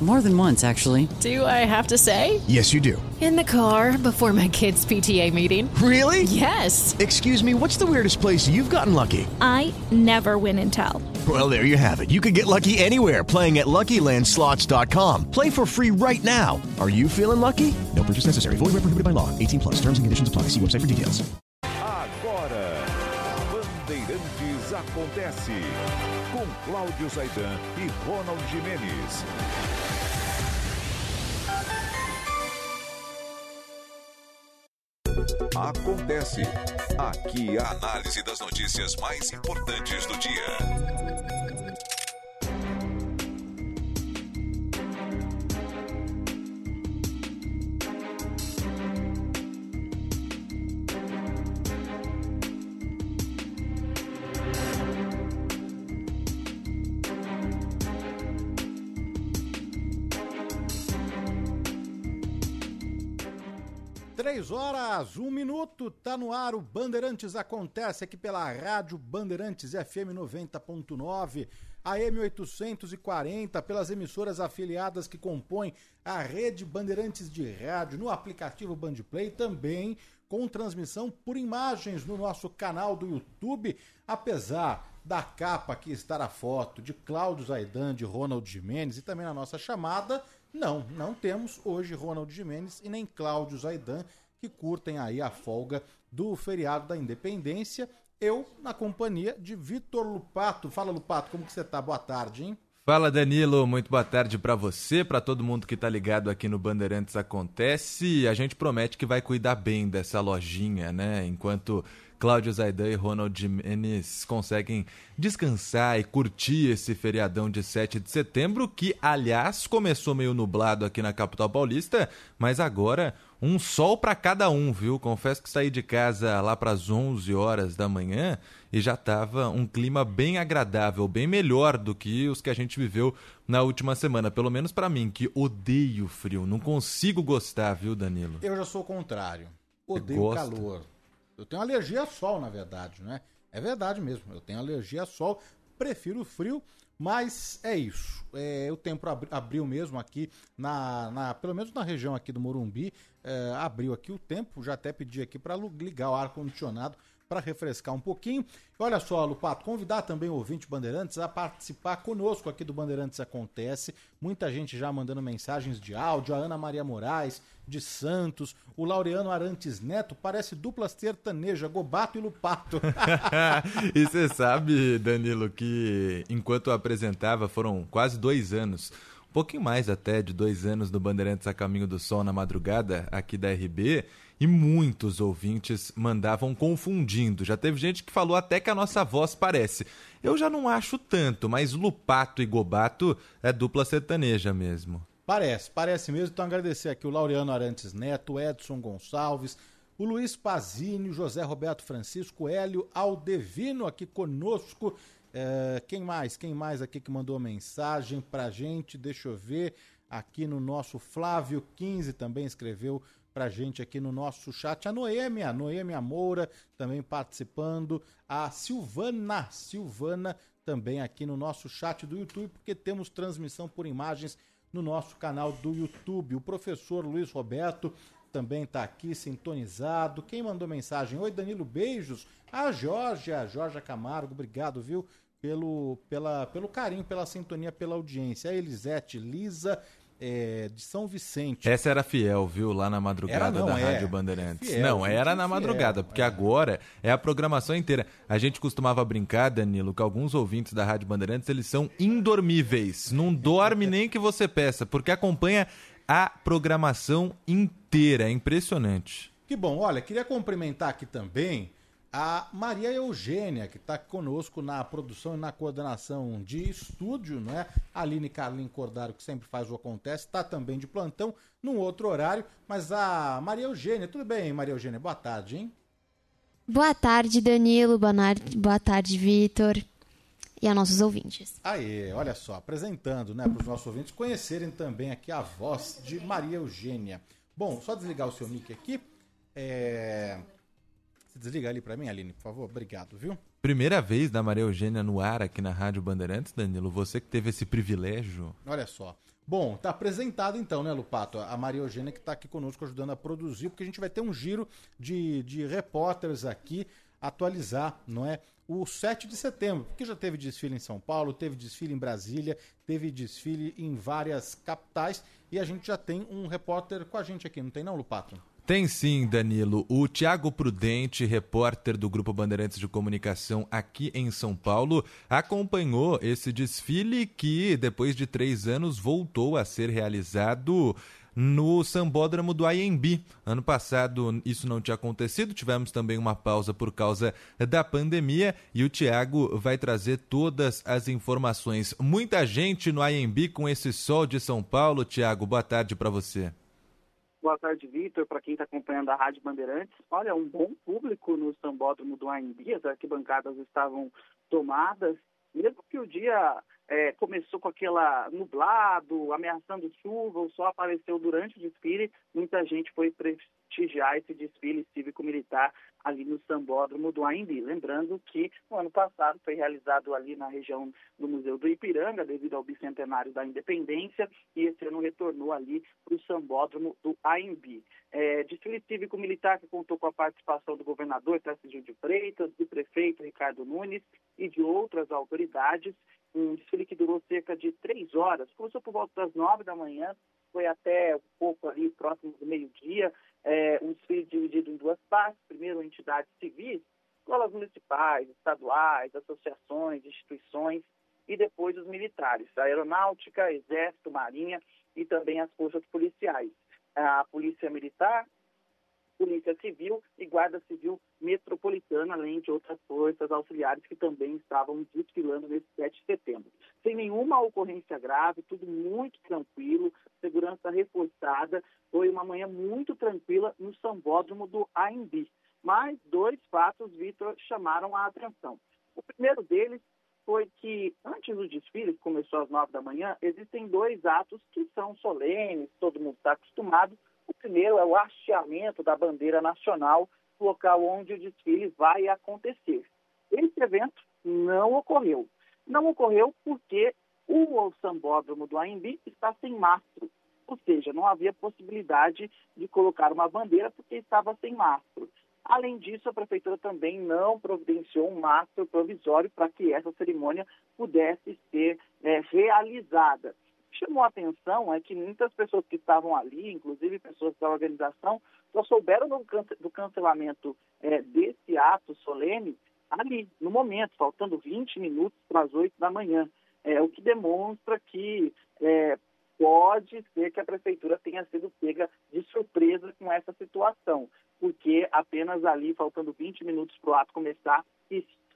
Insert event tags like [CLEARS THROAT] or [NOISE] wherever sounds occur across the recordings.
More than once, actually. Do I have to say? Yes, you do. In the car before my kids' PTA meeting. Really? Yes. Excuse me, what's the weirdest place you've gotten lucky? I never win and tell. Well, there you have it. You can get lucky anywhere playing at LuckyLandSlots.com. Play for free right now. Are you feeling lucky? No purchase necessary. Void where prohibited by law. 18 plus. Terms and conditions apply. See website for details. Agora, Bandeirantes acontece com Cláudio Zaidan e Ronald Jimenez. Acontece. Aqui a análise das notícias mais importantes do dia. Três horas, um minuto, tá no ar o Bandeirantes Acontece aqui pela Rádio Bandeirantes FM 90.9, AM 840, pelas emissoras afiliadas que compõem a rede Bandeirantes de Rádio, no aplicativo Bandplay, também com transmissão por imagens no nosso canal do YouTube, apesar da capa aqui estar a foto de Cláudio Zaidan, de Ronald Jimenez e também na nossa chamada, não, não temos hoje Ronald Jimenez e nem Cláudio Zaidan que curtem aí a folga do feriado da Independência. Eu na companhia de Vitor Lupato. Fala Lupato, como que você tá? Boa tarde, hein? Fala Danilo, muito boa tarde para você, para todo mundo que tá ligado aqui no Bandeirantes Acontece. A gente promete que vai cuidar bem dessa lojinha, né? Enquanto Cláudio Zaidan e Ronald Jimenez conseguem descansar e curtir esse feriadão de 7 de setembro, que, aliás, começou meio nublado aqui na capital paulista, mas agora um sol para cada um, viu? Confesso que saí de casa lá para as 11 horas da manhã e já estava um clima bem agradável, bem melhor do que os que a gente viveu na última semana, pelo menos para mim, que odeio frio, não consigo gostar, viu, Danilo? Eu já sou o contrário. Odeio calor. Eu tenho alergia a sol, na verdade, né? É verdade mesmo. Eu tenho alergia a sol, prefiro o frio, mas é isso. É, o tempo abri- abriu mesmo aqui, na, na- pelo menos na região aqui do Morumbi, é, abriu aqui o tempo. Já até pedi aqui para ligar o ar-condicionado para refrescar um pouquinho. E olha só, Lupato, convidar também o ouvinte Bandeirantes a participar conosco aqui do Bandeirantes Acontece. Muita gente já mandando mensagens de áudio, a Ana Maria Moraes, de Santos, o Laureano Arantes Neto, parece dupla sertaneja, Gobato e Lupato. [LAUGHS] e você sabe, Danilo, que enquanto eu apresentava, foram quase dois anos, um pouquinho mais até de dois anos no Bandeirantes a Caminho do Sol na madrugada aqui da RB, e muitos ouvintes mandavam confundindo. Já teve gente que falou até que a nossa voz parece. Eu já não acho tanto, mas Lupato e Gobato é dupla sertaneja mesmo. Parece, parece mesmo. Então agradecer aqui o Laureano Arantes Neto, Edson Gonçalves, o Luiz Pazini, o José Roberto Francisco, Hélio Aldevino aqui conosco. É, quem mais? Quem mais aqui que mandou mensagem pra gente? Deixa eu ver. Aqui no nosso Flávio 15 também escreveu pra gente aqui no nosso chat. A Noêmia, Noêmia Moura também participando. A Silvana, Silvana também aqui no nosso chat do YouTube, porque temos transmissão por imagens no nosso canal do YouTube. O professor Luiz Roberto também está aqui sintonizado. Quem mandou mensagem? Oi, Danilo, beijos. A Jorge, a Jorge Camargo, obrigado, viu? Pelo, pela, pelo carinho, pela sintonia, pela audiência. A Elisete Lisa, é, de São Vicente. Essa era fiel, viu? Lá na madrugada Era não, da é. Rádio Bandeirantes. Fiel, não, era na fiel, madrugada, porque é. agora é a programação inteira. A gente costumava brincar, Danilo, que alguns ouvintes da Rádio Bandeirantes, eles são indormíveis. Não dorme [LAUGHS] nem que você peça, porque acompanha a programação inteira. É impressionante. Que bom. Olha, queria cumprimentar aqui também a Maria Eugênia, que está conosco na produção e na coordenação de estúdio, não é? A Aline Carlin Cordaro, que sempre faz o Acontece, está também de plantão, num outro horário. Mas a Maria Eugênia, tudo bem, Maria Eugênia? Boa tarde, hein? Boa tarde, Danilo. Boa, tarde, Vitor. E a nossos ouvintes. Aí, olha só, apresentando né, para os nossos ouvintes conhecerem também aqui a voz de Maria Eugênia. Bom, só desligar o seu mic aqui. É... Você desliga ali para mim, Aline, por favor? Obrigado, viu? Primeira vez da Maria Eugênia no ar aqui na Rádio Bandeirantes, Danilo. Você que teve esse privilégio. Olha só. Bom, tá apresentado então, né, Lupato? A Maria Eugênia que está aqui conosco ajudando a produzir, porque a gente vai ter um giro de, de repórteres aqui atualizar, não é? O 7 de setembro, porque já teve desfile em São Paulo, teve desfile em Brasília, teve desfile em várias capitais e a gente já tem um repórter com a gente aqui, não tem não, Lupato? Tem sim, Danilo. O Tiago Prudente, repórter do Grupo Bandeirantes de Comunicação aqui em São Paulo, acompanhou esse desfile que, depois de três anos, voltou a ser realizado no Sambódromo do IMB. Ano passado isso não tinha acontecido, tivemos também uma pausa por causa da pandemia e o Tiago vai trazer todas as informações. Muita gente no IMB com esse sol de São Paulo. Tiago, boa tarde para você. Boa tarde, Vitor, para quem está acompanhando a Rádio Bandeirantes. Olha, um bom público no sambódromo do AMB, as arquibancadas estavam tomadas, mesmo que o dia é, começou com aquela nublado, ameaçando chuva, o sol apareceu durante o desfile, muita gente foi prestigiar esse desfile cívico-militar ali no Sambódromo do AMB. Lembrando que no ano passado foi realizado ali na região do Museu do Ipiranga, devido ao bicentenário da independência, e esse ano retornou ali para o Sambódromo do AMB. É, desfile cívico-militar que contou com a participação do governador Tarcísio de Freitas, do prefeito Ricardo Nunes e de outras autoridades um desfile que durou cerca de três horas. Começou por volta das nove da manhã, foi até um pouco ali próximo do meio-dia. É, um desfile dividido em duas partes. Primeiro, entidades civis, escolas municipais, estaduais, associações, instituições, e depois os militares, a aeronáutica, exército, marinha e também as forças policiais. A polícia militar, Polícia Civil e Guarda Civil Metropolitana, além de outras forças auxiliares que também estavam desfilando nesse 7 de setembro. Sem nenhuma ocorrência grave, tudo muito tranquilo, segurança reforçada. Foi uma manhã muito tranquila no sambódromo do AMB. Mas dois fatos, Vitor, chamaram a atenção. O primeiro deles foi que, antes do desfile, que começou às nove da manhã, existem dois atos que são solenes, todo mundo está acostumado, o primeiro é o hasteamento da bandeira nacional, local onde o desfile vai acontecer. Esse evento não ocorreu. Não ocorreu porque o sambódromo do AMB está sem mastro, ou seja, não havia possibilidade de colocar uma bandeira porque estava sem mastro. Além disso, a prefeitura também não providenciou um mastro provisório para que essa cerimônia pudesse ser é, realizada chamou a atenção é que muitas pessoas que estavam ali, inclusive pessoas da organização, só souberam do, do cancelamento é, desse ato solene ali, no momento, faltando 20 minutos para as 8 da manhã. É, o que demonstra que é, pode ser que a prefeitura tenha sido pega de surpresa com essa situação, porque apenas ali, faltando 20 minutos para o ato começar,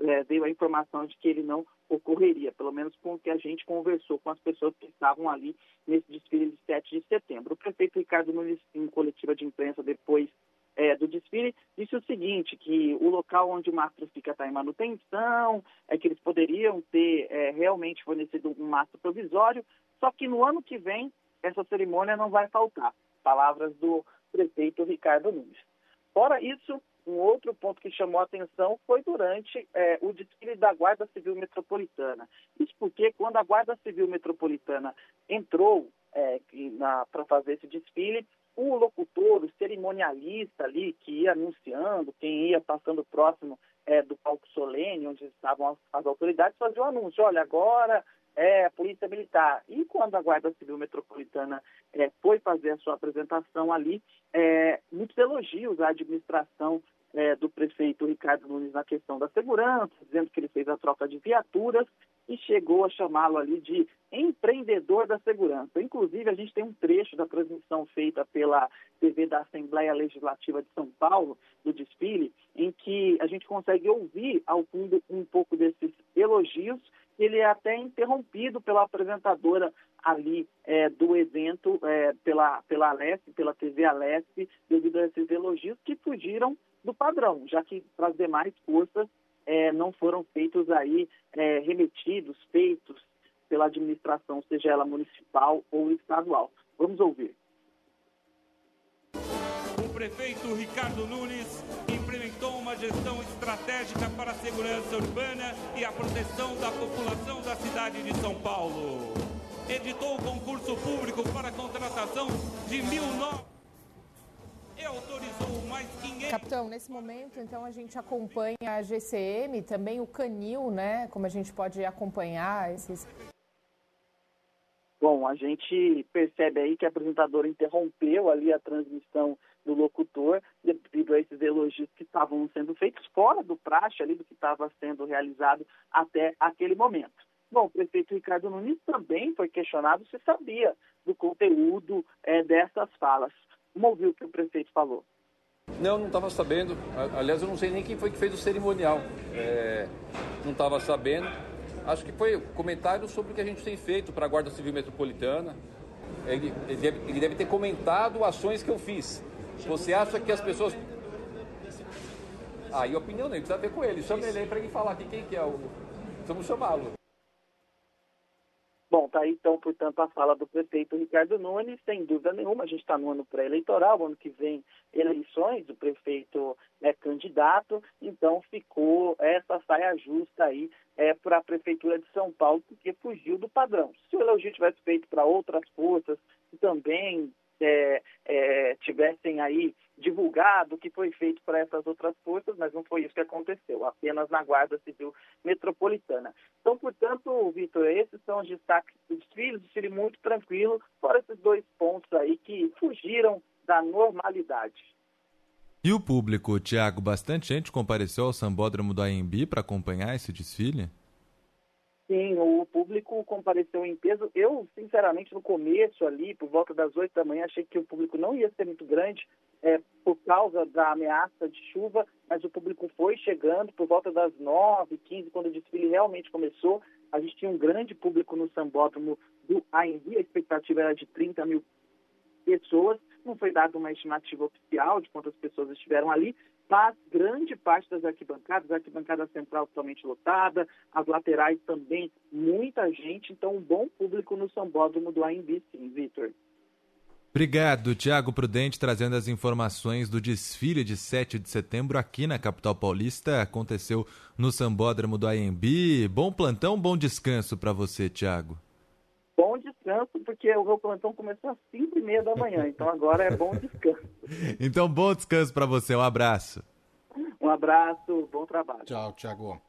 é, veio a informação de que ele não ocorreria, pelo menos com o que a gente conversou com as pessoas que estavam ali nesse desfile de 7 de setembro. O prefeito Ricardo Nunes, em coletiva de imprensa depois é, do desfile, disse o seguinte, que o local onde o mastro fica está em manutenção, é que eles poderiam ter é, realmente fornecido um mastro provisório, só que no ano que vem essa cerimônia não vai faltar. Palavras do prefeito Ricardo Nunes. Fora isso, um outro ponto que chamou a atenção foi durante é, o desfile da Guarda Civil Metropolitana. Isso porque quando a Guarda Civil Metropolitana entrou é, para fazer esse desfile, o locutor, o cerimonialista ali que ia anunciando, quem ia passando próximo é, do palco solene, onde estavam as, as autoridades, fazia o um anúncio, olha, agora é a Polícia Militar. E quando a Guarda Civil Metropolitana é, foi fazer a sua apresentação ali, é, muitos elogios à administração é, do prefeito Ricardo Nunes na questão da segurança, dizendo que ele fez a troca de viaturas e chegou a chamá-lo ali de empreendedor da segurança. Inclusive, a gente tem um trecho da transmissão feita pela TV da Assembleia Legislativa de São Paulo, do desfile, em que a gente consegue ouvir ao fundo um pouco desses elogios. Ele é até interrompido pela apresentadora ali é, do evento, é, pela, pela Alesp, pela TV Alesp, devido a esses elogios que fugiram do padrão, já que para as demais forças é, não foram feitos aí, é, remetidos, feitos pela administração, seja ela municipal ou estadual. Vamos ouvir. O prefeito Ricardo Nunes implementou uma gestão estratégica para a segurança urbana e a proteção da população da cidade de São Paulo. Editou o concurso público para a contratação de mil novos e autorizou mais 500... Capitão, nesse momento, então, a gente acompanha a GCM, também o Canil, né? Como a gente pode acompanhar esses... Bom, a gente percebe aí que a apresentadora interrompeu ali a transmissão do locutor devido a esses elogios que estavam sendo feitos fora do praxe ali do que estava sendo realizado até aquele momento. Bom, o prefeito Ricardo Nunes também foi questionado se sabia do conteúdo é, dessas falas. Vamos ouvir o que o prefeito falou. Não, não estava sabendo. Aliás, eu não sei nem quem foi que fez o cerimonial. É, não estava sabendo. Acho que foi comentário sobre o que a gente tem feito para a Guarda Civil Metropolitana. Ele, ele, deve, ele deve ter comentado ações que eu fiz. Você acha que as pessoas. Aí ah, a opinião dele precisa ver com ele. Chama ele aí para ele falar aqui quem que é o. Vamos chamá-lo. Bom, tá aí então, portanto, a fala do prefeito Ricardo Nunes, sem dúvida nenhuma, a gente está no ano pré-eleitoral, ano que vem eleições, o prefeito é candidato, então ficou essa saia justa aí é, para a Prefeitura de São Paulo, porque fugiu do padrão. Se o elogio tivesse feito para outras forças que também é, é, tivessem aí divulgado o que foi feito para essas outras forças, mas não foi isso que aconteceu, apenas na Guarda Civil Metropolitana. Então, portanto, Vitor, esses são os destaques do desfile, desfile muito tranquilo, fora esses dois pontos aí que fugiram da normalidade. E o público, Tiago, bastante gente compareceu ao Sambódromo do AMB para acompanhar esse desfile? Sim, o público compareceu em peso. Eu, sinceramente, no começo ali, por volta das oito da manhã, achei que o público não ia ser muito grande é, por causa da ameaça de chuva, mas o público foi chegando por volta das nove, quinze, quando o desfile realmente começou. A gente tinha um grande público no sambódromo do AMB, a expectativa era de 30 mil pessoas. Não foi dada uma estimativa oficial de quantas pessoas estiveram ali, mas grande parte das arquibancadas, a arquibancada central totalmente lotada, as laterais também, muita gente, então um bom público no sambódromo do AMB, sim, Vitor. Obrigado, Tiago Prudente, trazendo as informações do desfile de 7 de setembro aqui na capital paulista. Aconteceu no Sambódromo do AMB. Bom plantão, bom descanso para você, Tiago. Bom descanso, porque o meu plantão começou às 5 e meia da manhã, então agora é bom descanso. [LAUGHS] então, bom descanso para você, um abraço. Um abraço, bom trabalho. Tchau, Tiago.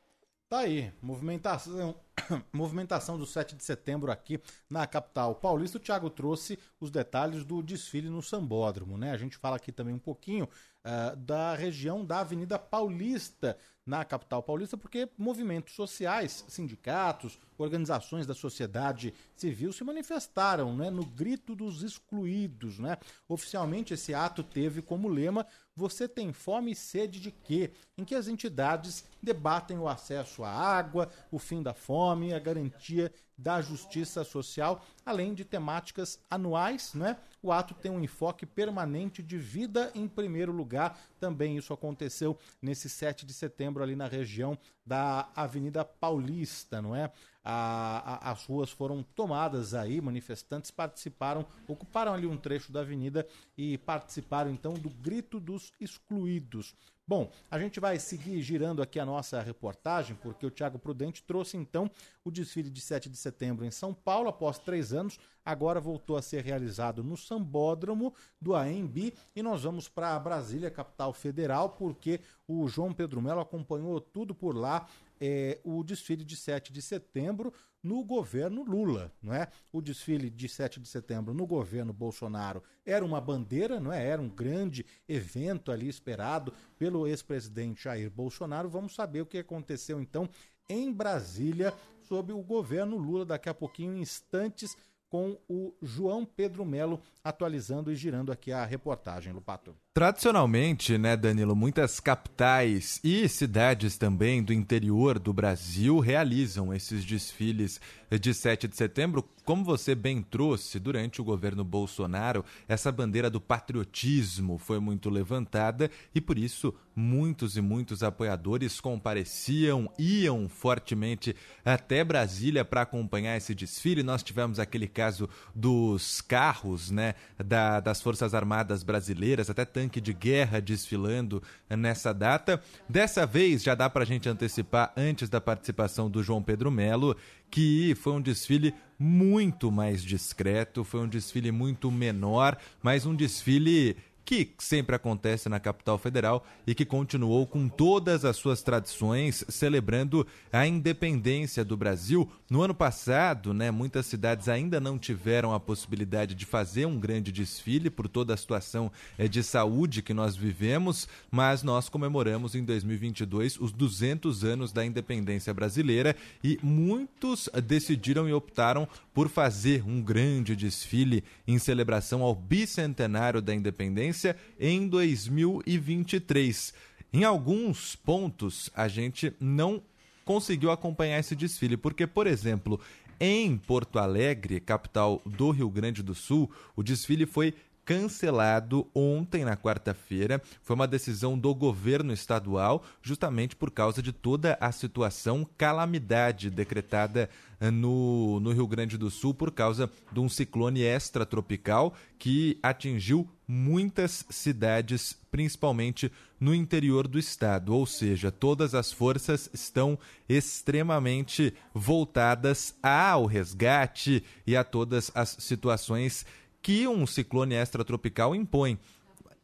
Tá aí, movimentação, [COUGHS] movimentação do 7 de setembro aqui na capital paulista. O Thiago trouxe os detalhes do desfile no Sambódromo, né? A gente fala aqui também um pouquinho uh, da região da Avenida Paulista, na capital paulista, porque movimentos sociais, sindicatos, organizações da sociedade civil se manifestaram né, no grito dos excluídos. Né? Oficialmente, esse ato teve como lema Você tem fome e sede de quê? Em que as entidades debatem o acesso à água, o fim da fome, a garantia da justiça social, além de temáticas anuais, né? O ato tem um enfoque permanente de vida em primeiro lugar. Também isso aconteceu nesse 7 de setembro ali na região da Avenida Paulista, não é? A, a, as ruas foram tomadas aí, manifestantes participaram, ocuparam ali um trecho da avenida e participaram então do grito dos excluídos. Bom, a gente vai seguir girando aqui a nossa reportagem, porque o Tiago Prudente trouxe então o desfile de 7 de setembro em São Paulo, após três anos, agora voltou a ser realizado no Sambódromo do AMB e nós vamos para Brasília, capital federal, porque o João Pedro Melo acompanhou tudo por lá é, o desfile de 7 de setembro no governo Lula, não é? O desfile de 7 de setembro no governo Bolsonaro era uma bandeira, não é? Era um grande evento ali esperado pelo ex-presidente Jair Bolsonaro. Vamos saber o que aconteceu então em Brasília sob o governo Lula. Daqui a pouquinho, em instantes, com o João Pedro Melo atualizando e girando aqui a reportagem, Lupato. Tradicionalmente, né, Danilo, muitas capitais e cidades também do interior do Brasil realizam esses desfiles de 7 de setembro. Como você bem trouxe, durante o governo Bolsonaro, essa bandeira do patriotismo foi muito levantada e por isso muitos e muitos apoiadores compareciam, iam fortemente até Brasília para acompanhar esse desfile. Nós tivemos aquele caso dos carros, né, da, das Forças Armadas brasileiras, até tanque de guerra desfilando nessa data. Dessa vez já dá para a gente antecipar antes da participação do João Pedro Melo que foi um desfile muito mais discreto, foi um desfile muito menor, mas um desfile que sempre acontece na capital federal e que continuou com todas as suas tradições, celebrando a independência do Brasil. No ano passado, né, muitas cidades ainda não tiveram a possibilidade de fazer um grande desfile por toda a situação eh, de saúde que nós vivemos, mas nós comemoramos em 2022 os 200 anos da independência brasileira e muitos decidiram e optaram por fazer um grande desfile em celebração ao bicentenário da independência em 2023. Em alguns pontos, a gente não conseguiu acompanhar esse desfile, porque, por exemplo, em Porto Alegre, capital do Rio Grande do Sul, o desfile foi cancelado ontem, na quarta-feira. Foi uma decisão do governo estadual, justamente por causa de toda a situação calamidade decretada eh, no, no Rio Grande do Sul por causa de um ciclone extratropical que atingiu muitas cidades, principalmente no interior do estado. Ou seja, todas as forças estão extremamente voltadas ao resgate e a todas as situações que um ciclone extratropical impõe.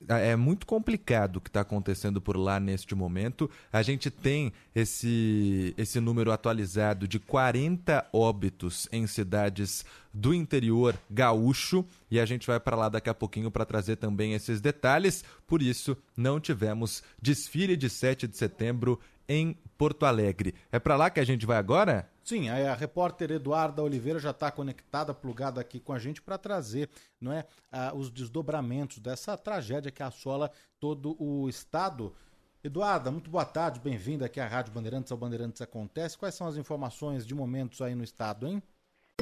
É muito complicado o que está acontecendo por lá neste momento. A gente tem esse, esse número atualizado de 40 óbitos em cidades do interior gaúcho e a gente vai para lá daqui a pouquinho para trazer também esses detalhes. Por isso, não tivemos desfile de 7 de setembro em Porto Alegre. É para lá que a gente vai agora? Sim, a, repórter Eduarda Oliveira já está conectada, plugada aqui com a gente para trazer não é, os desdobramentos dessa tragédia que assola todo o estado. Eduarda, muito boa tarde, bem-vinda aqui à Rádio Bandeirantes, ao Bandeirantes Acontece. Quais são as informações de momentos aí no estado, hein?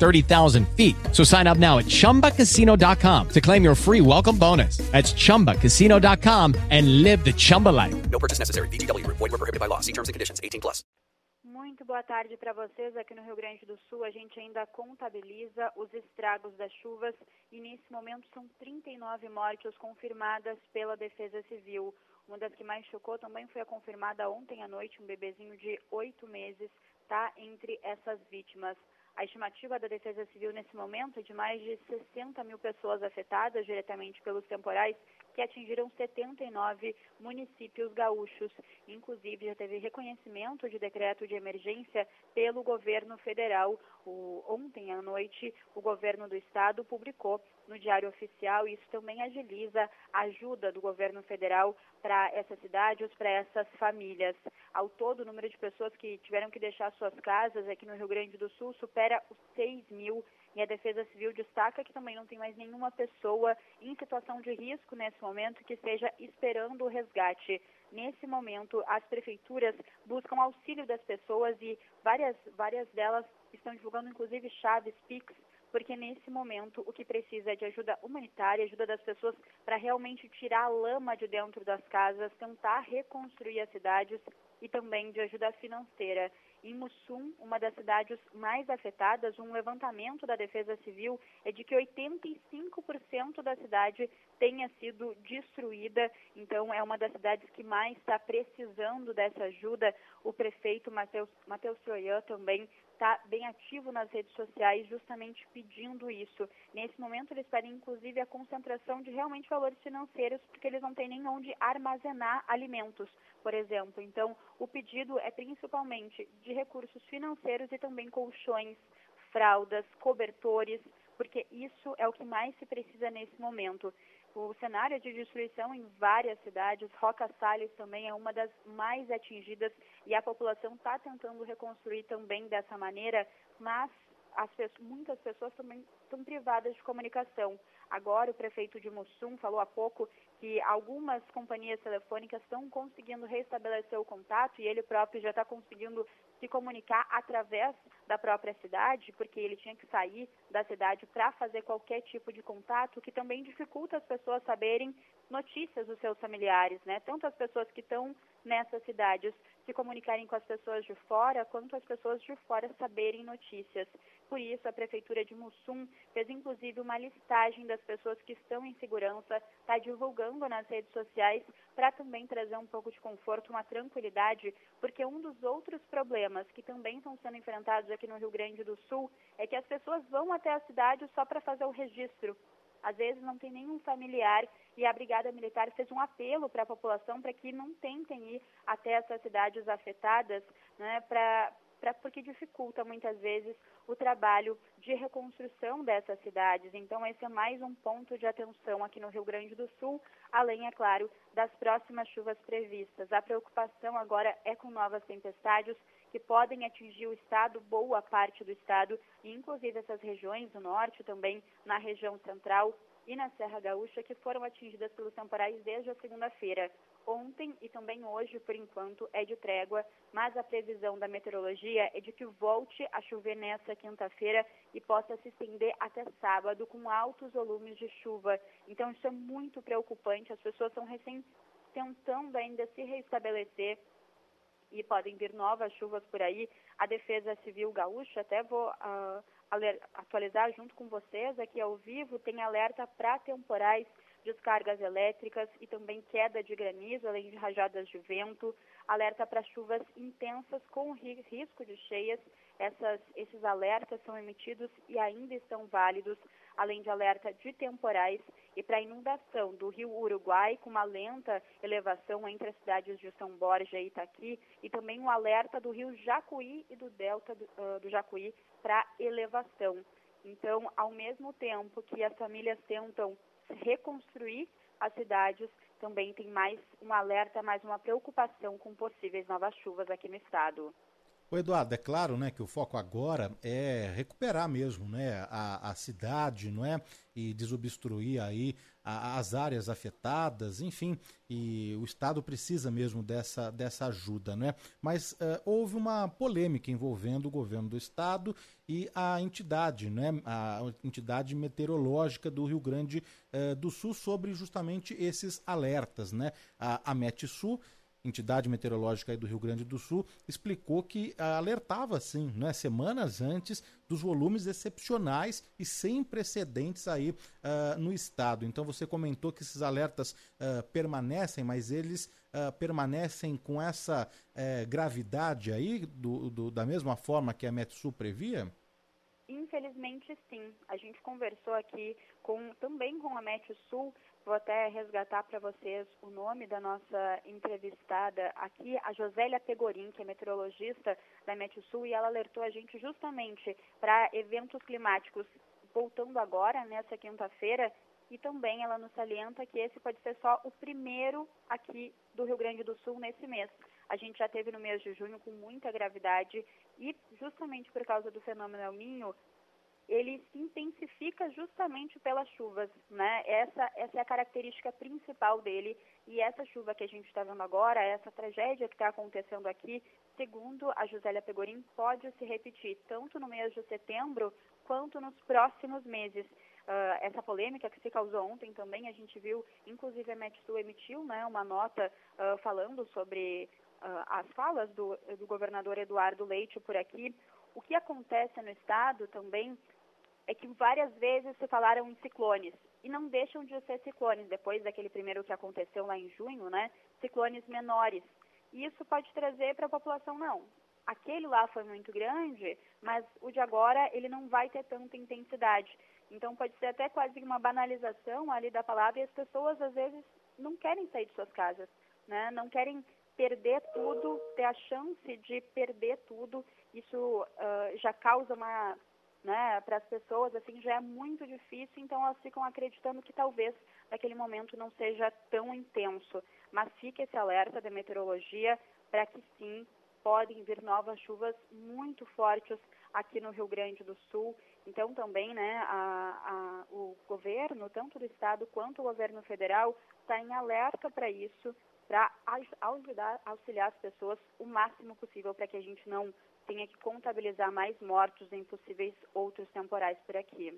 30,000 feet. So sign up now at ChumbaCasino.com to claim your free welcome bonus. That's ChumbaCasino.com and live the Chumba life. No purchase necessary. BGW. Void were prohibited by law. See terms and conditions. 18 plus. Muito boa tarde para vocês. Aqui no Rio Grande do Sul, a gente ainda contabiliza os estragos das chuvas e nesse momento são 39 mortes confirmadas pela Defesa Civil. Uma das que mais chocou também foi a confirmada ontem à noite, um bebezinho de oito meses está entre essas vítimas. A estimativa da Defesa Civil nesse momento é de mais de 60 mil pessoas afetadas diretamente pelos temporais que atingiram 79 municípios gaúchos. Inclusive, já teve reconhecimento de decreto de emergência pelo governo federal. O, ontem à noite, o governo do estado publicou no Diário Oficial isso também agiliza a ajuda do governo federal para essas cidades, para essas famílias. Ao todo, o número de pessoas que tiveram que deixar suas casas aqui no Rio Grande do Sul supera os 6 mil e a Defesa Civil destaca que também não tem mais nenhuma pessoa em situação de risco nesse momento que esteja esperando o resgate. Nesse momento, as prefeituras buscam auxílio das pessoas e várias, várias delas estão divulgando inclusive chaves PIX porque nesse momento o que precisa é de ajuda humanitária, ajuda das pessoas para realmente tirar a lama de dentro das casas, tentar reconstruir as cidades e também de ajuda financeira. Em Mussum, uma das cidades mais afetadas, um levantamento da Defesa Civil é de que 85% da cidade tenha sido destruída. Então, é uma das cidades que mais está precisando dessa ajuda. O prefeito Matheus, Troian também está bem ativo nas redes sociais, justamente pedindo isso. Nesse momento, eles pedem, inclusive, a concentração de realmente valores financeiros, porque eles não têm nem onde armazenar alimentos, por exemplo. Então, o pedido é principalmente de recursos financeiros e também colchões, fraldas, cobertores, porque isso é o que mais se precisa nesse momento. O cenário de destruição em várias cidades, Roca Salles também é uma das mais atingidas e a população está tentando reconstruir também dessa maneira, mas as, muitas pessoas também estão privadas de comunicação. Agora, o prefeito de Mussum falou há pouco que algumas companhias telefônicas estão conseguindo restabelecer o contato e ele próprio já está conseguindo se comunicar através da própria cidade, porque ele tinha que sair da cidade para fazer qualquer tipo de contato, que também dificulta as pessoas saberem notícias dos seus familiares, né? Tanto as pessoas que estão nessas cidades se comunicarem com as pessoas de fora, quanto as pessoas de fora saberem notícias. Por isso, a Prefeitura de Mussum fez inclusive uma listagem das pessoas que estão em segurança, está divulgando nas redes sociais para também trazer um pouco de conforto, uma tranquilidade, porque um dos outros problemas que também estão sendo enfrentados aqui no Rio Grande do Sul é que as pessoas vão até a cidade só para fazer o registro. Às vezes não tem nenhum familiar e a Brigada Militar fez um apelo para a população para que não tentem ir até essas cidades afetadas, né, pra, pra, porque dificulta muitas vezes o trabalho de reconstrução dessas cidades. Então, esse é mais um ponto de atenção aqui no Rio Grande do Sul, além, é claro, das próximas chuvas previstas. A preocupação agora é com novas tempestades que podem atingir o estado, boa parte do estado, e inclusive essas regiões do norte, também na região central e na Serra Gaúcha, que foram atingidas pelos temporais desde a segunda-feira. Ontem e também hoje, por enquanto, é de trégua, mas a previsão da meteorologia é de que volte a chover nessa quinta-feira e possa se estender até sábado com altos volumes de chuva. Então, isso é muito preocupante. As pessoas estão recém tentando ainda se restabelecer e podem vir novas chuvas por aí. A Defesa Civil Gaúcha, até vou uh, atualizar junto com vocês aqui ao vivo, tem alerta para temporais, descargas elétricas e também queda de granizo, além de rajadas de vento, alerta para chuvas intensas com risco de cheias. Essas, esses alertas são emitidos e ainda estão válidos além de alerta de temporais e para inundação do rio Uruguai, com uma lenta elevação entre as cidades de São Borja e Itaqui, e também um alerta do rio Jacuí e do delta do, uh, do Jacuí para elevação. Então, ao mesmo tempo que as famílias tentam reconstruir as cidades, também tem mais um alerta, mais uma preocupação com possíveis novas chuvas aqui no estado. O Eduardo, é claro, né, que o foco agora é recuperar mesmo, né, a, a cidade, não é, e desobstruir aí a, as áreas afetadas, enfim, e o Estado precisa mesmo dessa, dessa ajuda, né? Mas uh, houve uma polêmica envolvendo o governo do Estado e a entidade, né, a entidade meteorológica do Rio Grande uh, do Sul sobre justamente esses alertas, né? A, a Metsul entidade meteorológica do Rio Grande do Sul, explicou que ah, alertava, sim, né, semanas antes, dos volumes excepcionais e sem precedentes aí uh, no estado. Então você comentou que esses alertas uh, permanecem, mas eles uh, permanecem com essa eh, gravidade aí, do, do, da mesma forma que a Metsul previa? Infelizmente, sim. A gente conversou aqui com, também com a Metsul Vou até resgatar para vocês o nome da nossa entrevistada aqui, a Josélia Pegorim, que é meteorologista da Metsul, e ela alertou a gente justamente para eventos climáticos voltando agora, nessa quinta-feira, e também ela nos salienta que esse pode ser só o primeiro aqui do Rio Grande do Sul nesse mês. A gente já teve no mês de junho com muita gravidade e justamente por causa do fenômeno El ele se intensifica justamente pelas chuvas, né? Essa, essa é a característica principal dele e essa chuva que a gente está vendo agora, essa tragédia que está acontecendo aqui, segundo a Josélia Pegorim, pode se repetir tanto no mês de setembro quanto nos próximos meses. Uh, essa polêmica que se causou ontem também, a gente viu, inclusive a Metsu emitiu né, uma nota uh, falando sobre uh, as falas do, do governador Eduardo Leite por aqui. O que acontece no estado também é que várias vezes se falaram em ciclones e não deixam de ser ciclones depois daquele primeiro que aconteceu lá em junho, né? Ciclones menores. E isso pode trazer para a população não. Aquele lá foi muito grande, mas o de agora ele não vai ter tanta intensidade. Então pode ser até quase uma banalização ali da palavra e as pessoas às vezes não querem sair de suas casas, né? Não querem perder tudo, ter a chance de perder tudo. Isso uh, já causa uma né, para as pessoas, assim, já é muito difícil, então elas ficam acreditando que talvez naquele momento não seja tão intenso. Mas fica esse alerta da meteorologia para que sim, podem vir novas chuvas muito fortes aqui no Rio Grande do Sul. Então também, né, a, a, o governo, tanto do estado quanto o governo federal, está em alerta para isso, para ajudar, auxiliar as pessoas o máximo possível para que a gente não tenha que contabilizar mais mortos em possíveis outros temporais por aqui.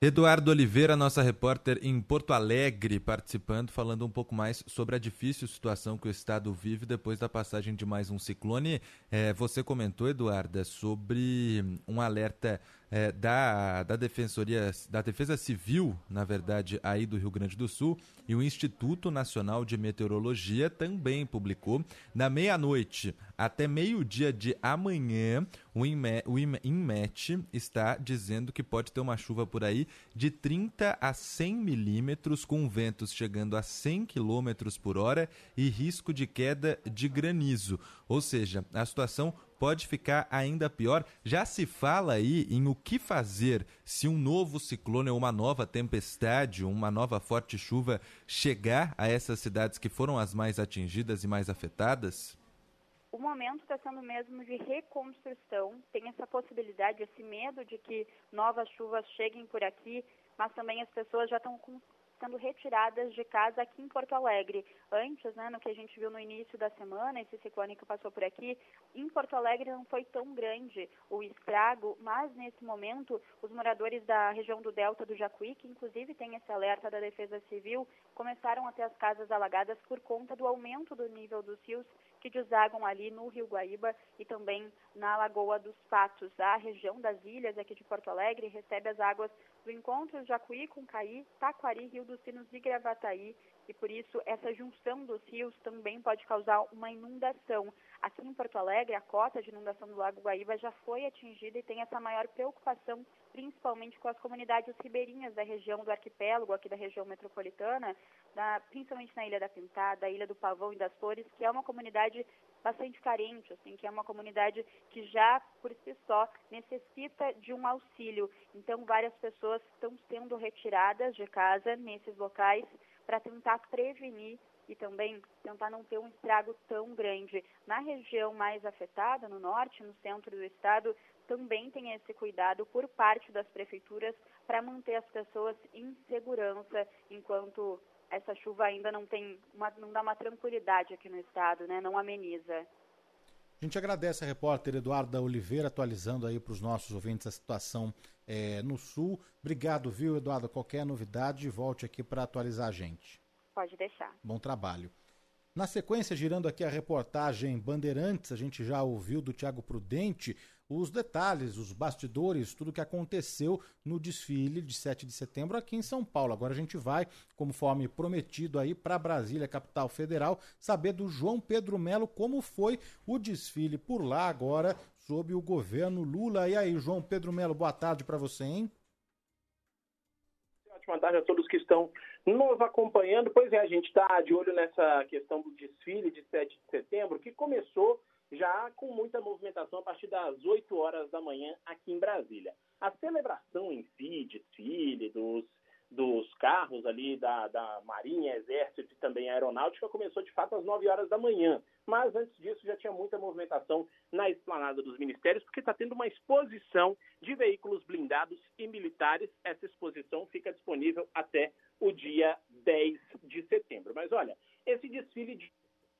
Eduardo Oliveira, nossa repórter em Porto Alegre, participando, falando um pouco mais sobre a difícil situação que o estado vive depois da passagem de mais um ciclone. É, você comentou, Eduarda, sobre um alerta é, da, da Defensoria, da Defesa Civil, na verdade, aí do Rio Grande do Sul, e o Instituto Nacional de Meteorologia também publicou. Na meia-noite até meio-dia de amanhã, o INMET está dizendo que pode ter uma chuva por aí de 30 a 100 milímetros, com ventos chegando a 100 quilômetros por hora e risco de queda de granizo. Ou seja, a situação pode ficar ainda pior. Já se fala aí em o que fazer se um novo ciclone ou uma nova tempestade, uma nova forte chuva chegar a essas cidades que foram as mais atingidas e mais afetadas? O momento está sendo mesmo de reconstrução. Tem essa possibilidade, esse medo de que novas chuvas cheguem por aqui, mas também as pessoas já estão sendo retiradas de casa aqui em Porto Alegre. Antes, né, no que a gente viu no início da semana, esse ciclone que passou por aqui, em Porto Alegre não foi tão grande o estrago, mas nesse momento os moradores da região do Delta do Jacuí, que inclusive tem esse alerta da Defesa Civil, começaram a ter as casas alagadas por conta do aumento do nível dos rios que desagam ali no Rio Guaíba e também na Lagoa dos Patos. A região das ilhas aqui de Porto Alegre recebe as águas do encontro Jacuí com Caí, Taquari, Rio dos Sinos e Gravataí, e por isso essa junção dos rios também pode causar uma inundação. Aqui em Porto Alegre, a cota de inundação do Lago Guaíba já foi atingida e tem essa maior preocupação, principalmente com as comunidades ribeirinhas da região do arquipélago, aqui da região metropolitana, da, principalmente na Ilha da Pintada, Ilha do Pavão e das Flores, que é uma comunidade bastante carente, assim, que é uma comunidade que já por si só necessita de um auxílio. Então, várias pessoas estão sendo retiradas de casa nesses locais para tentar prevenir e também tentar não ter um estrago tão grande. Na região mais afetada, no norte, no centro do estado, também tem esse cuidado por parte das prefeituras para manter as pessoas em segurança enquanto essa chuva ainda não tem uma, não dá uma tranquilidade aqui no estado, né? Não ameniza. A gente agradece a repórter Eduarda Oliveira atualizando aí para os nossos ouvintes a situação é, no Sul. Obrigado, viu, Eduardo? Qualquer novidade, volte aqui para atualizar a gente. Pode deixar. Bom trabalho. Na sequência, girando aqui a reportagem Bandeirantes, a gente já ouviu do Tiago Prudente os detalhes, os bastidores, tudo que aconteceu no desfile de 7 de setembro aqui em São Paulo. Agora a gente vai, conforme prometido aí, para Brasília, capital federal, saber do João Pedro Melo como foi o desfile por lá agora sob o governo Lula. E aí, João Pedro Melo, boa tarde para você, hein? Ótima tarde a todos que estão nos acompanhando. Pois é, a gente está de olho nessa questão do desfile de 7 de setembro, que começou já com muita movimentação a partir das 8 horas da manhã aqui em Brasília. A celebração em si, desfile dos, dos carros ali da, da Marinha, Exército e também Aeronáutica começou de fato às 9 horas da manhã. Mas antes disso já tinha muita movimentação na esplanada dos ministérios, porque está tendo uma exposição de veículos blindados e militares. Essa exposição fica disponível até o dia 10 de setembro. Mas olha, esse desfile de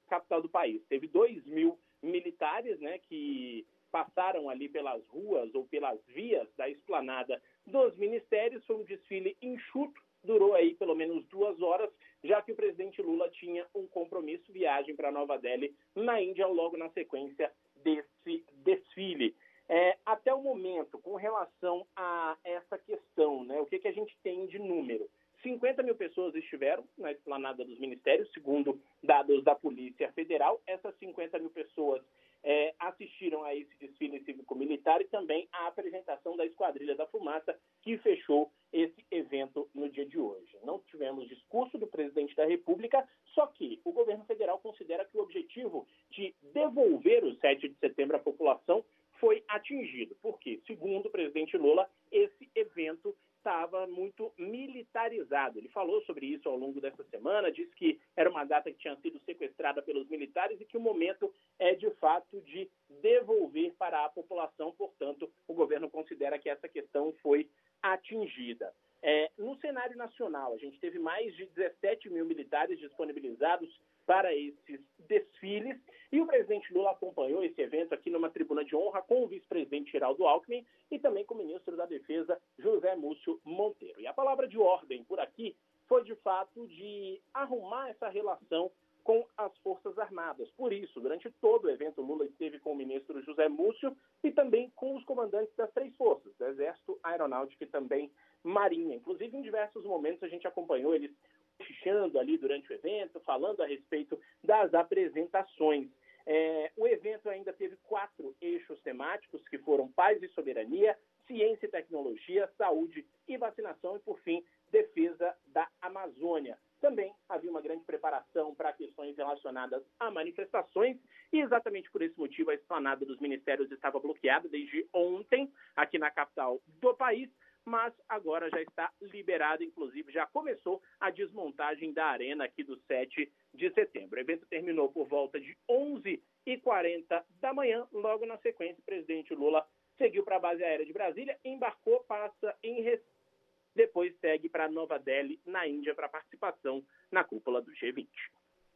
capital do país teve 2 mil militares, né, que passaram ali pelas ruas ou pelas vias da esplanada dos ministérios. Foi um desfile enxuto, durou aí pelo menos duas horas, já que o presidente Lula tinha um compromisso, viagem para Nova Delhi, na Índia, logo na sequência desse desfile. É, até o momento, com relação a essa questão, né, o que, que a gente tem de número? 50 mil pessoas estiveram na esplanada dos ministérios, segundo dados da Polícia Federal. Essas 50 mil pessoas é, assistiram a esse desfile cívico-militar e também a apresentação da Esquadrilha da Fumaça, que fechou esse evento no dia de hoje. Não tivemos discurso do presidente da República, só que o governo federal considera que o objetivo de devolver o 7 de setembro à população foi atingido, porque, segundo o presidente Lula, esse evento estava muito militarizado. Ele falou sobre isso ao longo dessa semana, disse que era uma data que tinha sido sequestrada pelos militares e que o momento é de fato de devolver para a população. Portanto, o governo considera que essa questão foi atingida. É, no cenário nacional, a gente teve mais de 17 mil militares disponibilizados para esses desfiles e o presidente Lula acompanhou esse evento aqui numa tribuna de honra com o vice-presidente Geraldo Alckmin e também com o ministro da Defesa José Múcio Monteiro. E a palavra de ordem por aqui foi de fato de arrumar essa relação com as Forças Armadas. Por isso, durante todo o evento, Lula esteve com o ministro José Múcio e também com os comandantes das três forças, Exército, Aeronáutica e também Marinha. Inclusive, em diversos momentos, a gente acompanhou eles cochichando ali durante o evento, falando a respeito das apresentações. É, o evento ainda teve quatro eixos temáticos, que foram paz e soberania, ciência e tecnologia, saúde e vacinação, e, por fim, defesa da Amazônia. Também havia uma grande preparação para questões relacionadas a manifestações, e exatamente por esse motivo a esplanada dos ministérios estava bloqueada desde ontem, aqui na capital do país, mas agora já está liberada, inclusive já começou a desmontagem da arena aqui do 7 de setembro. O evento terminou por volta de 11h40 da manhã, logo na sequência o presidente Lula seguiu para a base aérea de Brasília, embarcou, passa em Recife, depois segue para Nova Delhi, na Índia, para participação na cúpula do G20.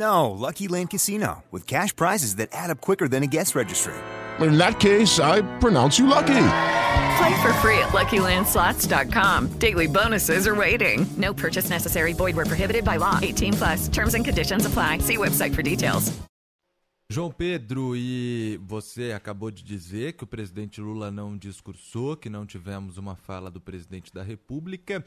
No, Lucky Land Casino, with cash prizes that add up quicker than a guest registry. In that case, I pronounce you lucky. Play for free at LuckyLandSlots.com. Daily bonuses are waiting. No purchase necessary. Void were prohibited by law. 18 plus. Terms and conditions apply. See website for details. João Pedro, e você acabou de dizer que o presidente Lula não discursou, que não tivemos uma fala do presidente da República,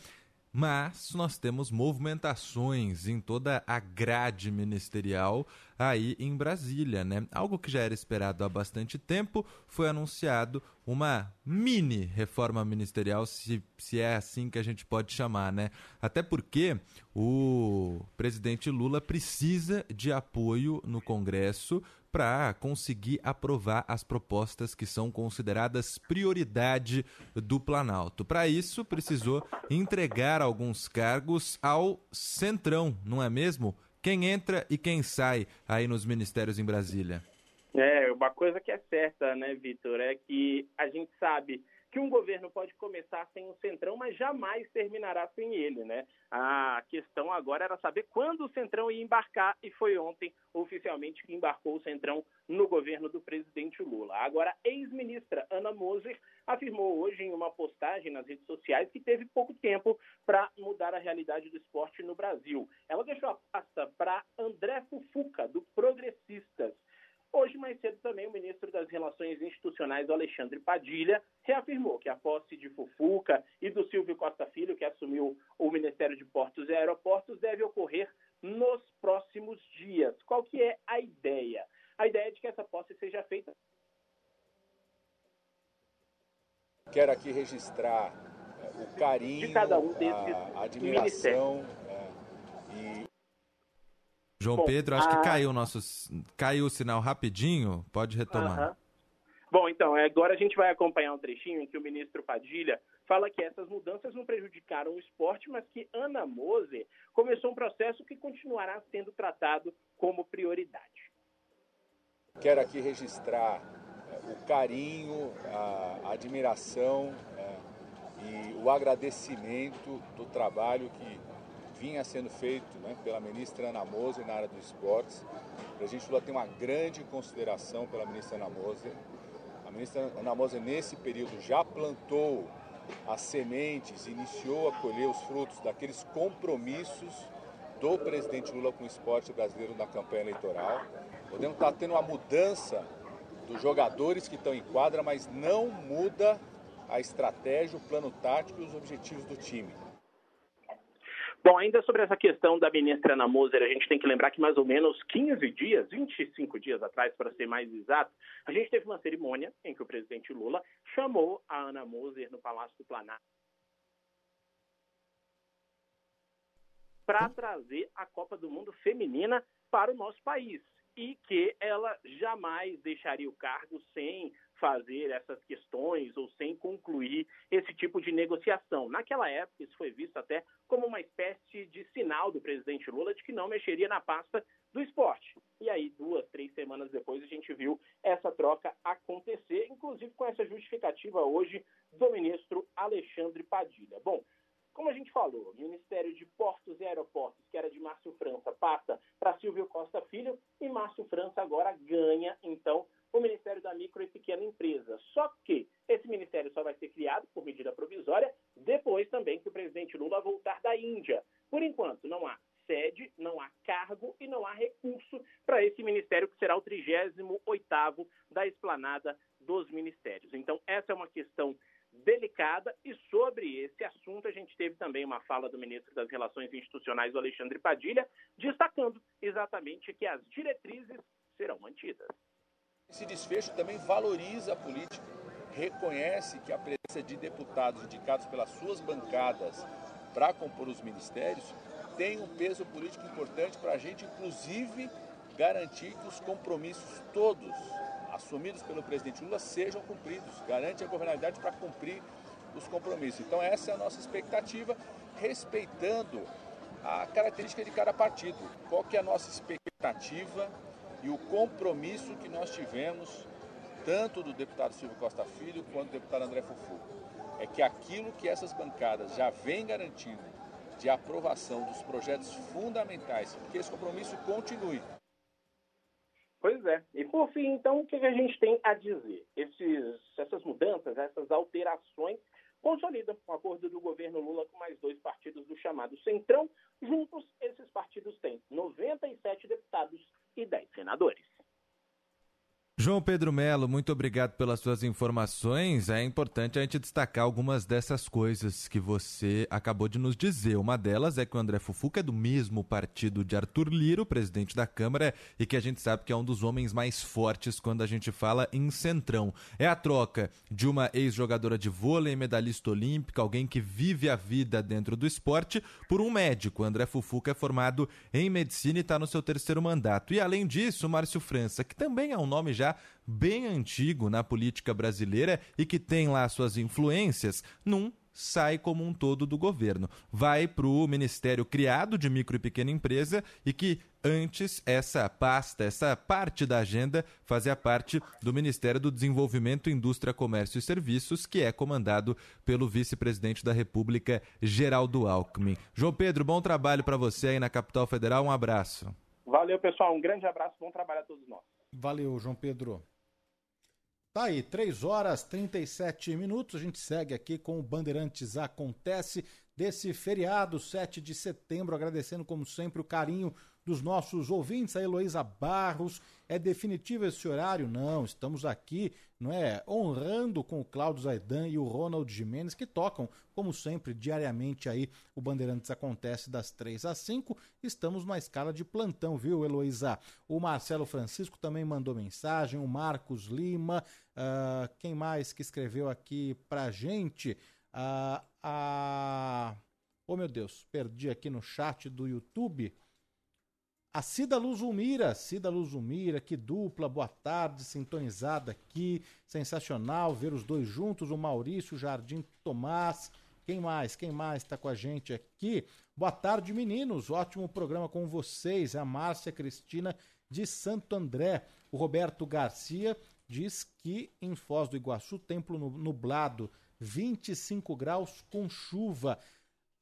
mas nós temos movimentações em toda a grade ministerial aí em Brasília, né? Algo que já era esperado há bastante tempo, foi anunciado uma mini reforma ministerial, se, se é assim que a gente pode chamar, né? Até porque o presidente Lula precisa de apoio no Congresso para conseguir aprovar as propostas que são consideradas prioridade do Planalto. Para isso, precisou entregar alguns cargos ao Centrão, não é mesmo? Quem entra e quem sai aí nos ministérios em Brasília? É, uma coisa que é certa, né, Vitor, é que a gente sabe que um governo pode começar sem o Centrão, mas jamais terminará sem ele, né? A questão agora era saber quando o Centrão ia embarcar e foi ontem oficialmente que embarcou o Centrão no governo do presidente Lula. Agora, ex-ministra Ana Moser afirmou hoje em uma postagem nas redes sociais que teve pouco tempo para mudar a realidade do esporte no Brasil. Ela deixou a pasta para André Fufuca, do Progressistas. Hoje, mais cedo, também o ministro das Relações Institucionais, Alexandre Padilha, reafirmou que a posse de Fufuca e do Silvio Costa Filho, que assumiu o Ministério de Portos e Aeroportos, deve ocorrer nos próximos dias. Qual que é a ideia? A ideia é de que essa posse seja feita Quero aqui registrar é, o carinho, De cada um desses a admiração é, e João Bom, Pedro, acho a- que caiu o nosso. Caiu o sinal rapidinho. Pode retomar. Bom, então, agora a gente vai acompanhar um trechinho em que o ministro Padilha fala que essas mudanças não prejudicaram o esporte, mas que Ana Moser começou um processo que continuará sendo tratado como prioridade. quero aqui registrar é, o carinho, a admiração é, e o agradecimento do trabalho que vinha sendo feito né, pela ministra Ana Moser na área do esportes. O presidente Lula tem uma grande consideração pela ministra Ana Moser. A ministra Ana Moser, nesse período, já plantou as sementes, iniciou a colher os frutos daqueles compromissos do presidente Lula com o esporte brasileiro na campanha eleitoral. Podemos estar tendo uma mudança dos jogadores que estão em quadra, mas não muda a estratégia, o plano tático e os objetivos do time. Bom, ainda sobre essa questão da ministra Ana Moser, a gente tem que lembrar que mais ou menos 15 dias, 25 dias atrás, para ser mais exato, a gente teve uma cerimônia em que o presidente Lula chamou a Ana Moser no Palácio do Planalto para trazer a Copa do Mundo feminina para o nosso país e que ela jamais deixaria o cargo sem fazer essas questões ou sem concluir esse tipo de negociação. Naquela época, isso foi visto até como uma espécie de sinal do presidente Lula de que não mexeria na pasta do esporte. E aí, duas, três semanas depois, a gente viu essa troca acontecer, inclusive com essa justificativa hoje do ministro Alexandre Padilha. Bom, como a gente falou, o Ministério de Portos e Aeroportos, que era de Márcio França, passa para Silvio Costa Filho e Márcio França agora ganha, então, o Ministério da Micro e Pequena Empresa. Só que esse ministério só vai ser criado por medida provisória depois também que o presidente Lula voltar da Índia. Por enquanto, não há sede, não há cargo e não há recurso para esse ministério que será o 38º da esplanada dos ministérios. Então, essa é uma questão delicada e sobre esse assunto a gente teve também uma fala do ministro das Relações Institucionais, o Alexandre Padilha, destacando exatamente que as diretrizes serão mantidas. Esse desfecho também valoriza a política, reconhece que a presença de deputados indicados pelas suas bancadas para compor os ministérios tem um peso político importante para a gente, inclusive, garantir que os compromissos todos assumidos pelo presidente Lula sejam cumpridos, garante a governabilidade para cumprir os compromissos. Então essa é a nossa expectativa, respeitando a característica de cada partido. Qual que é a nossa expectativa e o compromisso que nós tivemos, tanto do deputado Silvio Costa Filho quanto do deputado André Fufu. É que aquilo que essas bancadas já vêm garantindo de aprovação dos projetos fundamentais, que esse compromisso continue. Pois é. E por fim, então, o que a gente tem a dizer? Esses, essas mudanças, essas alterações consolidam o acordo do governo Lula com mais dois partidos do chamado Centrão. Juntos, esses partidos têm 97 deputados e 10 senadores. João Pedro Melo, muito obrigado pelas suas informações. É importante a gente destacar algumas dessas coisas que você acabou de nos dizer. Uma delas é que o André Fufuca é do mesmo partido de Arthur Lira, o presidente da Câmara, e que a gente sabe que é um dos homens mais fortes quando a gente fala em centrão. É a troca de uma ex-jogadora de vôlei, medalhista olímpica, alguém que vive a vida dentro do esporte, por um médico. O André Fufuca é formado em medicina e está no seu terceiro mandato. E além disso, Márcio França, que também é um nome já bem antigo na política brasileira e que tem lá suas influências, num sai como um todo do governo. Vai para o Ministério criado de Micro e Pequena Empresa e que antes essa pasta, essa parte da agenda fazia parte do Ministério do Desenvolvimento, Indústria, Comércio e Serviços, que é comandado pelo vice-presidente da República, Geraldo Alckmin. João Pedro, bom trabalho para você aí na Capital Federal, um abraço. Valeu, pessoal. Um grande abraço. Bom trabalho a todos nós. Valeu, João Pedro. Tá aí, 3 horas 37 minutos. A gente segue aqui com o Bandeirantes Acontece. desse feriado, 7 de setembro, agradecendo como sempre o carinho dos nossos ouvintes, a Heloísa Barros. É definitivo esse horário? Não, estamos aqui, não é, honrando com o Cláudio Zaidan e o Ronald Jimenez, que tocam, como sempre, diariamente aí o Bandeirantes acontece das 3 às 5. Estamos na escala de plantão, viu, Heloísa? O Marcelo Francisco também mandou mensagem, o Marcos Lima, uh, quem mais que escreveu aqui pra gente? Uh, a... Oh, meu Deus, perdi aqui no chat do YouTube. A Cida Luzumira, Cida Luzumira, que dupla, boa tarde, sintonizada aqui, sensacional ver os dois juntos, o Maurício, Jardim Tomás, quem mais, quem mais está com a gente aqui? Boa tarde, meninos, ótimo programa com vocês, a Márcia Cristina de Santo André, o Roberto Garcia diz que em Foz do Iguaçu, templo nublado, 25 graus com chuva.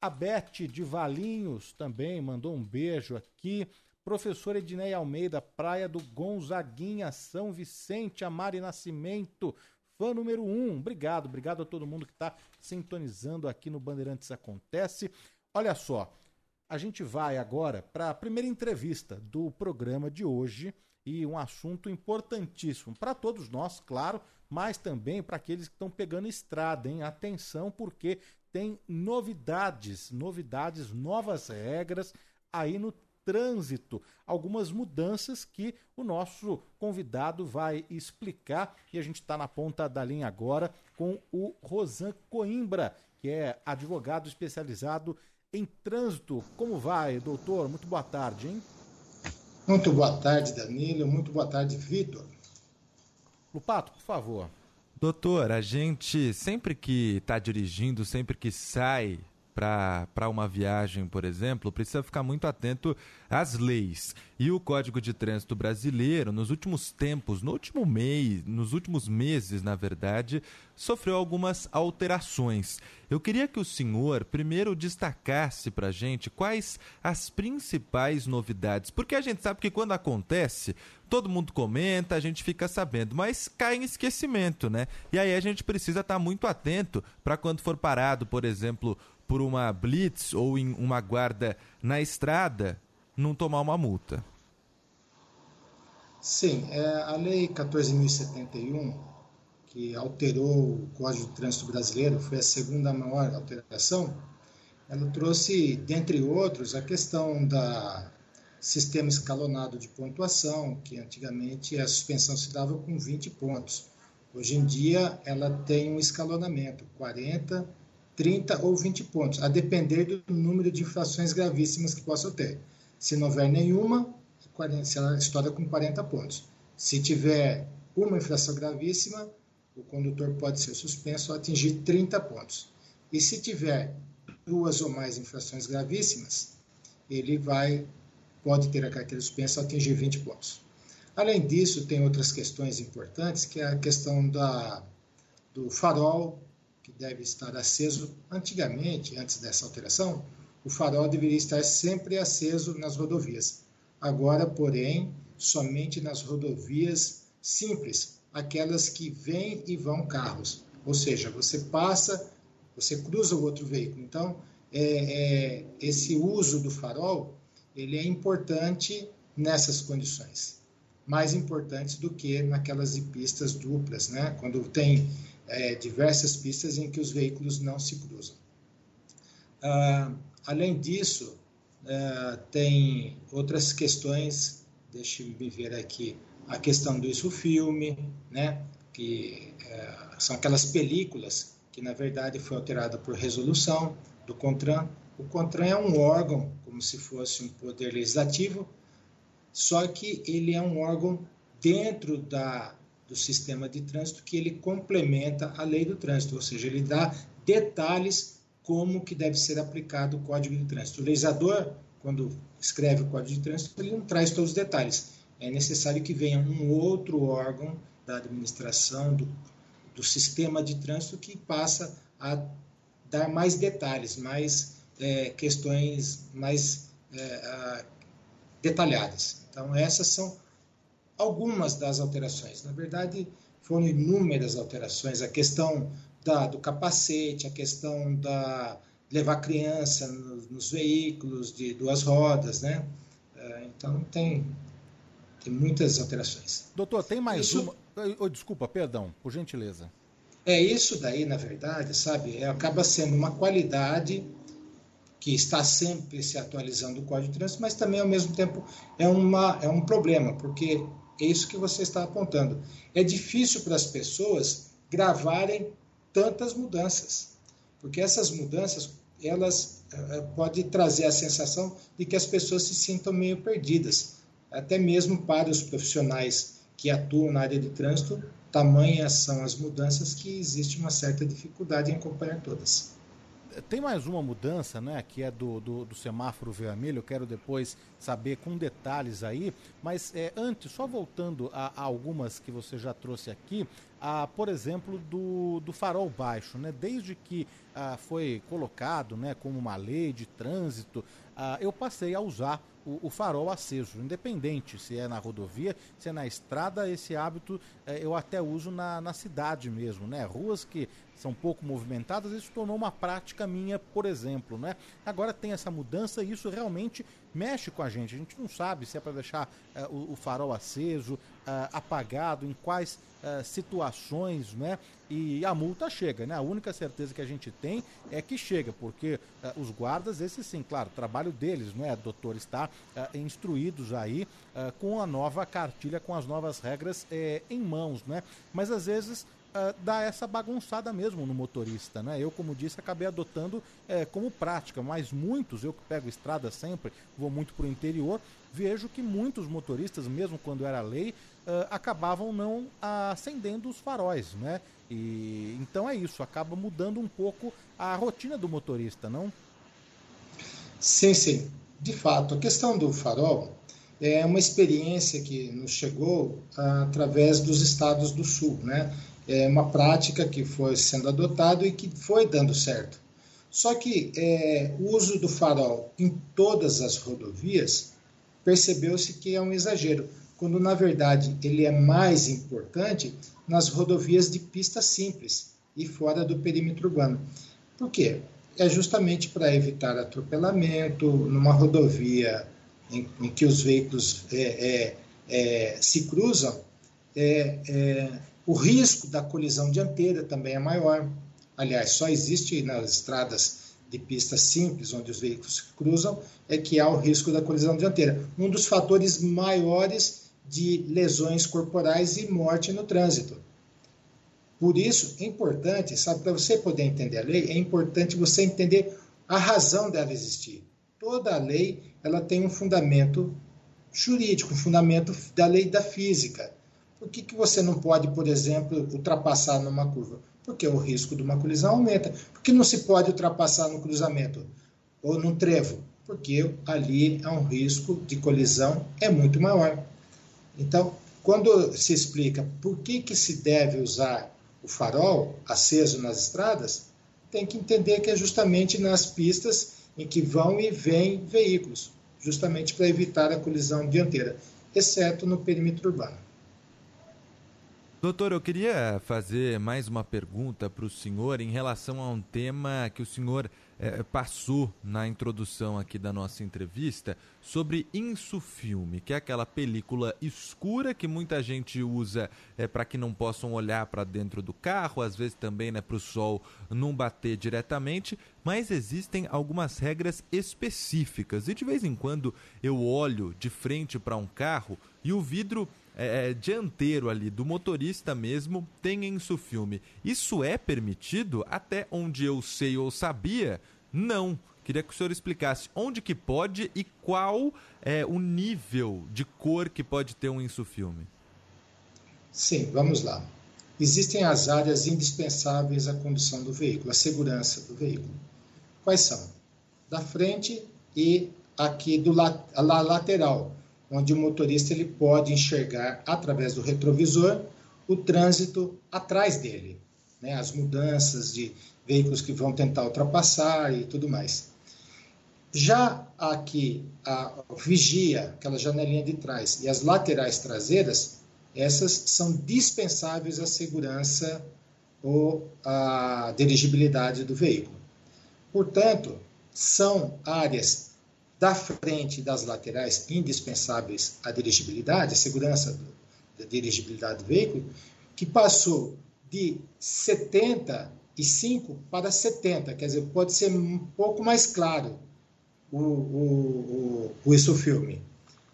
A Bete de Valinhos também mandou um beijo aqui. Professor Ednei Almeida, Praia do Gonzaguinha, São Vicente, Amari Nascimento, fã número um. Obrigado, obrigado a todo mundo que está sintonizando aqui no Bandeirantes Acontece. Olha só, a gente vai agora para a primeira entrevista do programa de hoje e um assunto importantíssimo para todos nós, claro, mas também para aqueles que estão pegando estrada, hein? Atenção, porque tem novidades, novidades, novas regras aí no trânsito, algumas mudanças que o nosso convidado vai explicar e a gente está na ponta da linha agora com o Rosan Coimbra, que é advogado especializado em trânsito. Como vai, doutor? Muito boa tarde, hein? Muito boa tarde, Danilo. Muito boa tarde, Vitor. Lupato, por favor. Doutor, a gente sempre que está dirigindo, sempre que sai para uma viagem, por exemplo, precisa ficar muito atento às leis. E o Código de Trânsito Brasileiro, nos últimos tempos, no último mês, nos últimos meses, na verdade, sofreu algumas alterações. Eu queria que o senhor primeiro destacasse para a gente quais as principais novidades, porque a gente sabe que quando acontece, todo mundo comenta, a gente fica sabendo, mas cai em esquecimento, né? E aí a gente precisa estar tá muito atento para quando for parado, por exemplo, por uma blitz ou em uma guarda na estrada, não tomar uma multa. Sim, é, a Lei 14.071, que alterou o Código de Trânsito Brasileiro, foi a segunda maior alteração, ela trouxe, dentre outros, a questão da sistema escalonado de pontuação, que antigamente a suspensão se dava com 20 pontos. Hoje em dia ela tem um escalonamento, 40, 30 ou 20 pontos, a depender do número de infrações gravíssimas que possa ter. Se não houver nenhuma, se ela estoura com 40 pontos. Se tiver uma infração gravíssima, o condutor pode ser suspenso a atingir 30 pontos. E se tiver duas ou mais infrações gravíssimas, ele vai pode ter a carteira suspensa a atingir 20 pontos. Além disso, tem outras questões importantes, que é a questão da, do farol que deve estar aceso antigamente, antes dessa alteração, o farol deveria estar sempre aceso nas rodovias. Agora, porém, somente nas rodovias simples, aquelas que vêm e vão carros. Ou seja, você passa, você cruza o outro veículo. Então, é, é, esse uso do farol ele é importante nessas condições, mais importantes do que naquelas pistas duplas, né? Quando tem é, diversas pistas em que os veículos não se cruzam. Ah, além disso, é, tem outras questões, deixe me ver aqui, a questão do isso filme, né, que é, são aquelas películas que na verdade foi alterada por resolução do CONTRAN. O CONTRAN é um órgão, como se fosse um poder legislativo, só que ele é um órgão dentro da do sistema de trânsito que ele complementa a lei do trânsito, ou seja, ele dá detalhes como que deve ser aplicado o Código de Trânsito. O legislador, quando escreve o Código de Trânsito, ele não traz todos os detalhes. É necessário que venha um outro órgão da administração, do, do sistema de trânsito, que passa a dar mais detalhes, mais é, questões mais é, detalhadas. Então, essas são algumas das alterações. Na verdade, foram inúmeras alterações. A questão da, do capacete, a questão da, levar criança nos, nos veículos de duas rodas, né? É, então tem, tem muitas alterações. Doutor, tem mais isso... uma. Oh, desculpa, perdão, por gentileza. É isso daí, na verdade, sabe? É, acaba sendo uma qualidade que está sempre se atualizando o Código de Trânsito, mas também, ao mesmo tempo, é, uma, é um problema, porque é isso que você está apontando. É difícil para as pessoas gravarem tantas mudanças, porque essas mudanças, elas uh, podem trazer a sensação de que as pessoas se sintam meio perdidas, até mesmo para os profissionais que atuam na área de trânsito, tamanhas são as mudanças que existe uma certa dificuldade em acompanhar todas. Tem mais uma mudança, né, que é do, do, do, semáforo vermelho, eu quero depois saber com detalhes aí, mas é, antes, só voltando a, a algumas que você já trouxe aqui, a, por exemplo, do, do farol baixo, né, desde que a, foi colocado né, como uma lei de trânsito, eu passei a usar o, o, farol aceso, independente se é na rodovia, se é na estrada, esse hábito é, eu até uso na, na cidade mesmo, né? Ruas que são pouco movimentadas, isso tornou uma prática minha, por exemplo, né? Agora tem essa mudança e isso realmente mexe com a gente. A gente não sabe se é para deixar uh, o, o, farol aceso, uh, apagado, em quais uh, situações, né? E a multa chega, né? A única certeza que a gente tem é que chega, porque os guardas, esses sim, claro, trabalho deles, não é, doutor, está instruídos aí com a nova cartilha, com as novas regras eh, em mãos, né? Mas às vezes uh, dá essa bagunçada mesmo no motorista, né? Eu, como disse, acabei adotando como prática, mas muitos, eu que pego estrada sempre, vou muito para o interior, vejo que muitos motoristas, mesmo quando era lei, uh, acabavam não acendendo os faróis, né? E então é isso, acaba mudando um pouco a rotina do motorista, não? Sim, sim. De fato, a questão do farol é uma experiência que nos chegou através dos estados do sul, né? é uma prática que foi sendo adotada e que foi dando certo. Só que é, o uso do farol em todas as rodovias percebeu-se que é um exagero, quando na verdade ele é mais importante nas rodovias de pista simples e fora do perímetro urbano. Por quê? É justamente para evitar atropelamento numa rodovia em, em que os veículos é, é, é se cruzam. É, é o risco da colisão dianteira também é maior. Aliás, só existe nas estradas de pista simples, onde os veículos cruzam, é que há o risco da colisão dianteira. Um dos fatores maiores de lesões corporais e morte no trânsito. Por isso, é importante, sabe, para você poder entender a lei, é importante você entender a razão dela existir. Toda lei, ela tem um fundamento jurídico, um fundamento da lei da física. Por que, que você não pode, por exemplo, ultrapassar numa curva? Porque o risco de uma colisão aumenta. Por que não se pode ultrapassar no cruzamento ou num trevo? Porque ali há um risco de colisão é muito maior. Então, quando se explica por que, que se deve usar o farol aceso nas estradas, tem que entender que é justamente nas pistas em que vão e vêm veículos, justamente para evitar a colisão dianteira, exceto no perímetro urbano. Doutor, eu queria fazer mais uma pergunta para o senhor em relação a um tema que o senhor é, passou na introdução aqui da nossa entrevista sobre Insufilme, que é aquela película escura que muita gente usa é, para que não possam olhar para dentro do carro, às vezes também né, para o sol não bater diretamente, mas existem algumas regras específicas. E de vez em quando eu olho de frente para um carro e o vidro é, é, dianteiro ali do motorista mesmo tem insufilme. Isso é permitido? Até onde eu sei ou sabia, não. Queria que o senhor explicasse onde que pode e qual é o nível de cor que pode ter um insufilme. Sim, vamos lá. Existem as áreas indispensáveis à condução do veículo, à segurança do veículo. Quais são? Da frente e aqui do la lateral, onde o motorista ele pode enxergar através do retrovisor o trânsito atrás dele, né? as mudanças de veículos que vão tentar ultrapassar e tudo mais. Já aqui a vigia, aquela janelinha de trás e as laterais traseiras, essas são dispensáveis à segurança ou à dirigibilidade do veículo. Portanto, são áreas da frente e das laterais indispensáveis à dirigibilidade, à segurança da dirigibilidade do veículo, que passou de 75 para 70, quer dizer, pode ser um pouco mais claro o, o, o, o filme.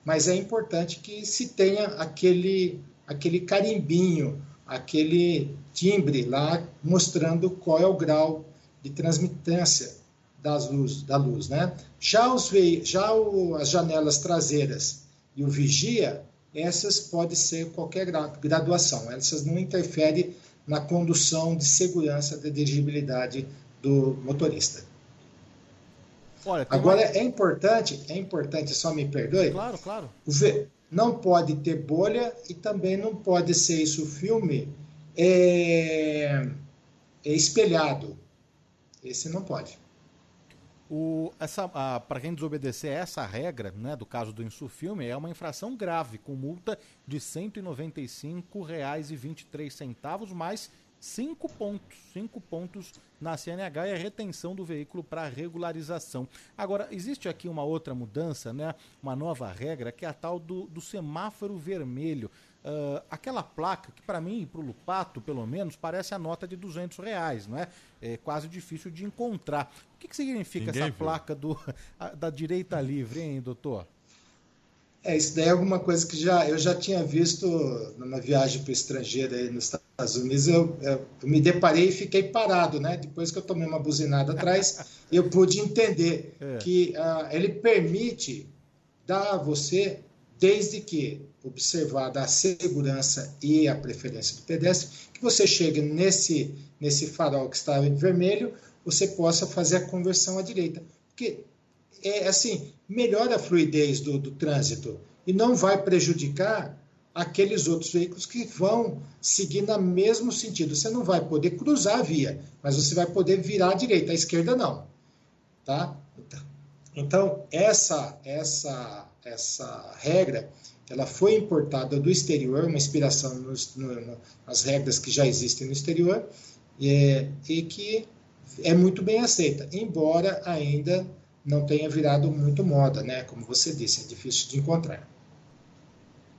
Mas é importante que se tenha aquele, aquele carimbinho, aquele timbre lá mostrando qual é o grau de transmitância das luz, da luz. Né? Já, os, já o, as janelas traseiras e o vigia, essas podem ser qualquer graduação, essas não interferem na condução de segurança da dirigibilidade do motorista. Olha, Agora é importante, é importante, só me perdoe. Claro, claro. Não pode ter bolha e também não pode ser isso filme é, é espelhado. Esse não pode. Para quem desobedecer essa regra, né, do caso do insufilme, é uma infração grave, com multa de R$ 195,23, mais 5 pontos, 5 pontos na CNH e a retenção do veículo para regularização. Agora, existe aqui uma outra mudança, né? uma nova regra, que é a tal do, do semáforo vermelho. Uh, aquela placa que para mim e para o Lupato, pelo menos, parece a nota de 200 reais, não é? É quase difícil de encontrar. O que, que significa Ninguém essa viu. placa do, [LAUGHS] a, da direita livre, hein, doutor? É, isso daí é alguma coisa que já, eu já tinha visto numa viagem para o estrangeiro aí nos Estados Unidos. Eu, eu, me deparei e fiquei parado, né? Depois que eu tomei uma buzinada atrás, [LAUGHS] eu pude entender é. que uh, ele permite dar a você, desde que observada a segurança e a preferência do pedestre, que você chegue nesse, nesse farol que está em vermelho, você possa fazer a conversão à direita. Porque é assim, melhora a fluidez do, do trânsito e não vai prejudicar aqueles outros veículos que vão seguir no mesmo sentido. Você não vai poder cruzar a via, mas você vai poder virar à direita, à esquerda não. Tá? Então, essa, essa, essa regra ela foi importada do exterior, uma inspiração nos, no, nas regras que já existem no exterior, e, e que é muito bem aceita, embora ainda não tenha virado muito moda, né? Como você disse, é difícil de encontrar.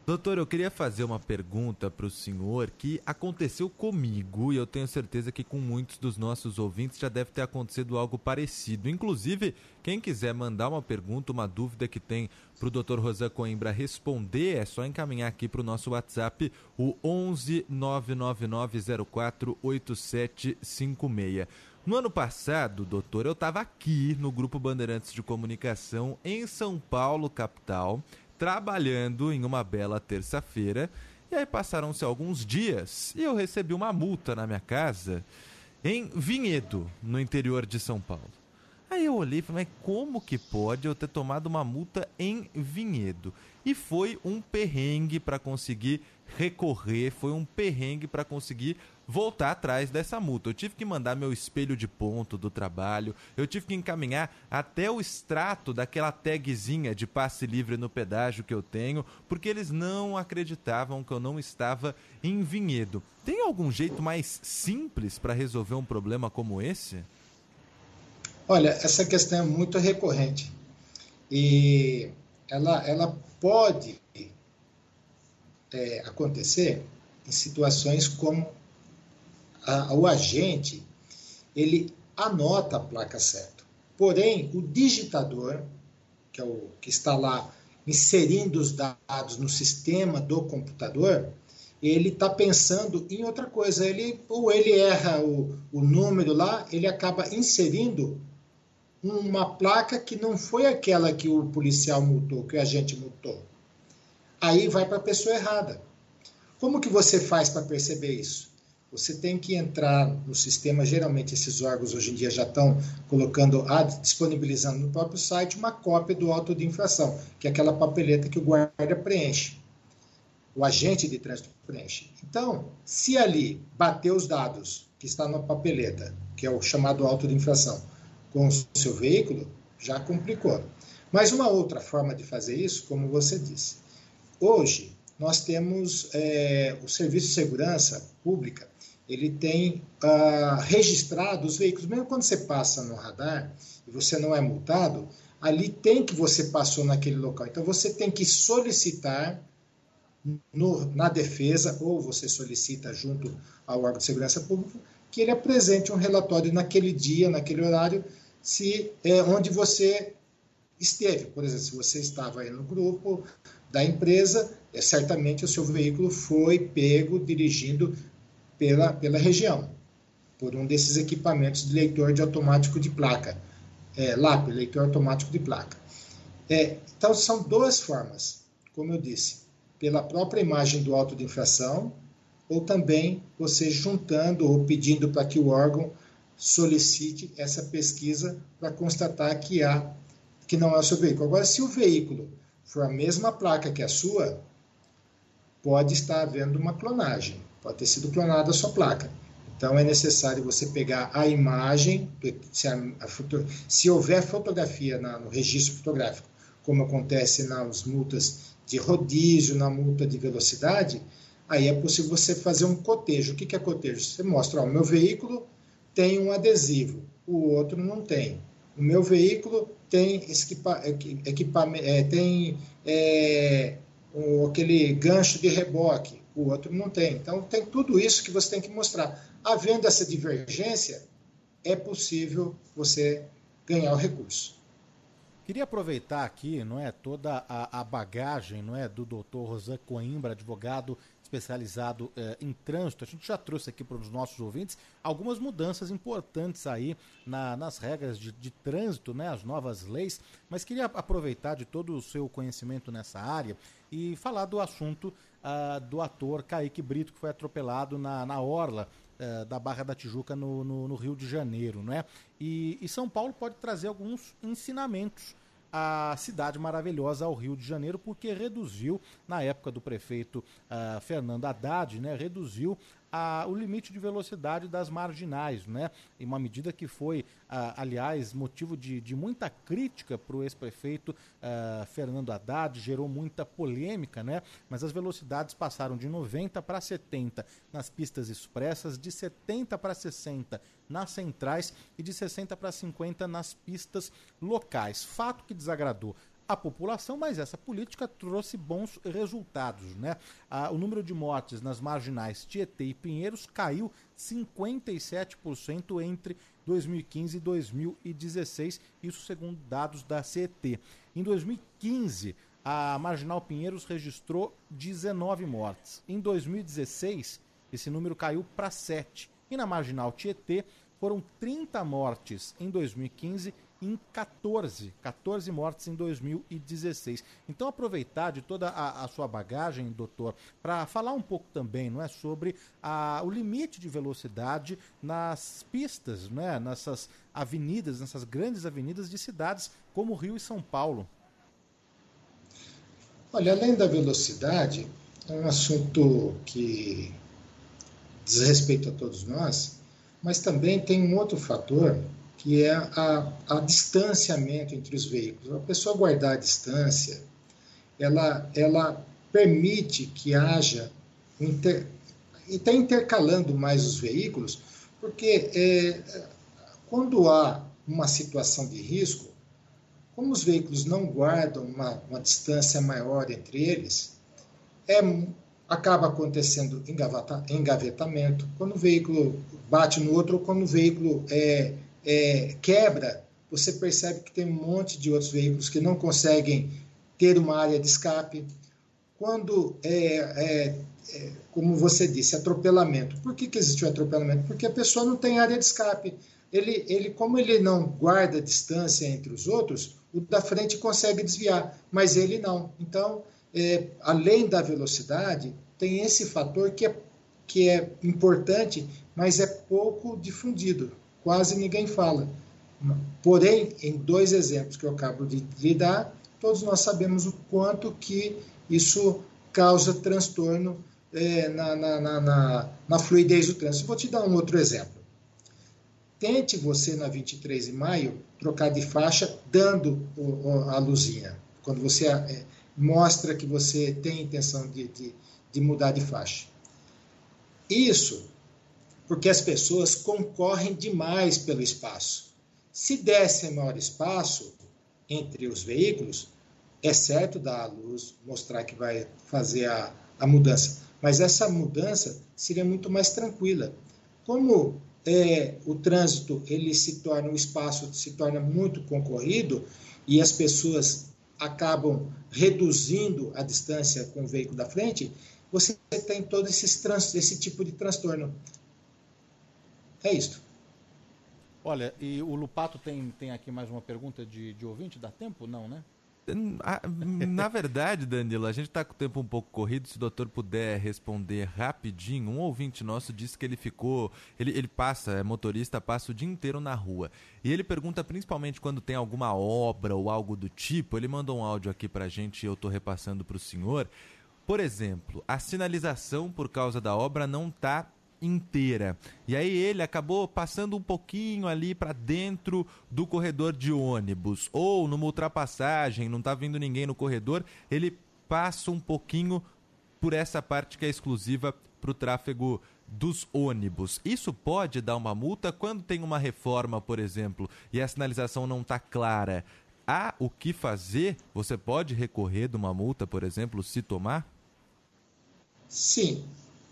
Doutor, eu queria fazer uma pergunta para o senhor que aconteceu comigo e eu tenho certeza que com muitos dos nossos ouvintes já deve ter acontecido algo parecido. Inclusive, quem quiser mandar uma pergunta, uma dúvida que tem para o Dr. Rosan Coimbra responder, é só encaminhar aqui para o nosso WhatsApp, o 11 99904 8756. No ano passado, doutor, eu estava aqui no Grupo Bandeirantes de Comunicação em São Paulo, capital, trabalhando em uma bela terça-feira. E aí passaram-se alguns dias e eu recebi uma multa na minha casa em Vinhedo, no interior de São Paulo. Aí eu olhei e falei, mas como que pode eu ter tomado uma multa em Vinhedo? E foi um perrengue para conseguir recorrer, foi um perrengue para conseguir voltar atrás dessa multa. Eu tive que mandar meu espelho de ponto do trabalho, eu tive que encaminhar até o extrato daquela tagzinha de passe livre no pedágio que eu tenho, porque eles não acreditavam que eu não estava em vinhedo. Tem algum jeito mais simples para resolver um problema como esse? Olha, essa questão é muito recorrente e ela, ela pode é, acontecer em situações como a, o agente ele anota a placa certa. Porém, o digitador, que é o que está lá inserindo os dados no sistema do computador, ele está pensando em outra coisa. Ele, ou ele erra o, o número lá, ele acaba inserindo uma placa que não foi aquela que o policial multou, que o agente multou. Aí vai para a pessoa errada. Como que você faz para perceber isso? você tem que entrar no sistema. Geralmente, esses órgãos hoje em dia já estão colocando, disponibilizando no próprio site uma cópia do auto de infração, que é aquela papeleta que o guarda preenche, o agente de trânsito preenche. Então, se ali bater os dados que está na papeleta, que é o chamado auto de infração, com o seu veículo, já complicou. Mas uma outra forma de fazer isso, como você disse, hoje nós temos é, o Serviço de Segurança Pública ele tem uh, registrado os veículos. Mesmo quando você passa no radar e você não é multado, ali tem que você passou naquele local. Então você tem que solicitar no, na defesa, ou você solicita junto ao órgão de segurança pública, que ele apresente um relatório naquele dia, naquele horário, se é, onde você esteve. Por exemplo, se você estava aí no grupo da empresa, é, certamente o seu veículo foi pego dirigindo pela, pela região, por um desses equipamentos de leitor de automático de placa, é, LAP, leitor automático de placa. É, então, são duas formas, como eu disse, pela própria imagem do auto de infração, ou também você juntando ou pedindo para que o órgão solicite essa pesquisa para constatar que há que não é o seu veículo. Agora, se o veículo for a mesma placa que a sua, pode estar havendo uma clonagem, pode ter sido clonada a sua placa. Então é necessário você pegar a imagem, se, a, a foto, se houver fotografia na, no registro fotográfico, como acontece nas multas de rodízio, na multa de velocidade, aí é possível você fazer um cotejo. O que é cotejo? Você mostra, o meu veículo tem um adesivo, o outro não tem. O meu veículo tem equipa, equipamento, é, tem é, o, aquele gancho de reboque, o outro não tem. Então tem tudo isso que você tem que mostrar. Havendo essa divergência, é possível você ganhar o recurso. Queria aproveitar aqui, não é, toda a, a bagagem, não é, do doutor Rosan Coimbra, advogado especializado eh, em trânsito. A gente já trouxe aqui para os nossos ouvintes algumas mudanças importantes aí na, nas regras de, de, trânsito, né, as novas leis, mas queria aproveitar de todo o seu conhecimento nessa área e falar do assunto uh, do ator Kaique Brito, que foi atropelado na, na orla uh, da Barra da Tijuca no, no, no, Rio de Janeiro. Né? E, e São Paulo pode trazer alguns ensinamentos a cidade maravilhosa ao Rio de Janeiro, porque reduziu, na época do prefeito uh, Fernando Haddad, né, reduziu a, o limite de velocidade das marginais, né? E uma medida que foi, aliás, motivo de, de muita crítica para o ex-prefeito Fernando Haddad, gerou muita polêmica, né? Mas as velocidades passaram de 90 para 70 nas pistas expressas, de 70 para 60 nas centrais e de 60 para 50 nas pistas locais. Fato que desagradou a população, mas essa política trouxe bons resultados. Né? Ah, o número de mortes nas marginais Tietê e Pinheiros caiu 57% entre 2015 e 2016, isso segundo dados da CET. Em 2015, a Marginal Pinheiros registrou 19 mortes. Em 2016, esse número caiu para 7. E na Marginal Tietê, foram 30 mortes em 2015 em 14, 14 mortes em 2016. Então aproveitar de toda a, a sua bagagem, doutor, para falar um pouco também, não é, sobre a, o limite de velocidade nas pistas, né, nessas avenidas, nessas grandes avenidas de cidades como Rio e São Paulo. Olha, além da velocidade, é um assunto que diz respeito a todos nós, mas também tem um outro fator que é a, a distanciamento entre os veículos. A pessoa guardar a distância, ela, ela permite que haja inter, e está intercalando mais os veículos, porque é, quando há uma situação de risco, como os veículos não guardam uma, uma distância maior entre eles, é, acaba acontecendo engavetamento, quando o veículo bate no outro ou quando o veículo é, é, quebra, você percebe que tem um monte de outros veículos que não conseguem ter uma área de escape. Quando é, é, é como você disse, atropelamento. Por que, que existe o atropelamento? Porque a pessoa não tem área de escape. Ele, ele, como ele não guarda distância entre os outros, o da frente consegue desviar, mas ele não. Então, é, além da velocidade, tem esse fator que é, que é importante, mas é pouco difundido quase ninguém fala. Porém, em dois exemplos que eu acabo de lhe dar, todos nós sabemos o quanto que isso causa transtorno é, na, na, na, na, fluidez do trânsito. Vou te dar um outro exemplo. Tente você, na 23 de maio, trocar de faixa dando o, a luzinha. Quando você é, mostra que você tem intenção de, de, de mudar de faixa. Isso porque as pessoas concorrem demais pelo espaço. Se desse maior espaço entre os veículos, é certo dar a luz, mostrar que vai fazer a, a mudança, mas essa mudança seria muito mais tranquila. Como é, o trânsito ele se torna, o espaço se torna muito concorrido e as pessoas acabam reduzindo a distância com o veículo da frente, você tem todo esse, esse tipo de transtorno. É isso. Olha, e o Lupato tem, tem aqui mais uma pergunta de, de ouvinte, dá tempo? Não, né? Na verdade, Danilo, a gente está com o tempo um pouco corrido. Se o doutor puder responder rapidinho, um ouvinte nosso disse que ele ficou. Ele, ele passa, é motorista, passa o dia inteiro na rua. E ele pergunta principalmente quando tem alguma obra ou algo do tipo. Ele mandou um áudio aqui para a gente e eu estou repassando para o senhor. Por exemplo, a sinalização por causa da obra não está inteira. E aí ele acabou passando um pouquinho ali para dentro do corredor de ônibus ou numa ultrapassagem, não tá vindo ninguém no corredor, ele passa um pouquinho por essa parte que é exclusiva para o tráfego dos ônibus. Isso pode dar uma multa quando tem uma reforma, por exemplo, e a sinalização não está clara. Há o que fazer? Você pode recorrer de uma multa, por exemplo, se tomar? Sim,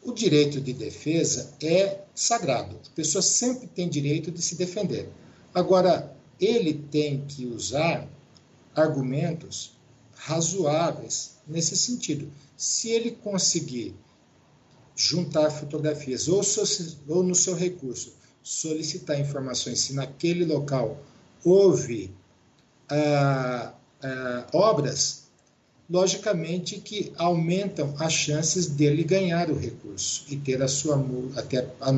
o direito de defesa é sagrado. A pessoa sempre tem direito de se defender. Agora, ele tem que usar argumentos razoáveis nesse sentido. Se ele conseguir juntar fotografias ou, ou no seu recurso solicitar informações se naquele local houve ah, ah, obras, logicamente que aumentam as chances dele ganhar o recurso e ter a sua multa, até a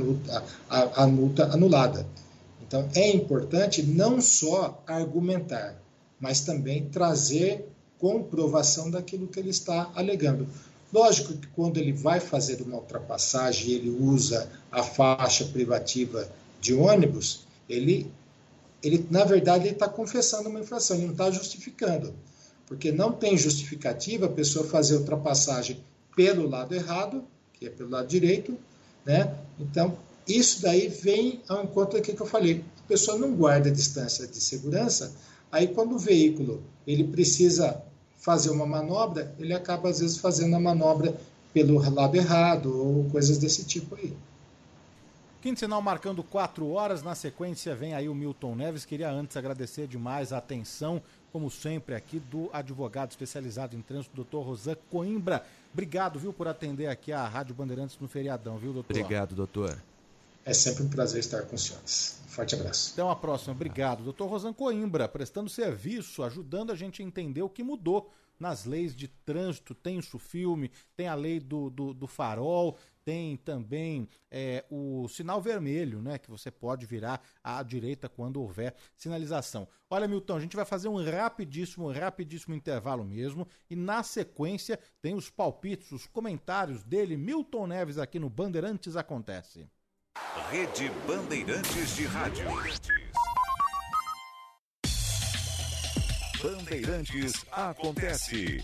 a, a multa anulada. Então é importante não só argumentar, mas também trazer comprovação daquilo que ele está alegando. Lógico que quando ele vai fazer uma ultrapassagem ele usa a faixa privativa de ônibus, ele, ele na verdade, ele está confessando uma infração, ele não está justificando porque não tem justificativa a pessoa fazer ultrapassagem pelo lado errado, que é pelo lado direito, né? Então, isso daí vem ao encontro daquilo que eu falei. A pessoa não guarda a distância de segurança, aí quando o veículo ele precisa fazer uma manobra, ele acaba às vezes fazendo a manobra pelo lado errado ou coisas desse tipo aí. Quinto sinal marcando 4 horas. Na sequência vem aí o Milton Neves. Queria antes agradecer demais a atenção como sempre, aqui do advogado especializado em trânsito, doutor Rosan Coimbra. Obrigado, viu, por atender aqui a Rádio Bandeirantes no feriadão, viu, doutor? Obrigado, doutor. É sempre um prazer estar com os senhores. Forte abraço. Até uma próxima. Obrigado. Doutor Rosan Coimbra, prestando serviço, ajudando a gente a entender o que mudou nas leis de trânsito. Tem isso filme, tem a lei do, do, do farol, tem também é, o sinal vermelho, né? Que você pode virar à direita quando houver sinalização. Olha, Milton, a gente vai fazer um rapidíssimo, rapidíssimo intervalo mesmo. E na sequência tem os palpites, os comentários dele, Milton Neves, aqui no Bandeirantes Acontece. Rede Bandeirantes de Rádio. Bandeirantes Acontece.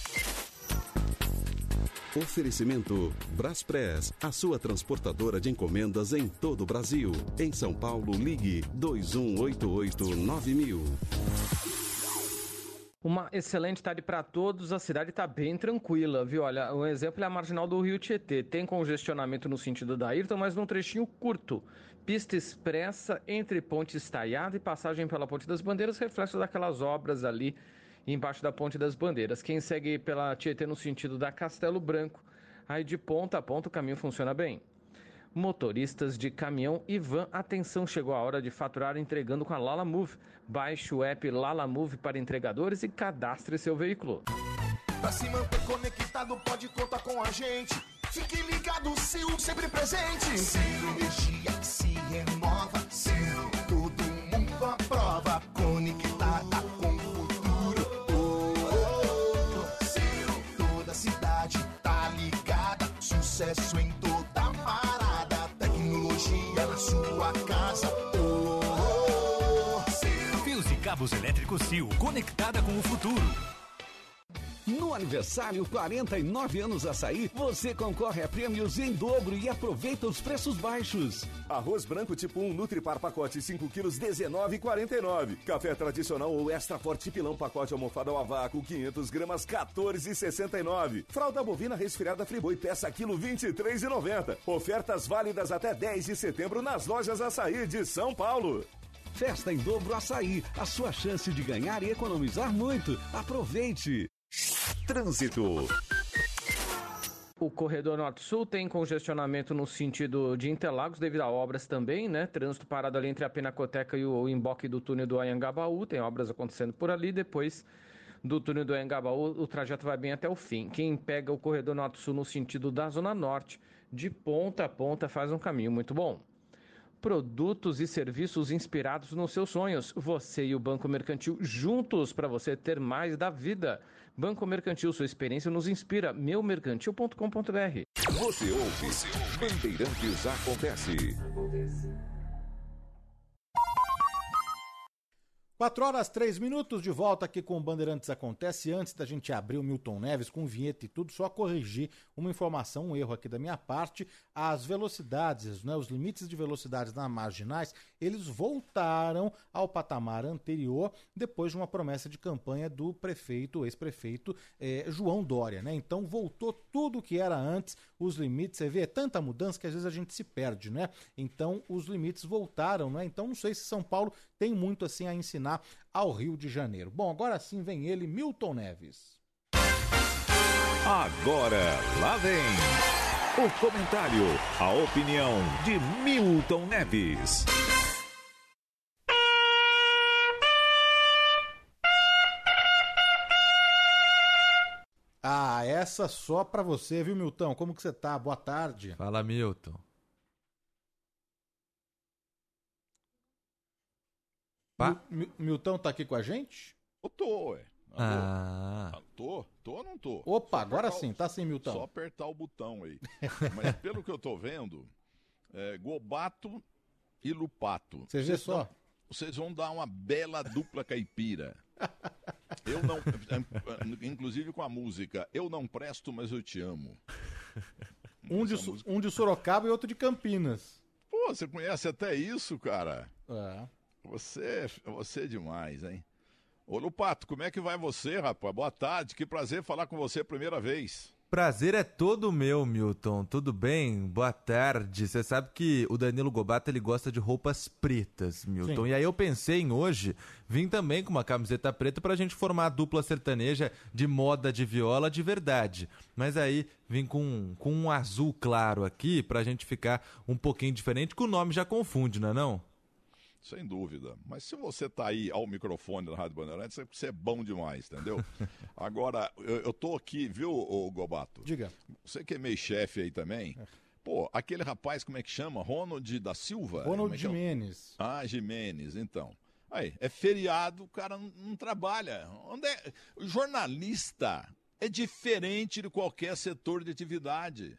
Oferecimento Braspress, a sua transportadora de encomendas em todo o Brasil. Em São Paulo, ligue 2188 9000. Uma excelente tarde para todos. A cidade está bem tranquila, viu? Olha, um exemplo é a marginal do Rio Tietê. Tem congestionamento no sentido da Ayrton, mas num trechinho curto. Pista expressa entre Ponte Estaiada e passagem pela Ponte das Bandeiras, reflexo daquelas obras ali embaixo da Ponte das Bandeiras. Quem segue pela Tietê no sentido da Castelo Branco, aí de ponta a ponta o caminho funciona bem. Motoristas de caminhão e van, atenção, chegou a hora de faturar entregando com a Lala Move. Baixe o app Lala Move para entregadores e cadastre seu veículo. Pra se manter conectado, pode contar com a gente. Fique ligado, Sil, sempre presente. Sil, energia que se renova. Sil, todo mundo aprova. Cabos elétricos Sil, conectada com o futuro. No aniversário 49 anos açaí, você concorre a prêmios em dobro e aproveita os preços baixos. Arroz branco tipo 1 Nutripar pacote 5 quilos 19,49. Café tradicional ou extra forte pilão pacote almofada ao vácuo 500 gramas 14,69. Fralda bovina resfriada Friboi peça quilo 23,90. Ofertas válidas até 10 de setembro nas lojas açaí de São Paulo. Festa em dobro açaí, a sua chance de ganhar e economizar muito. Aproveite! Trânsito. O corredor norte-sul tem congestionamento no sentido de Interlagos devido a obras também, né? Trânsito parado ali entre a Pinacoteca e o emboque do túnel do Anhangabaú. Tem obras acontecendo por ali. Depois do túnel do Anhangabaú, o trajeto vai bem até o fim. Quem pega o corredor norte-sul no sentido da Zona Norte, de ponta a ponta, faz um caminho muito bom produtos e serviços inspirados nos seus sonhos. Você e o Banco Mercantil juntos para você ter mais da vida. Banco Mercantil, sua experiência nos inspira. Meumercantil.com.br. Você ouve, Bandeirantes Acontece. 4 horas 3 minutos de volta aqui com o Bandeirantes Acontece. Antes da gente abrir o Milton Neves com vinheta e tudo, só corrigir uma informação, um erro aqui da minha parte. As velocidades, né, os limites de velocidades nas marginais, eles voltaram ao patamar anterior depois de uma promessa de campanha do prefeito, ex-prefeito eh, João Dória. Né? Então voltou tudo o que era antes, os limites. Você vê, é tanta mudança que às vezes a gente se perde, né? Então os limites voltaram, né? Então não sei se São Paulo tem muito assim a ensinar ao Rio de Janeiro. Bom, agora sim vem ele, Milton Neves. Agora, lá vem o comentário, a opinião de Milton Neves. Ah, essa só pra você, viu, Milton? Como que você tá? Boa tarde. Fala, Milton. Mil- Milton tá aqui com a gente? Eu tô, ué. Ah. Ah, Tô? Tô ou não tô? Opa, Só agora apertar o- sim, tá sim, Milton. Só apertar o botão aí. [LAUGHS] Mas pelo que eu tô vendo, é, Gobato e Lupato. Você vê Vocês só? dão- Vocês vão dar uma bela dupla caipira. Eu não. é, Inclusive com a música Eu não presto, mas eu te amo. Um de, Su- um de Sorocaba e outro de Campinas. Pô, você conhece até isso, cara? É. Você, você é demais, hein? Ô Lupato, como é que vai você, rapaz? Boa tarde, que prazer falar com você a primeira vez. Prazer é todo meu, Milton. Tudo bem? Boa tarde. Você sabe que o Danilo Gobato ele gosta de roupas pretas, Milton. Sim. E aí eu pensei em hoje vir também com uma camiseta preta pra gente formar a dupla sertaneja de moda de viola de verdade. Mas aí vim com, com um azul claro aqui pra gente ficar um pouquinho diferente, que o nome já confunde, não é não? Sem dúvida. Mas se você tá aí ao microfone da Rádio Bandeirantes, é porque você é bom demais, entendeu? [LAUGHS] Agora, eu, eu tô aqui, viu, ô Gobato? Diga. Você que é meio chefe aí também. Pô, aquele rapaz, como é que chama? Ronald da Silva? Ronald é que é Jimenez. Ah, Jimenez, então. Aí, é feriado, o cara não, não trabalha. Onde é? O jornalista é diferente de qualquer setor de atividade.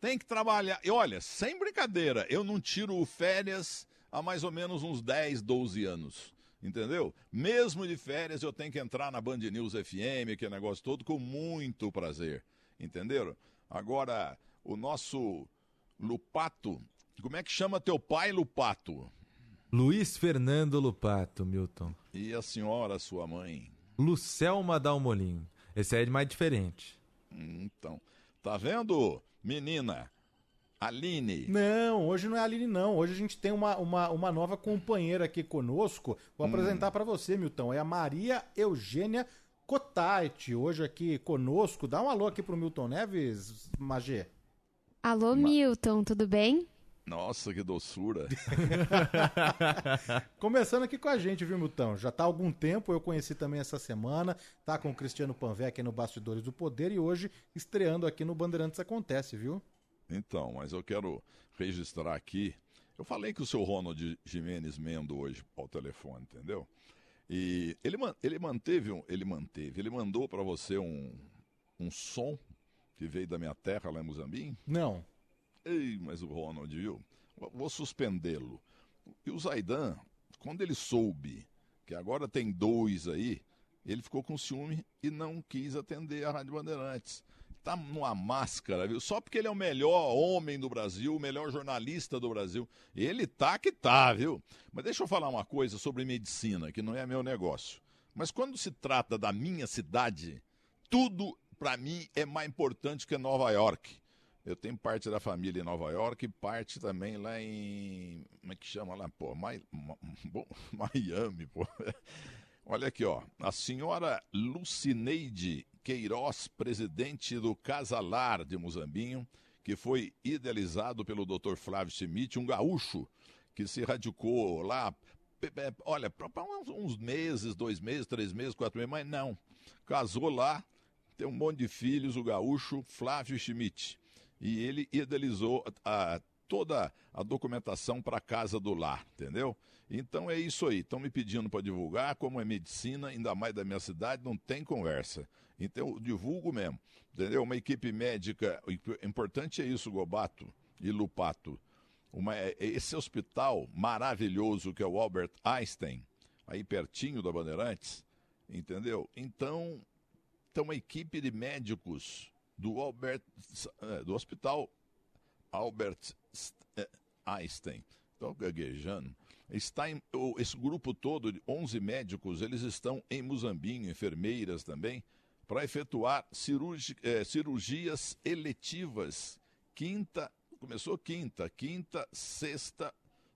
Tem que trabalhar. E olha, sem brincadeira, eu não tiro férias há mais ou menos uns 10, 12 anos. Entendeu? Mesmo de férias, eu tenho que entrar na Band News FM, aquele negócio todo, com muito prazer. Entenderam? Agora, o nosso Lupato. Como é que chama teu pai, Lupato? Luiz Fernando Lupato, Milton. E a senhora, sua mãe? Lucelma Dalmolin. Esse aí é mais diferente. Então, tá vendo, menina? Aline. Não, hoje não é Aline, não. Hoje a gente tem uma, uma, uma nova companheira aqui conosco. Vou Hum. apresentar para você, Milton. É a Maria Eugênia Cotait, hoje aqui conosco. Dá um alô aqui pro Milton Neves, Magê. Alô, Milton, tudo bem? Nossa, que doçura. [LAUGHS] Começando aqui com a gente, viu, Milton? Já tá há algum tempo, eu conheci também essa semana, tá com o Cristiano Panvec no Bastidores do Poder e hoje estreando aqui no Bandeirantes Acontece, viu? Então, mas eu quero registrar aqui. Eu falei que o seu Ronald Jimenez Mendo hoje ao telefone, entendeu? E ele, ele manteve, um- ele manteve, ele mandou para você um, um som que veio da minha terra lá em Muzambinho. Não. Ei, mas o Ronald, viu? Vou- Vou suspendê-lo. E o Zaidan, quando ele soube que agora tem dois aí, ele ficou com ciúme e não quis atender a Rádio Bandeirantes. Tá numa máscara, viu? Só porque ele é o melhor homem do Brasil, o melhor jornalista do Brasil. Ele tá que tá, viu? Mas deixa eu falar uma coisa sobre medicina, que não é meu negócio. Mas quando se trata da minha cidade, tudo para mim é mais importante que Nova York. Eu tenho parte da família em Nova York parte também lá em. Como é que chama lá? Pô, Ma- bom, [LAUGHS] Miami, pô. [LAUGHS] Olha aqui, ó. A senhora Lucineide Queiroz, presidente do Casalar de Muzambinho, que foi idealizado pelo Dr. Flávio Schmidt, um gaúcho que se radicou lá, olha, uns meses, dois meses, três meses, quatro meses, mas não. Casou lá, tem um monte de filhos, o gaúcho Flávio Schmidt. E ele idealizou a, toda a documentação para a Casa do Lar, entendeu? Então é isso aí. Estão me pedindo para divulgar, como é medicina, ainda mais da minha cidade, não tem conversa. Então eu divulgo mesmo, entendeu? Uma equipe médica, importante é isso, Gobato e Lupato. Uma, é- esse hospital maravilhoso que é o Albert Einstein, aí pertinho da Bandeirantes, entendeu? Então, tem uma equipe de médicos do Albert, eh, do hospital Albert Einstein, estou gaguejando, está em, esse grupo todo de 11 médicos, eles estão em Muzambinho, enfermeiras também, para efetuar cirurgi- eh, cirurgias eletivas. Quinta, começou quinta, quinta, sexta,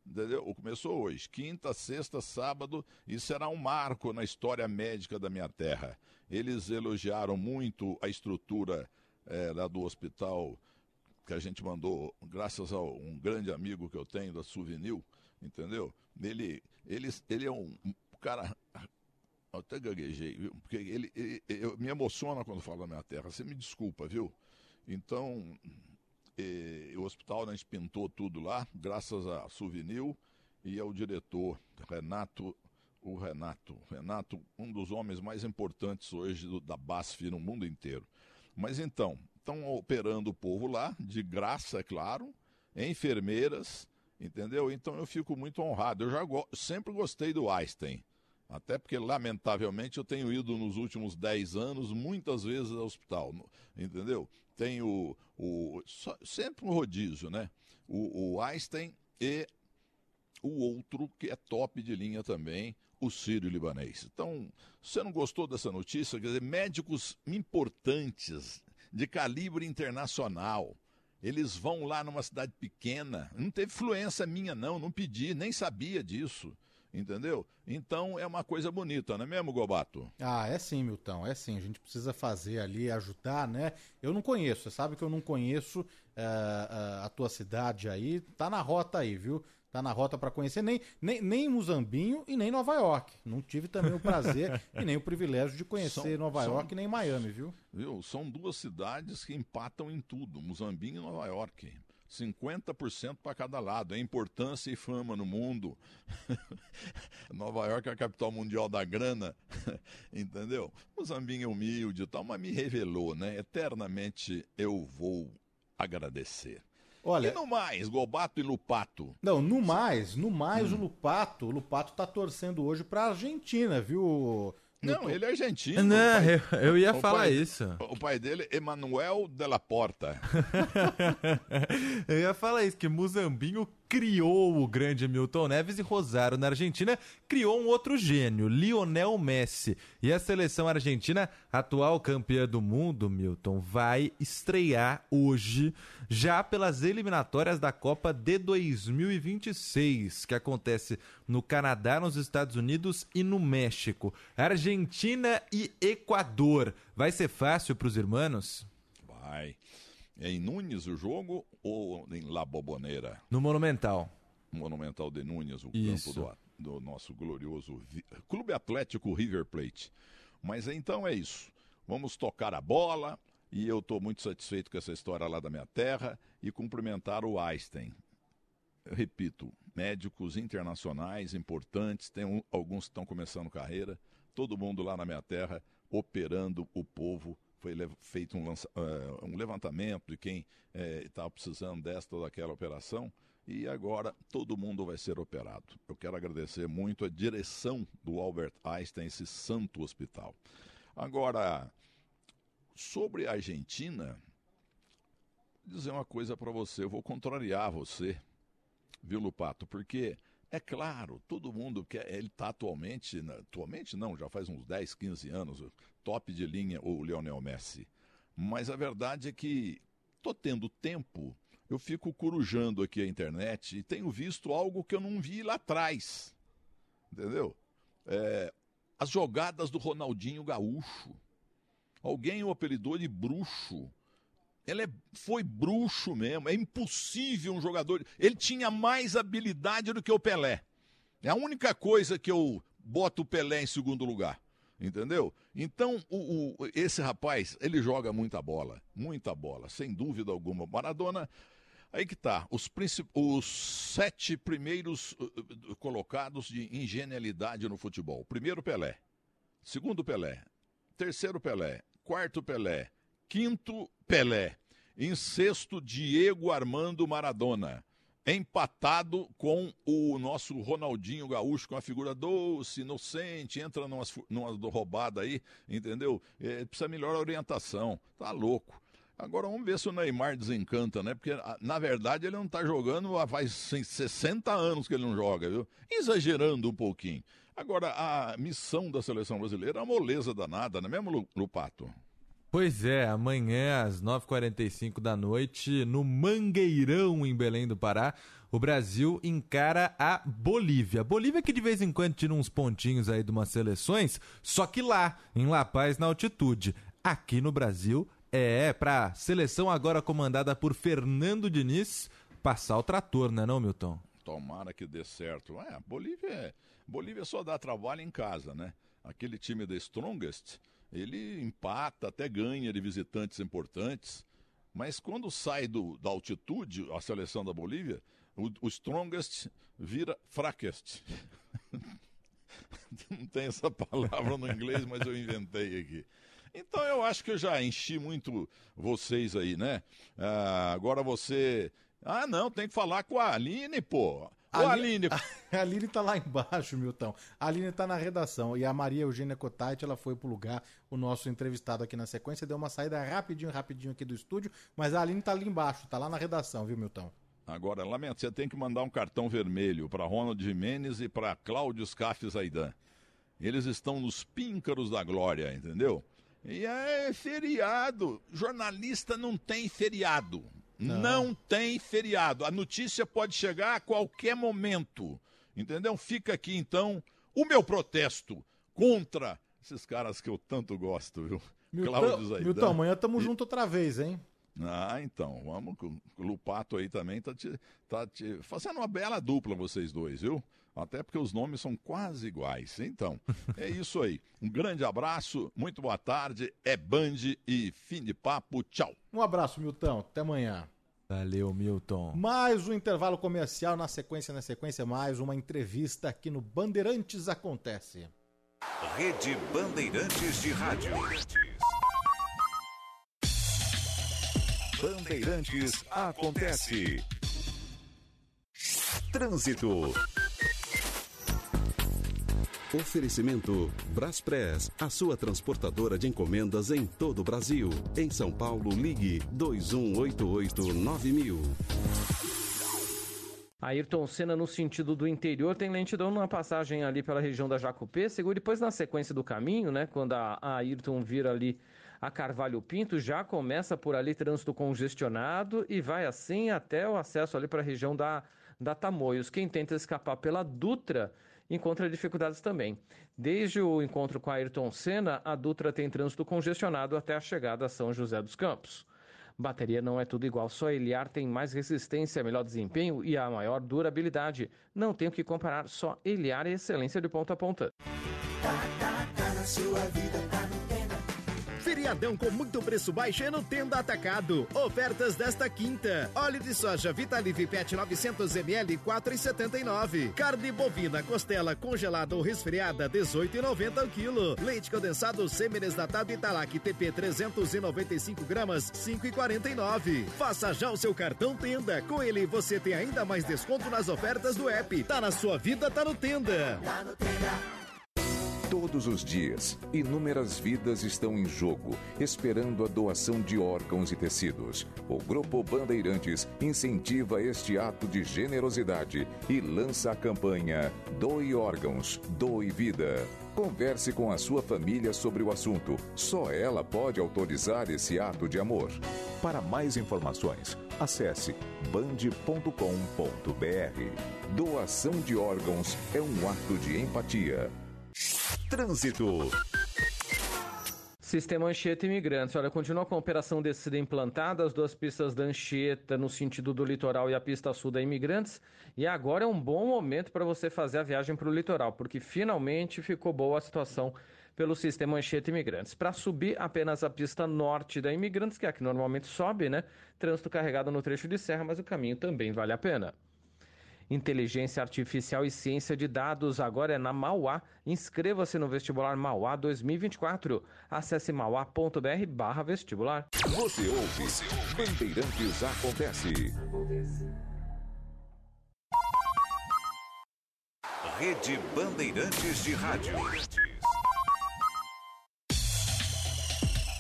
entendeu? Começou hoje, quinta, sexta, sábado, e será um marco na história médica da minha terra. Eles elogiaram muito a estrutura eh, lá do hospital que a gente mandou, graças a um grande amigo que eu tenho da Souvenir, entendeu? Ele, ele, ele é um cara. eu Até gaguejei, viu? Porque ele, ele- eu me emociona quando falo da minha terra. Você me desculpa, viu? Então, eh, o hospital né, a gente pintou tudo lá, graças a Souvenir e ao diretor, Renato. O Renato. Renato, um dos homens mais importantes hoje do- da BASF no mundo inteiro. Mas então, estão operando o povo lá, de graça, é claro, enfermeiras, entendeu? Então eu fico muito honrado. Eu já go- sempre gostei do Einstein. Até porque, lamentavelmente, eu tenho ido nos últimos 10 anos muitas vezes ao hospital, entendeu? Tem o, só- sempre um rodízio, né? O, o Einstein e o outro que é top de linha também, o sírio-libanês. Então, se você não gostou dessa notícia, quer dizer, médicos importantes, de calibre internacional, eles vão lá numa cidade pequena, não teve influência minha não, não pedi, nem sabia disso, entendeu? Então é uma coisa bonita, não é mesmo, Gobato? Ah, é sim, Milton, é sim. A gente precisa fazer ali, ajudar, né? Eu não conheço, você sabe que eu não conheço eh, eh, a tua cidade aí. Tá na rota aí, viu? Tá na rota para conhecer nem, nem, nem Muzambinho e nem Nova York. Não tive também o prazer [LAUGHS] e nem o privilégio de conhecer São- Nova são- York nem Miami, viu? Viu? São duas cidades que empatam em tudo, Muzambinho e Nova York. 50% para cada lado. É importância e fama no mundo. [LAUGHS] Nova York é a capital mundial da grana, [LAUGHS] entendeu? Muzambinho é humilde e tal, mas me revelou, né? Eternamente eu vou agradecer. Olha- E no mais, Gobato e Lupato. Não, no mais, no mais o Lupato, o Lupato tá torcendo hoje pra Argentina, viu? Não, ele é argentino. Não, pai- eu- eu ia o falar pai- isso. O pai dele é Emanuel de la Porta. [LAUGHS] Eu ia falar isso, que Muzambinho criou o grande Milton Neves e Rosário na Argentina criou um outro gênio, Lionel Messi. E a seleção argentina, atual campeã do mundo, Milton, vai estrear hoje, já pelas eliminatórias da Copa de 2026, que acontece no Canadá, nos Estados Unidos e no México. Argentina e Equador. Vai ser fácil para os irmãos? Vai. É em Nunes o jogo ou em La Boboneira? No Monumental. Monumental de Nunes, o Isso. campo do, do nosso glorioso Clube Atlético River Plate. Mas então é isso. Vamos tocar a bola e eu estou muito satisfeito com essa história lá da minha terra e cumprimentar o Einstein. Eu repito, médicos internacionais importantes, tem um- alguns que estão começando carreira, todo mundo lá na minha terra operando o povo. Foi feito um, lança- eh, um levantamento de quem estava precisando desta ou daquela operação e agora todo mundo vai ser operado. Eu quero agradecer muito a direção do Albert Einstein, esse santo hospital. Agora, sobre a Argentina, dizer uma coisa para você, eu vou contrariar você, viu, Lupato? Porque, é claro, todo mundo quer. Ele está atualmente, atualmente não, já faz uns 10, 15 anos, top de linha o Lionel Messi. Mas a verdade é que tô tendo tempo, eu fico corujando aqui a internet e tenho visto algo que eu não vi lá atrás. Entendeu? É, as jogadas do Ronaldinho Gaúcho. Alguém o apelidou de bruxo. Ele é- foi bruxo mesmo. É impossível um jogador. Ele tinha mais habilidade do que o Pelé. É a única coisa que eu boto o Pelé em segundo lugar. Entendeu? Então, o- o- esse rapaz, ele joga muita bola. Muita bola, sem dúvida alguma. Maradona. Aí que tá. Os, os sete primeiros uh, uh, colocados de ingenialidade no futebol. Primeiro Pelé. Segundo Pelé. Terceiro Pelé. Quarto Pelé. Quinto Pelé. Em sexto, Diego Armando Maradona. Empatado com o nosso Ronaldinho Gaúcho, com a figura doce, inocente, entra numa, numa roubada aí, entendeu? É, precisa melhor orientação. Tá louco. Agora vamos ver se o Neymar desencanta, né? Porque, a- na verdade, ele não tá jogando há faz 60 anos que ele não joga, viu? Exagerando um pouquinho. Agora, a missão da seleção brasileira é uma moleza danada, não é mesmo, Lu- Lupato? Pois é, amanhã às 9h45 da noite, no Mangueirão, em Belém do Pará, o Brasil encara a Bolívia. Bolívia que de vez em quando tira uns pontinhos aí de umas seleções, só que lá, em La Paz, na altitude. Aqui no Brasil, é pra seleção agora comandada por Fernando Diniz passar o trator, né não, Milton? Tomara que dê certo. É, Bolívia, é- Bolívia só dá trabalho em casa, né? Aquele time da Strongest, ele empata, até ganha de visitantes importantes. Mas quando sai do, da altitude, a seleção da Bolívia, o, o Strongest vira Frackest. [LAUGHS] Não tem essa palavra no inglês, mas eu inventei aqui. Então eu acho que eu já enchi muito vocês aí, né? Ah, agora você. Ah, não, tem que falar com a Aline, pô. Ô, Aline, [LAUGHS] A Aline tá lá embaixo, Milton. A Aline tá na redação e a Maria Eugênia Cotati, ela foi pro lugar, o nosso entrevistado aqui na sequência, deu uma saída rapidinho, rapidinho aqui do estúdio, mas a Aline tá ali embaixo, tá lá na redação, viu, Milton? Agora, lamento, você tem que mandar um cartão vermelho para Ronald Jimenez e para Cláudio Scaff Zaidan. Eles estão nos píncaros da glória, entendeu? E é feriado. Jornalista não tem feriado. Não. não tem feriado. A notícia pode chegar a qualquer momento. Entendeu? Fica aqui, então, o meu protesto contra esses caras que eu tanto gosto, viu? Milton, Zaidan. Milton amanhã tamo e- junto outra vez, hein? ah, então, vamos. O Lupato aí também tá te, tá te fazendo uma bela dupla vocês dois, viu? Até porque os nomes são quase iguais. Então, é isso aí. Um grande abraço, muito boa tarde. É Band e fim de papo. Tchau. Um abraço, Milton. Até amanhã. Valeu, Milton. Mais um intervalo comercial, na sequência, na sequência, mais uma entrevista aqui no Bandeirantes Acontece. Rede Bandeirantes de Rádio. Bandeirantes acontece. Trânsito. Oferecimento Braspress, a sua transportadora de encomendas em todo o Brasil. Em São Paulo, ligue 2188 9000. Ayrton Senna no sentido do interior tem lentidão numa passagem ali pela região da Jacupêssego e depois na sequência do caminho, né, quando a, a Ayrton vira ali a Carvalho Pinto, já começa por ali trânsito congestionado e vai assim até o acesso ali para a região da, da Tamoios. Quem tenta escapar pela Dutra encontra dificuldades também. Desde o encontro com a Ayrton Senna, a Dutra tem trânsito congestionado até a chegada a São José dos Campos. Bateria não é tudo igual, só a Eliar tem mais resistência, melhor desempenho e a maior durabilidade. Não tenho que comparar, só Eliar e excelência de ponta a ponta. Tá, tá, tá na sua vida, tá Feriadão com muito preço baixo é no Tenda Atacado. Ofertas desta quinta. Óleo de soja Vitalive Pet 900ml 4,79. Carne bovina costela congelada ou resfriada 18,90 o quilo. Leite condensado semi-desnatado Italac TP 395 gramas 5,49. Faça já o seu cartão Tenda. Com ele você tem ainda mais desconto nas ofertas do app. Tá na sua vida, tá no Tenda. Tá no Tenda. Todos os dias, inúmeras vidas estão em jogo, esperando a doação de órgãos e tecidos. O Grupo Bandeirantes incentiva este ato de generosidade e lança a campanha Doe Órgãos, Doe Vida. Converse com a sua família sobre o assunto. Só ela pode autorizar esse ato de amor. Para mais informações, acesse band.com.br. Doação de órgãos é um ato de empatia. Trânsito. Sistema Anchieta Imigrantes. Olha, continua com a operação descida implantada, as duas pistas da Anchieta no sentido do litoral e a pista sul da Imigrantes. E agora é um bom momento para você fazer a viagem para o litoral, porque finalmente ficou boa a situação pelo sistema Anchieta Imigrantes. Para subir apenas a pista norte da Imigrantes, que é a que normalmente sobe, né? Trânsito carregado no trecho de serra, mas o caminho também vale a pena. Inteligência Artificial e Ciência de Dados agora é na Mauá. Inscreva-se no vestibular Mauá 2024. Acesse mauá.br barra vestibular. Você ouve, Bandeirantes Acontece. Rede Bandeirantes de Rádio.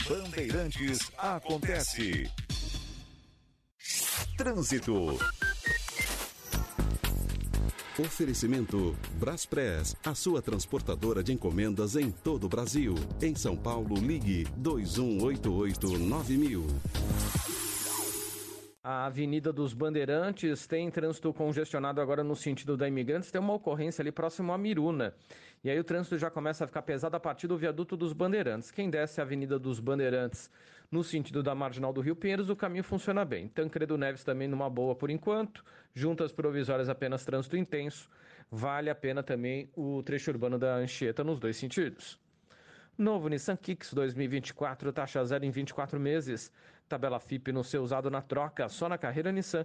Bandeirantes Acontece. Trânsito. Oferecimento Braspress, a sua transportadora de encomendas em todo o Brasil. Em São Paulo, ligue 2188-9000. A Avenida dos Bandeirantes tem trânsito congestionado agora no sentido da Imigrantes. Tem uma ocorrência ali próximo a Miruna. E aí o trânsito já começa a ficar pesado a partir do viaduto dos Bandeirantes. Quem desce a Avenida dos Bandeirantes no sentido da Marginal do Rio Pinheiros, o caminho funciona bem. Tancredo Neves também numa boa por enquanto. Juntas provisórias apenas trânsito intenso. Vale a pena também o trecho urbano da Anchieta nos dois sentidos. Novo Nissan Kicks 2024, taxa zero em 24 meses. Tabela FIP no seu usado na troca, só na carreira Nissan,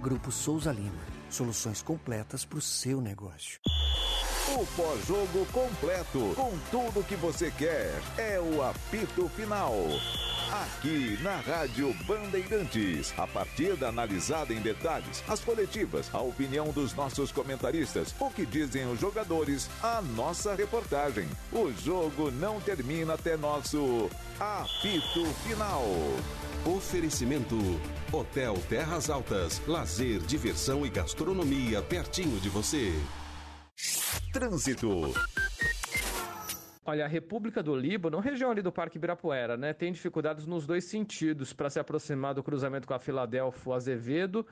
Grupo Souza Lima. Soluções completas para o seu negócio. O pós-jogo completo, com tudo que você quer, é o apito final. Aqui na Rádio Bandeirantes, a partir da analisada em detalhes, as coletivas, a opinião dos nossos comentaristas, o que dizem os jogadores, a nossa reportagem. O jogo não termina até nosso apito final. Oferecimento: Hotel Terras Altas, lazer, diversão e gastronomia pertinho de você. Trânsito. Olha, a República do Líbano, região ali do Parque Ibirapuera, né, tem dificuldades nos dois sentidos para se aproximar do cruzamento com a Filadélfia Azevedo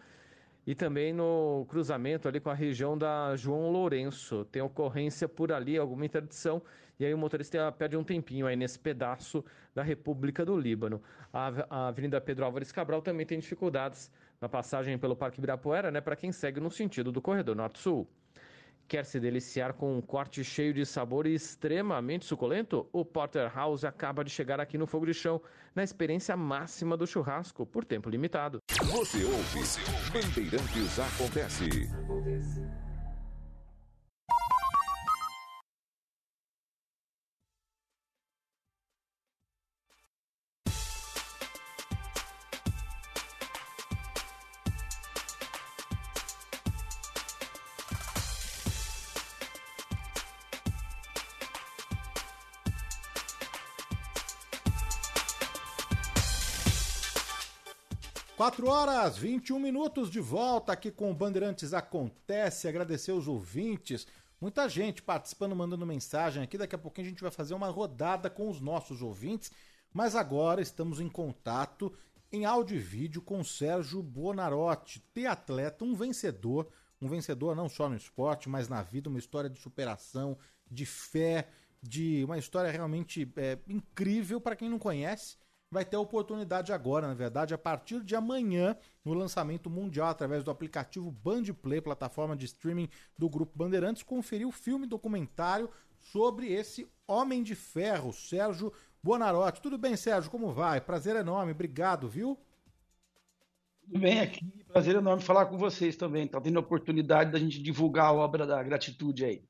e também no cruzamento ali com a região da João Lourenço. Tem ocorrência por ali, alguma interdição, e aí o motorista perde um tempinho aí nesse pedaço da República do Líbano. A, a Avenida Pedro Álvares Cabral também tem dificuldades na passagem pelo Parque Ibirapuera, né, para quem segue no sentido do corredor Norte-Sul. Quer se deliciar com um corte cheio de sabor e extremamente suculento? O Porterhouse acaba de chegar aqui no Fogo de Chão, na experiência máxima do churrasco, por tempo limitado. Você ouve, Bandeirantes Acontece. 4 horas 21 minutos de volta aqui com o Bandeirantes Acontece. Agradecer os ouvintes. Muita gente participando, mandando mensagem aqui. Daqui a pouquinho a gente vai fazer uma rodada com os nossos ouvintes. Mas agora estamos em contato em áudio e vídeo com Sérgio Bonarotti, triatleta, um vencedor. Um vencedor não só no esporte, mas na vida, uma história de superação, de fé, de uma história realmente é, incrível para quem não conhece vai ter a oportunidade agora, na verdade, a partir de amanhã, no lançamento mundial através do aplicativo Bandplay, plataforma de streaming do Grupo Bandeirantes, conferir o filme documentário sobre esse Homem de Ferro, Sérgio Bonarotti. Tudo bem, Sérgio? Como vai? Prazer enorme, obrigado, viu? Tudo bem aqui, prazer enorme falar com vocês também. Tá tendo a oportunidade da gente divulgar a obra da gratitude aí.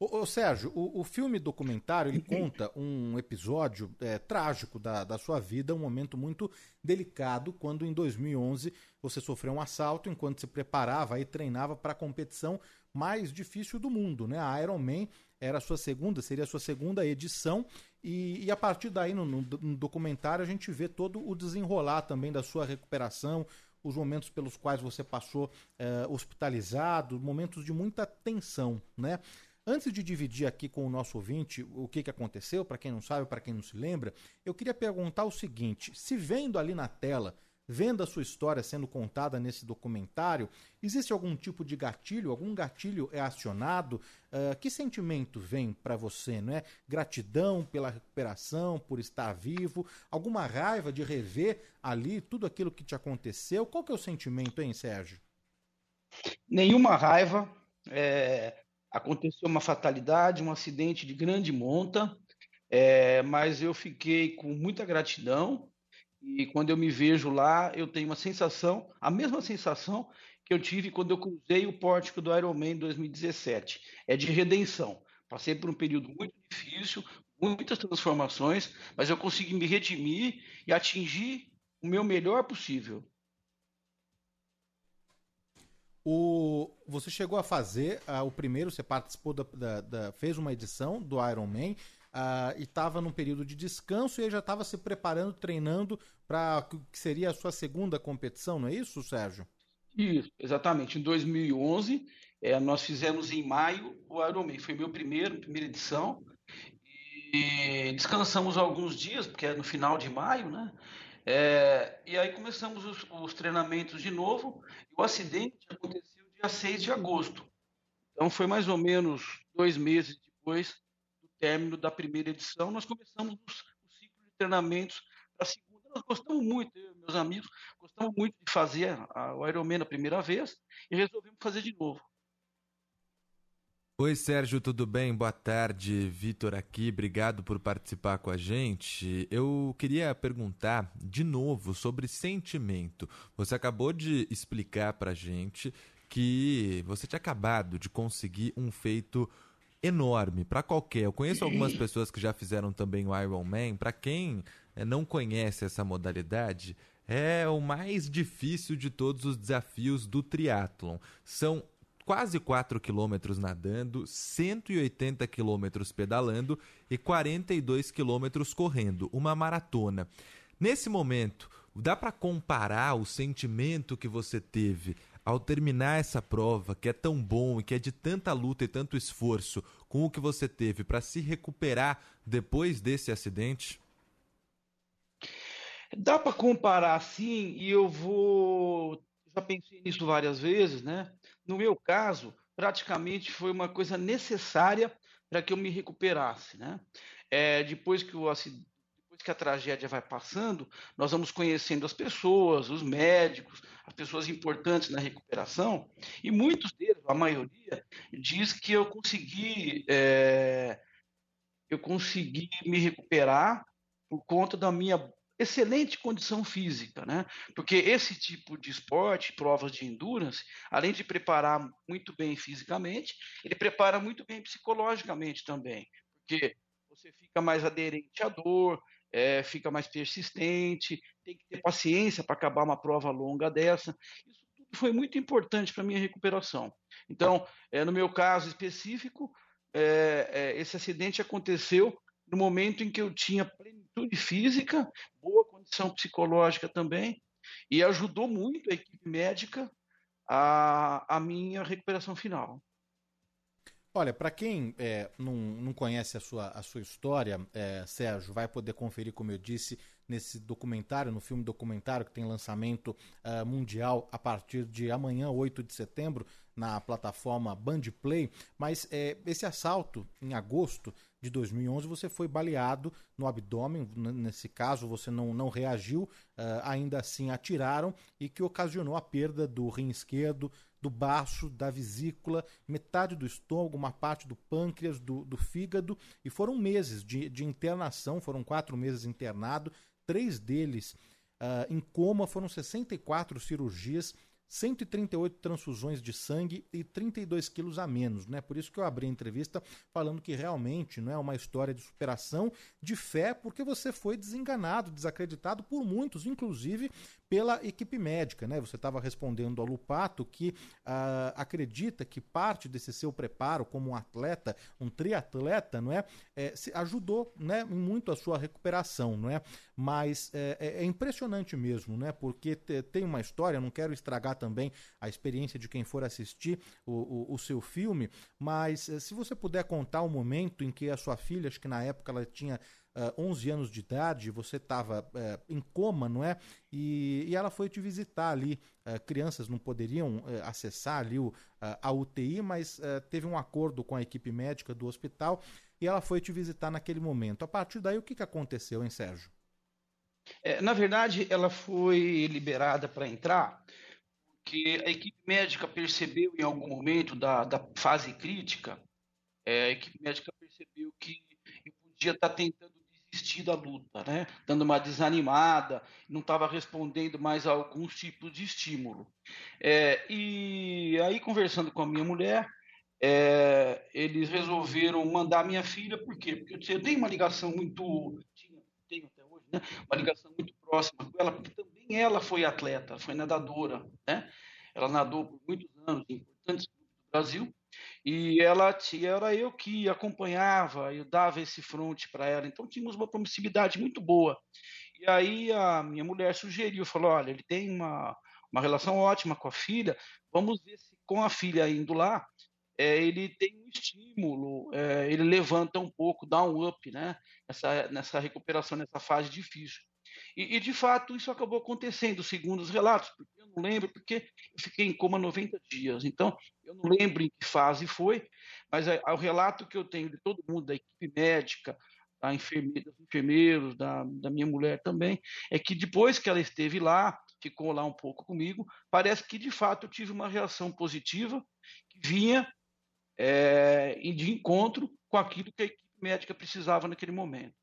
Ô, ô Sérgio, o, o, filme documentário ele [CLEARS THROAT] conta um episódio é, trágico da, da sua vida, um momento muito delicado, quando em 2011 você sofreu um assalto enquanto se preparava e treinava para a competição mais difícil do mundo, né? A Ironman era a sua segunda, seria a sua segunda edição e, e a partir daí no, no, no documentário a gente vê todo o desenrolar também da sua recuperação, os momentos pelos quais você passou é, hospitalizado, momentos de muita tensão, né? Antes de dividir aqui com o nosso ouvinte o que, que aconteceu, para quem não sabe, para quem não se lembra, eu queria perguntar o seguinte: se vendo ali na tela, vendo a sua história sendo contada nesse documentário, existe algum tipo de gatilho? Algum gatilho é acionado? Uh, que sentimento vem para você? Não é gratidão pela recuperação, por estar vivo? Alguma raiva de rever ali tudo aquilo que te aconteceu? Qual que é o sentimento, hein, Sérgio? Nenhuma raiva. É, aconteceu uma fatalidade, um acidente de grande monta, é, mas eu fiquei com muita gratidão e quando eu me vejo lá, eu tenho uma sensação, a mesma sensação que eu tive quando eu cruzei o pórtico do Ironman em 2017, é de redenção. Passei por um período muito difícil, muitas transformações, mas eu consegui me redimir e atingir o meu melhor possível. O, você chegou a fazer uh, o primeiro, você participou da, da, da, fez uma edição do Iron Man uh, e estava num período de descanso e já estava se preparando, treinando para que seria a sua segunda competição, não é isso, Sérgio? Isso, exatamente. Em 2011, é, nós fizemos em maio o Iron Man. Foi meu primeiro, primeira edição. E descansamos alguns dias, porque é no final de maio, né? É, e aí começamos os, os, treinamentos de novo. O acidente aconteceu dia 6 de agosto. Então foi mais ou menos dois meses depois do término da primeira edição. Nós começamos o ciclo de treinamentos para a segunda. Nós gostamos muito, eu e meus amigos, gostamos muito de fazer a, o Ironman a primeira vez e resolvemos fazer de novo. Oi, Sérgio, tudo bem? Boa tarde. Vitor aqui, obrigado por participar com a gente. Eu queria perguntar de novo sobre sentimento. Você acabou de explicar pra gente que você tinha acabado de conseguir um feito enorme para qualquer. Eu conheço algumas [CLEARS THROAT] pessoas que já fizeram também o Ironman. Para quem eh, não conhece essa modalidade, é o mais difícil de todos os desafios do triatlon. São quase 4 quilômetros nadando, 180 quilômetros pedalando e 42 quilômetros correndo, uma maratona. Nesse momento, dá para comparar o sentimento que você teve ao terminar essa prova, que é tão bom e que é de tanta luta e tanto esforço, com o que você teve para se recuperar depois desse acidente? Dá para comparar sim, e eu vou já pensei nisso várias vezes, né? No meu caso, praticamente foi uma coisa necessária para que eu me recuperasse, né? É, depois que o depois que a tragédia vai passando, nós vamos conhecendo as pessoas, os médicos, as pessoas importantes na recuperação, e muitos deles, a maioria, diz que eu consegui é, eu consegui me recuperar por conta da minha excelente condição física, né? Porque esse tipo de esporte, provas de endurance, além de preparar muito bem fisicamente, ele prepara muito bem psicologicamente também, porque você fica mais aderente à dor, é, fica mais persistente, tem que ter paciência para acabar uma prova longa dessa. Isso tudo foi muito importante para minha recuperação. Então, é, no meu caso específico, é, é, esse acidente aconteceu no momento em que eu tinha plenitude física, boa condição psicológica também, E ajudou muito a equipe médica a, a minha recuperação final. Olha, para quem é, não, não conhece a sua, a sua história, é, Sérgio, vai poder conferir, como eu disse, nesse documentário, no filme documentário que tem lançamento uh, mundial a partir de amanhã, 8 de setembro, na plataforma Bandplay. Mas é, esse assalto, em agosto de 2011, você foi baleado no abdômen. Nesse caso, você não, não reagiu, uh, ainda assim atiraram e que ocasionou a perda do rim esquerdo, do baço, da vesícula, metade do estômago, uma parte do pâncreas, do, do fígado, e foram meses de, de internação, foram quatro meses internado, três deles uh, em coma, foram 64 cirurgias, 138 transfusões de sangue e 32 quilos a menos, né? Por isso que eu abri a entrevista falando que realmente não é uma história de superação, de fé, porque você foi desenganado, desacreditado por muitos, inclusive pela equipe médica, né? Você estava respondendo ao Lupato que uh, acredita que parte desse seu preparo como um atleta, um triatleta, não é, é ajudou, né, muito a sua recuperação, não é? Mas é, é, é impressionante mesmo, né? Porque te, tem uma história, não quero estragar também a experiência de quem for assistir o, o, o seu filme, mas eh, se você puder contar o momento em que a sua filha, acho que na época ela tinha uh, 11 anos de idade, você estava uh, em coma, não é? E, e, ela foi te visitar ali. Uh, crianças não poderiam uh, acessar ali o, a UTI, mas teve um acordo com a equipe médica do hospital e ela foi te visitar naquele momento. A partir daí, o que, que aconteceu, hein, Sérgio? É, na verdade, ela foi liberada para entrar porque a equipe médica percebeu em algum momento da, da fase crítica, é, a equipe médica percebeu que eu podia estar tá tentando desistir da luta, né? dando uma desanimada, não estava respondendo mais a alguns tipos de estímulo. É, e aí, conversando com a minha mulher, é, eles resolveram mandar minha filha, por quê? Porque eu tenho uma ligação muito. Tenho até hoje, né? Uma ligação muito próxima com ela, porque também ela foi atleta, foi nadadora, né? Ela nadou por muitos anos em importantes clubes do Brasil e ela era eu que acompanhava, eu dava esse fronte para ela, então tínhamos uma proximidade muito boa. E aí a minha mulher sugeriu, falou, olha, ele tem uma, uma relação ótima com a filha, vamos ver se com a filha indo lá, é, ele tem um estímulo, é, ele levanta um pouco, dá um up, né, nessa, nessa recuperação, nessa fase difícil. E, e, de fato isso acabou acontecendo, segundo os relatos, porque eu não lembro, porque eu fiquei em coma 90 dias. Então, eu não lembro em que fase foi, mas é, o relato que eu tenho de todo mundo, da equipe médica, da enfermeira, dos enfermeiros, da, da minha mulher também, é que depois que ela esteve lá, ficou lá um pouco comigo, parece que de fato eu tive uma reação positiva que vinha é, de encontro com aquilo que a equipe médica precisava naquele momento.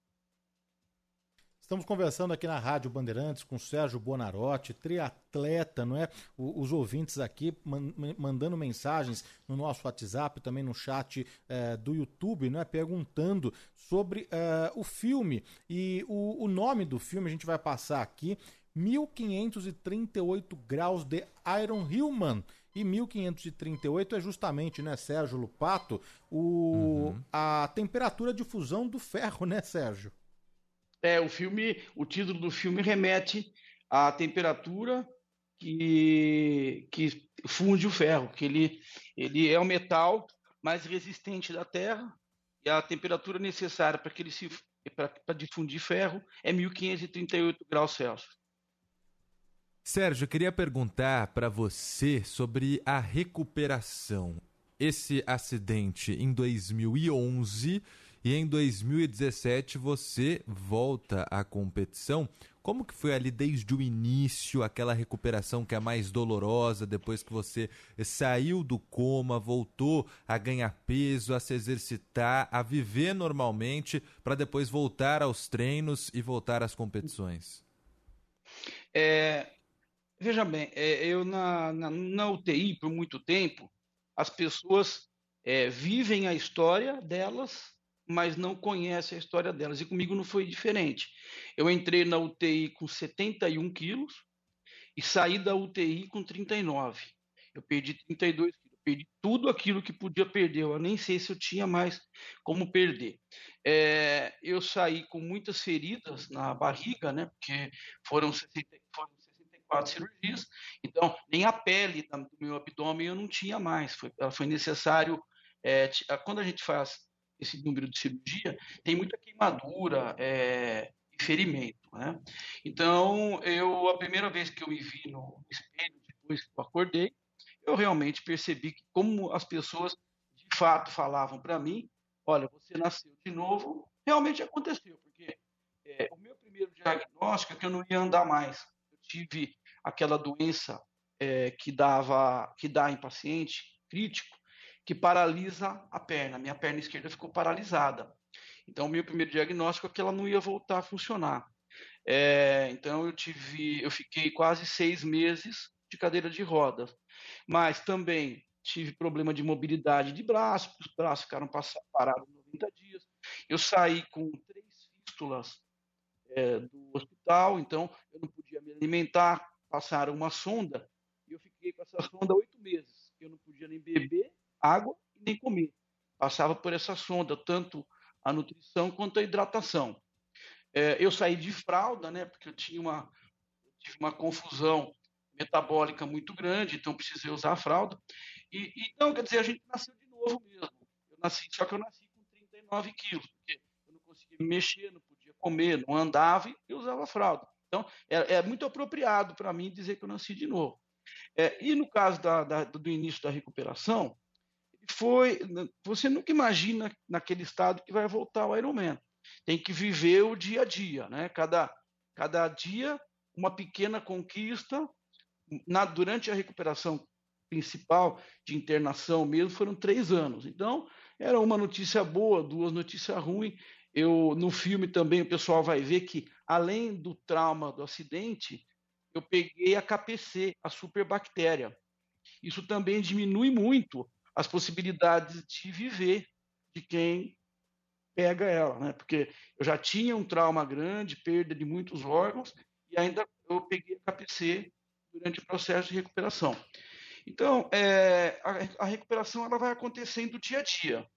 Estamos conversando aqui na Rádio Bandeirantes com Sérgio Bonarotti, triatleta, não é? Os ouvintes aqui man, mandando mensagens no nosso WhatsApp, também no chat eh, do YouTube, não é? Perguntando sobre eh, o filme. E o, o nome do filme a gente vai passar aqui: 1538 graus de Iron Human. E 1538 é justamente, né, Sérgio Lupato, o, uhum. a temperatura de fusão do ferro, né, Sérgio? É, o filme, o título do filme remete à temperatura que, que funde o ferro, que ele, ele é o metal mais resistente da Terra e a temperatura necessária para que ele se para difundir ferro é 1538 graus Celsius. Sérgio, eu queria perguntar para você sobre a recuperação. Esse acidente em 2011 e em 2017 você volta à competição. Como que foi ali desde o início, aquela recuperação que é mais dolorosa, depois que você saiu do coma, voltou a ganhar peso, a se exercitar, a viver normalmente, para depois voltar aos treinos e voltar às competições? É, veja bem, é, eu na, na, na, UTI por muito tempo, as pessoas é, vivem a história delas mas não conhece a história delas. E comigo não foi diferente. Eu entrei na UTI com 71 quilos e saí da UTI com 39. Eu perdi 32 quilos, perdi tudo aquilo que podia perder. Eu nem sei se eu tinha mais como perder. É, eu saí com muitas feridas na barriga, né? Porque foram, 60, foram quatro cirurgias, então nem a pele do meu abdômen eu não tinha mais. Foi, foi necessário, é, quando a gente faz esse número de cirurgia, tem muita queimadura é, e ferimento. Né? Então, eu a primeira vez que eu me vi no espelho, depois que eu acordei, eu realmente percebi que como as pessoas de fato falavam para mim, olha, você nasceu de novo, realmente aconteceu, porque é, o meu primeiro diagnóstico é que eu não ia andar mais. Eu tive aquela doença é, que dava, que dá em paciente crítico, que paralisa a perna. Minha perna esquerda ficou paralisada. Então, o meu primeiro diagnóstico é que ela não ia voltar a funcionar. É, então, eu tive, eu fiquei quase seis meses de cadeira de rodas, mas também tive problema de mobilidade de braço, os braços ficaram parados 90 dias. Eu saí com três fístulas é, do hospital, então eu não podia me alimentar. Passaram uma sonda e eu fiquei com essa sonda oito meses. Eu não podia nem beber água nem comer. Passava por essa sonda, tanto a nutrição quanto a hidratação. É, eu saí de fralda, né, porque eu tinha uma, tive uma confusão metabólica muito grande, então precisei usar a fralda. E, então, quer dizer, a gente nasceu de novo mesmo. Eu nasci, só que eu nasci com 39 quilos, porque eu não conseguia me mexer, não podia comer, não andava e usava fralda. Então, é, é muito apropriado para mim dizer que eu nasci de novo. É, e no caso da, da, do início da recuperação, foi. Você nunca imagina naquele estado que vai voltar o Ironman. Tem que viver o dia a dia, né? Cada, cada dia uma pequena conquista. Na, durante a recuperação principal de internação mesmo foram três anos. Então era uma notícia boa, duas notícias ruins. Eu no filme também o pessoal vai ver que além do trauma do acidente, eu peguei a KPC, a superbactéria. Isso também diminui muito as possibilidades de viver de quem pega ela, né? Porque eu já tinha um trauma grande, perda de muitos órgãos e ainda eu peguei a KPC durante o processo de recuperação. Então, é, a, a, recuperação ela vai acontecendo dia a dia.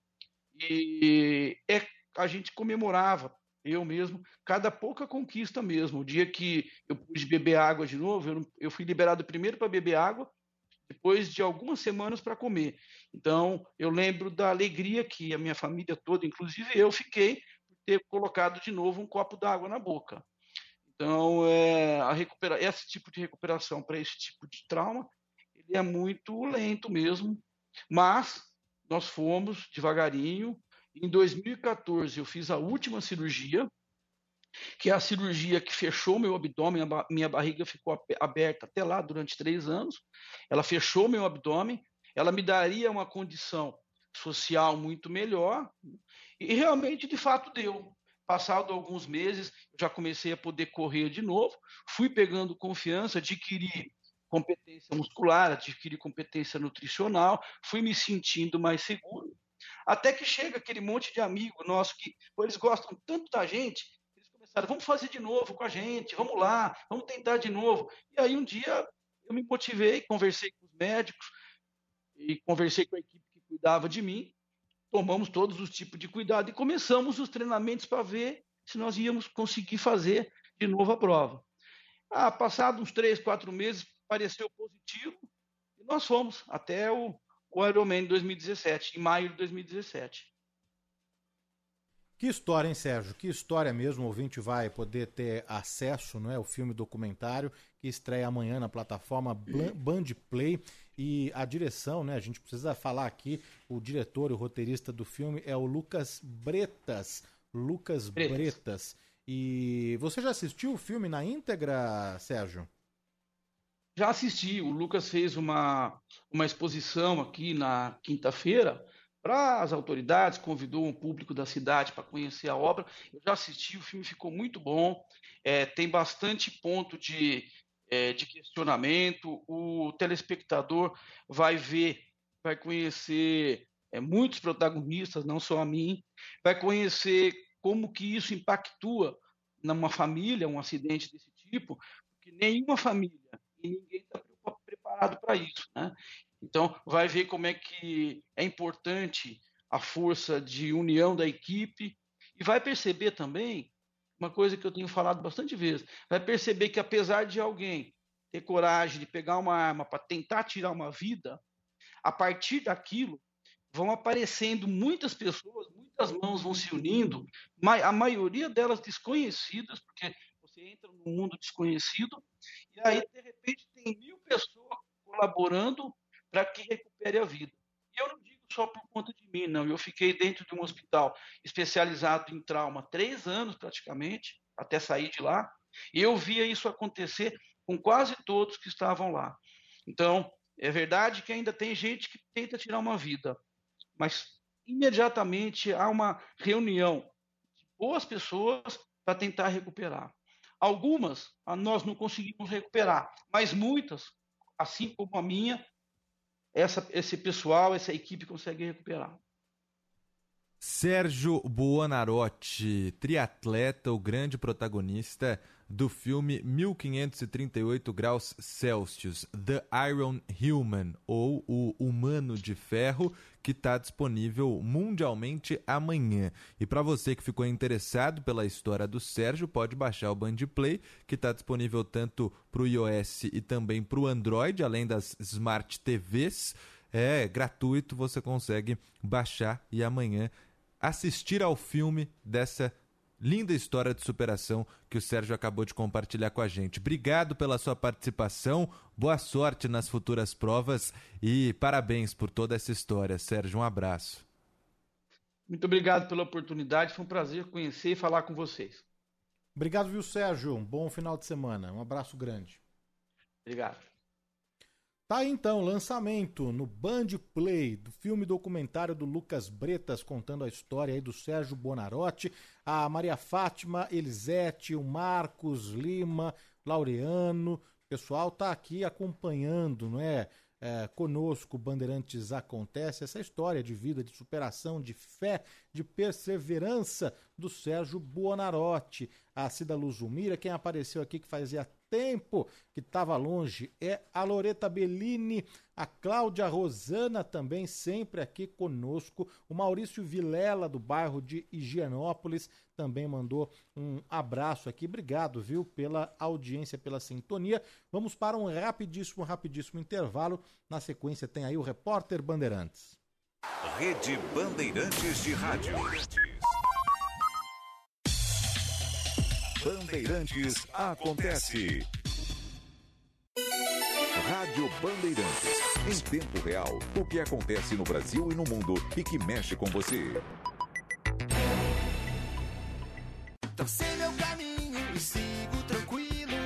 E é, a gente comemorava, eu mesmo, cada pouca conquista mesmo. O dia que eu pude beber água de novo, eu, eu fui liberado primeiro para beber água, depois de algumas semanas para comer. Então, eu lembro da alegria que a minha família toda, inclusive eu, fiquei por ter colocado de novo um copo d'água na boca. Então, é, a recupera esse tipo de recuperação para esse tipo de trauma ele é muito lento mesmo, mas nós fomos devagarinho. Em 2014 eu fiz a última cirurgia, que é a cirurgia que fechou meu abdômen, minha barriga ficou aberta até lá durante três anos. Ela fechou meu abdômen, ela me daria uma condição social muito melhor, e realmente, de fato, deu. Passado alguns meses, já comecei a poder correr de novo, fui pegando confiança, adquiri competência muscular, adquiri competência nutricional, fui me sentindo mais seguro. Até que chega aquele monte de amigo nosso que eles gostam tanto da gente, começaram, vamos fazer de novo com a gente, vamos lá, vamos tentar de novo. E aí um dia eu me motivei, conversei com os médicos e conversei com a equipe que cuidava de mim, tomamos todos os tipos de cuidado e começamos os treinamentos para ver se nós íamos conseguir fazer de novo a prova. Ah, passado uns três, quatro meses, pareceu positivo e nós fomos até o, o Ironman 2017, em maio de 2017. Que história, hein, Sérgio? Que história mesmo. O ouvinte vai poder ter acesso não é, ao filme documentário que estreia amanhã na plataforma Band Play. E a direção, né? A gente precisa falar aqui. O diretor e o roteirista do filme é o Lucas Bretas. Lucas Bretas. Bretas. E você já assistiu o filme na íntegra, Sérgio? Já assisti, o Lucas fez uma, uma exposição aqui na quinta-feira para as autoridades, convidou um público da cidade para conhecer a obra. Eu já assisti, o filme ficou muito bom, é, tem bastante ponto de, é, de questionamento. O telespectador vai ver, vai conhecer é, muitos protagonistas, não só a mim, vai conhecer como que isso impactua numa família, um acidente desse tipo, porque nenhuma família e ninguém está preparado para isso. Né? Então, vai ver como é que é importante a força de união da equipe e vai perceber também uma coisa que eu tenho falado bastante vezes, vai perceber que apesar de alguém ter coragem de pegar uma arma para tentar tirar uma vida, a partir daquilo vão aparecendo muitas pessoas, muitas mãos vão se unindo, a maioria delas desconhecidas, porque você entra num mundo desconhecido, e aí, de repente, tem mil pessoas colaborando para que recupere a vida. E eu não digo só por conta de mim, não. Eu fiquei dentro de um hospital especializado em trauma três anos praticamente, até sair de lá, e eu via isso acontecer com quase todos que estavam lá. Então, é verdade que ainda tem gente que tenta tirar uma vida, mas imediatamente há uma reunião de boas pessoas para tentar recuperar. Algumas nós não conseguimos recuperar, mas muitas, assim como a minha, essa, esse pessoal, essa equipe consegue recuperar. Sérgio Buonarotti, triatleta, o grande protagonista do filme 1538 graus Celsius, The Iron Human, ou O Humano de Ferro, que está disponível mundialmente amanhã. E para você que ficou interessado pela história do Sérgio, pode baixar o Band Play, que está disponível tanto para o iOS e também para o Android, além das Smart TVs. É gratuito, você consegue baixar e amanhã assistir ao filme dessa linda história de superação que o Sérgio acabou de compartilhar com a gente. Obrigado pela sua participação, boa sorte nas futuras provas e parabéns por toda essa história. Sérgio, um abraço. Muito obrigado pela oportunidade, foi um prazer conhecer e falar com vocês. Obrigado, viu, Sérgio? Um bom final de semana. Um abraço grande. Obrigado. Tá aí então, lançamento no Band Play do filme documentário do Lucas Bretas contando a história aí do Sérgio Bonarotti, a Maria Fátima, Elisete, o Marcos Lima, Laureano, o pessoal tá aqui acompanhando, não é? é, conosco, Bandeirantes Acontece, essa história de vida, de superação, de fé, de perseverança do Sérgio Buonarotti. A Cida Luzumira, quem apareceu aqui que fazia tempo que estava longe é a Loreta Bellini, a Cláudia Rosana também sempre aqui conosco, o Maurício Vilela do bairro de Higienópolis também mandou um abraço aqui. Obrigado, viu, pela audiência, pela sintonia. Vamos para um rapidíssimo, rapidíssimo intervalo. Na sequência tem aí o repórter Bandeirantes. Rede Bandeirantes de Rádio. Bandeirantes acontece. Rádio Bandeirantes. Em tempo real, o que acontece no Brasil e no mundo e que mexe com você. Tracei meu caminho e sigo tranquilo.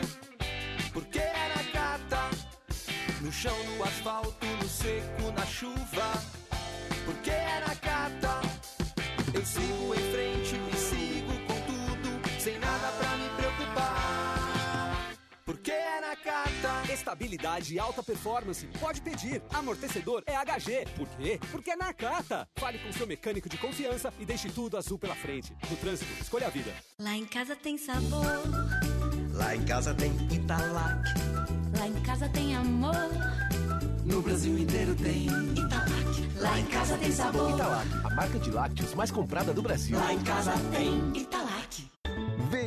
Porque na cata, no chão, no asfalto, no seco, cata. Estabilidade e alta performance. Pode pedir. Amortecedor é HG. Por quê? Porque é na Cata. Fale com seu mecânico de confiança e deixe tudo azul pela frente. No trânsito, escolha a vida. Lá em casa tem sabor. Lá em casa tem Italac. Lá em casa tem amor. No Brasil inteiro tem Italac. Lá em casa tem sabor. Italac, a marca de lácteos mais comprada do Brasil. Lá em casa tem Italac.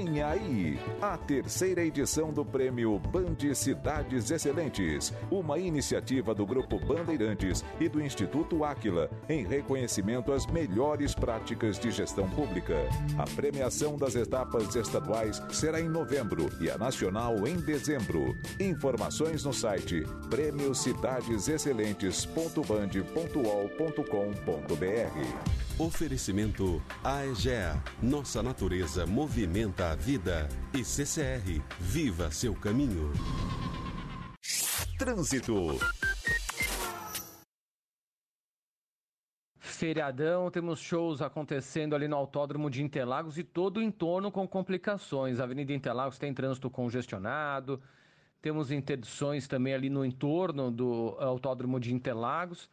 Vem aí a terceira edição do prêmio Band Cidades Excelentes, uma iniciativa do Grupo Bandeirantes e do Instituto Áquila, em reconhecimento às melhores práticas de gestão pública. A premiação das etapas estaduais será em novembro e a nacional em dezembro. Informações no site prêmiocidadeexcelentes.band.ol.com.br. Oferecimento AEGEA. Nossa natureza movimenta a vida. E CCR. Viva seu caminho. Trânsito. Feriadão, temos shows acontecendo ali no Autódromo de Interlagos e todo o entorno com complicações. A Avenida Interlagos tem trânsito congestionado, temos interdições também ali no entorno do Autódromo de Interlagos.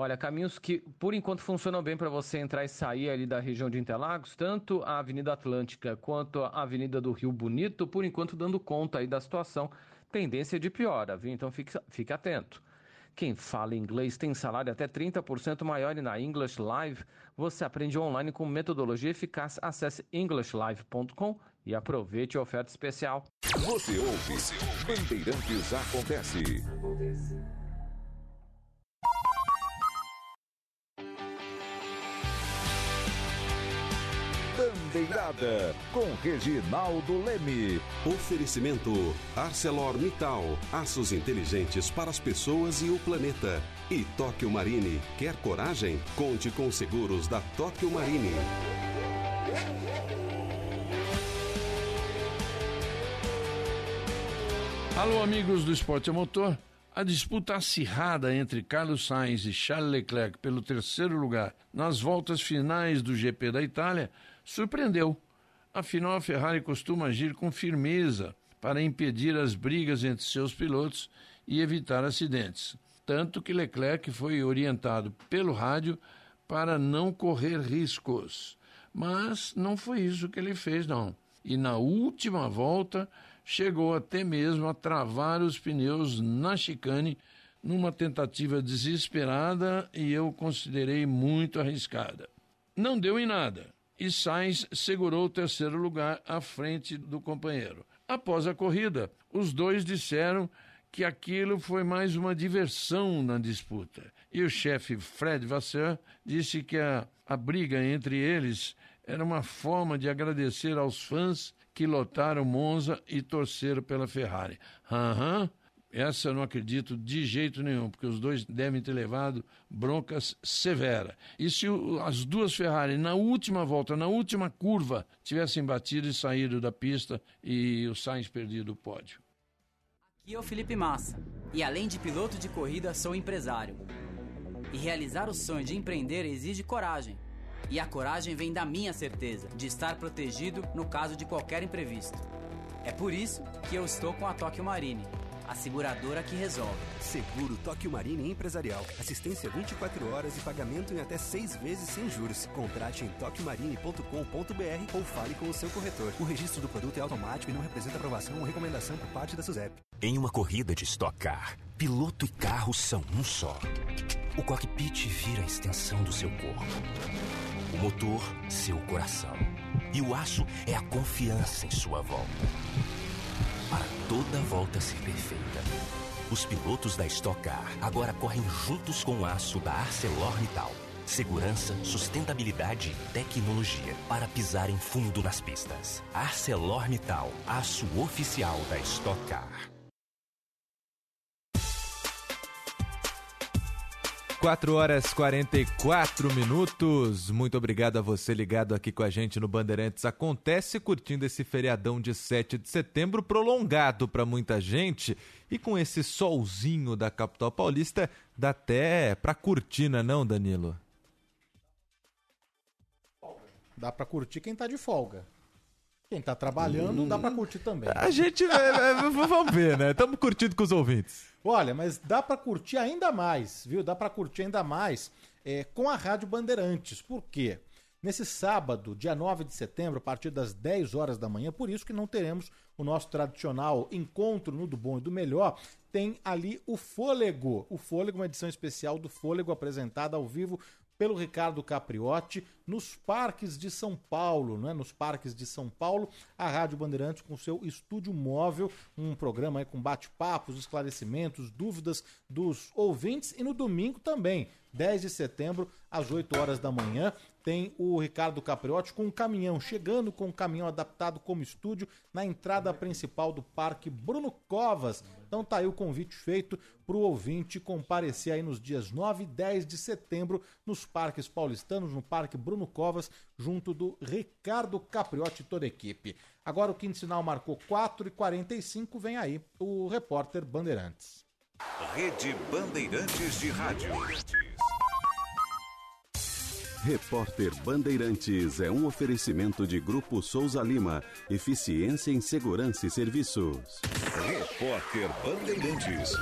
Olha, caminhos que por enquanto funcionam bem para você entrar e sair ali da região de Interlagos, tanto a Avenida Atlântica quanto a Avenida do Rio Bonito, por enquanto dando conta aí da situação. Tendência de piora, viu? Então fique, fique atento. Quem fala inglês tem salário até 30% maior e na English Live você aprende online com metodologia eficaz. Acesse englishlive.com e aproveite a oferta especial. Você ouve, Bandeirantes Acontece. Bandeirada com Reginaldo Leme. Oferecimento ArcelorMittal, aços inteligentes para as pessoas e o planeta. E Tóquio Marine, quer coragem? Conte com os seguros da Tóquio Marine. Alô, amigos do Esporte a Motor. A disputa acirrada entre Carlos Sainz e Charles Leclerc pelo terceiro lugar nas voltas finais do GP da Itália surpreendeu. Afinal, a Ferrari costuma agir com firmeza para impedir as brigas entre seus pilotos e evitar acidentes. Tanto que Leclerc foi orientado pelo rádio para não correr riscos. Mas não foi isso que ele fez, não. E na última volta, chegou até mesmo a travar os pneus na chicane numa tentativa desesperada e eu considerei muito arriscada. Não deu em nada e Sainz segurou o terceiro lugar à frente do companheiro. Após a corrida, os dois disseram que aquilo foi mais uma diversão na disputa. E o chefe Fred Vasseur disse que a, a briga entre eles era uma forma de agradecer aos fãs que lotaram Monza e torceram pela Ferrari. Aham, uhum, essa eu não acredito de jeito nenhum, porque os dois devem ter levado broncas severas. E se as duas Ferrari, na última volta, na última curva, tivessem batido e saído da pista e o Sainz perdido o pódio? Aqui é o Felipe Massa, e além de piloto de corrida, sou empresário. E realizar o sonho de empreender exige coragem. E a coragem vem da minha certeza de estar protegido no caso de qualquer imprevisto. É por isso que eu estou com a Tóquio Marine, a seguradora que resolve. Seguro Tóquio Marine Empresarial. Assistência 24 horas e pagamento em até seis vezes sem juros. Contrate em tokiomarine.com.br ou fale com o seu corretor. O registro do produto é automático e não representa aprovação ou recomendação por parte da SUSEP. Em uma corrida de Stock Car, piloto e carro são um só. O cockpit vira a extensão do seu corpo. O motor, seu coração. E o aço é a confiança em sua volta. Para toda volta ser perfeita, os pilotos da Stock Car agora correm juntos com o aço da ArcelorMittal. Segurança, sustentabilidade e tecnologia para pisar em fundo nas pistas. ArcelorMittal, aço oficial da Stock Car. 4 horas 44 minutos. Muito obrigado a você ligado aqui com a gente no Bandeirantes Acontece, curtindo esse feriadão de 7 de setembro, prolongado para muita gente. E com esse solzinho da capital paulista, dá até para curtir, não é não, Danilo? Dá para curtir quem tá de folga. Quem tá trabalhando, dá para curtir também. A gente vamos ver, né? Estamos curtindo com os ouvintes. Olha, mas dá para curtir ainda mais, viu? Dá para curtir ainda mais é, com a Rádio Bandeirantes. Por quê? Nesse sábado, dia 9 de setembro, a partir das 10 horas da manhã, por isso que não teremos o nosso tradicional encontro no do bom e do melhor, tem ali o Fôlego. O Fôlego, uma edição especial do Fôlego apresentada ao vivo pelo Ricardo Capriotti nos parques de São Paulo, né? Nos parques de São Paulo, a Rádio Bandeirantes com seu estúdio móvel, um programa aí com bate-papos, esclarecimentos, dúvidas dos ouvintes e no domingo também, 10 de setembro, às 8 horas da manhã, tem o Ricardo Capriotti com um caminhão, chegando com um caminhão adaptado como estúdio na entrada principal do Parque Bruno Covas. Então tá aí o convite feito para o ouvinte comparecer aí nos dias 9 e 10 de setembro nos parques paulistanos, no Parque Bruno Covas, junto do Ricardo Capriotti e toda a equipe. Agora o quinto sinal marcou 4 e 45 vem aí o repórter Bandeirantes. Rede Bandeirantes de Rádio. Repórter Bandeirantes é um oferecimento de Grupo Souza Lima. Eficiência em Segurança e Serviços. Repórter Bandeirantes.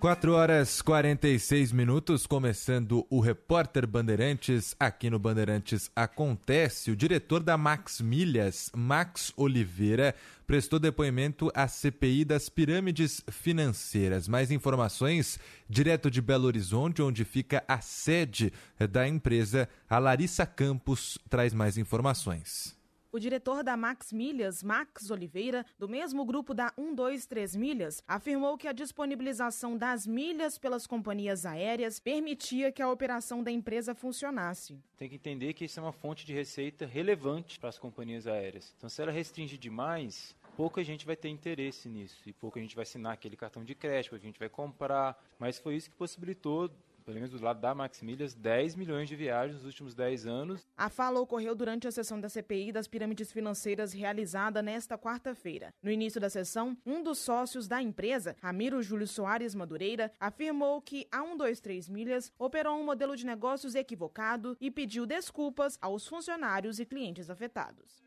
4 horas 46 minutos, começando o Repórter Bandeirantes. Aqui no Bandeirantes Acontece. O diretor da Max Milhas, Max Oliveira, prestou depoimento à CPI das pirâmides financeiras. Mais informações direto de Belo Horizonte, onde fica a sede da empresa. A Larissa Campos traz mais informações. O diretor da Max Milhas, Max Oliveira, do mesmo grupo da 123 Milhas, afirmou que a disponibilização das milhas pelas companhias aéreas permitia que a operação da empresa funcionasse. Tem que entender que isso é uma fonte de receita relevante para as companhias aéreas. Então, se ela restringe demais, pouca gente vai ter interesse nisso e pouca gente vai assinar aquele cartão de crédito, a gente vai comprar. Mas foi isso que possibilitou pelo menos do lado da Maximilhas, 10 milhões de viagens nos últimos 10 anos. A fala ocorreu durante a sessão da CPI das pirâmides financeiras realizada nesta quarta-feira. No início da sessão, um dos sócios da empresa, Ramiro Júlio Soares Madureira, afirmou que a 123 Milhas operou um modelo de negócios equivocado e pediu desculpas aos funcionários e clientes afetados.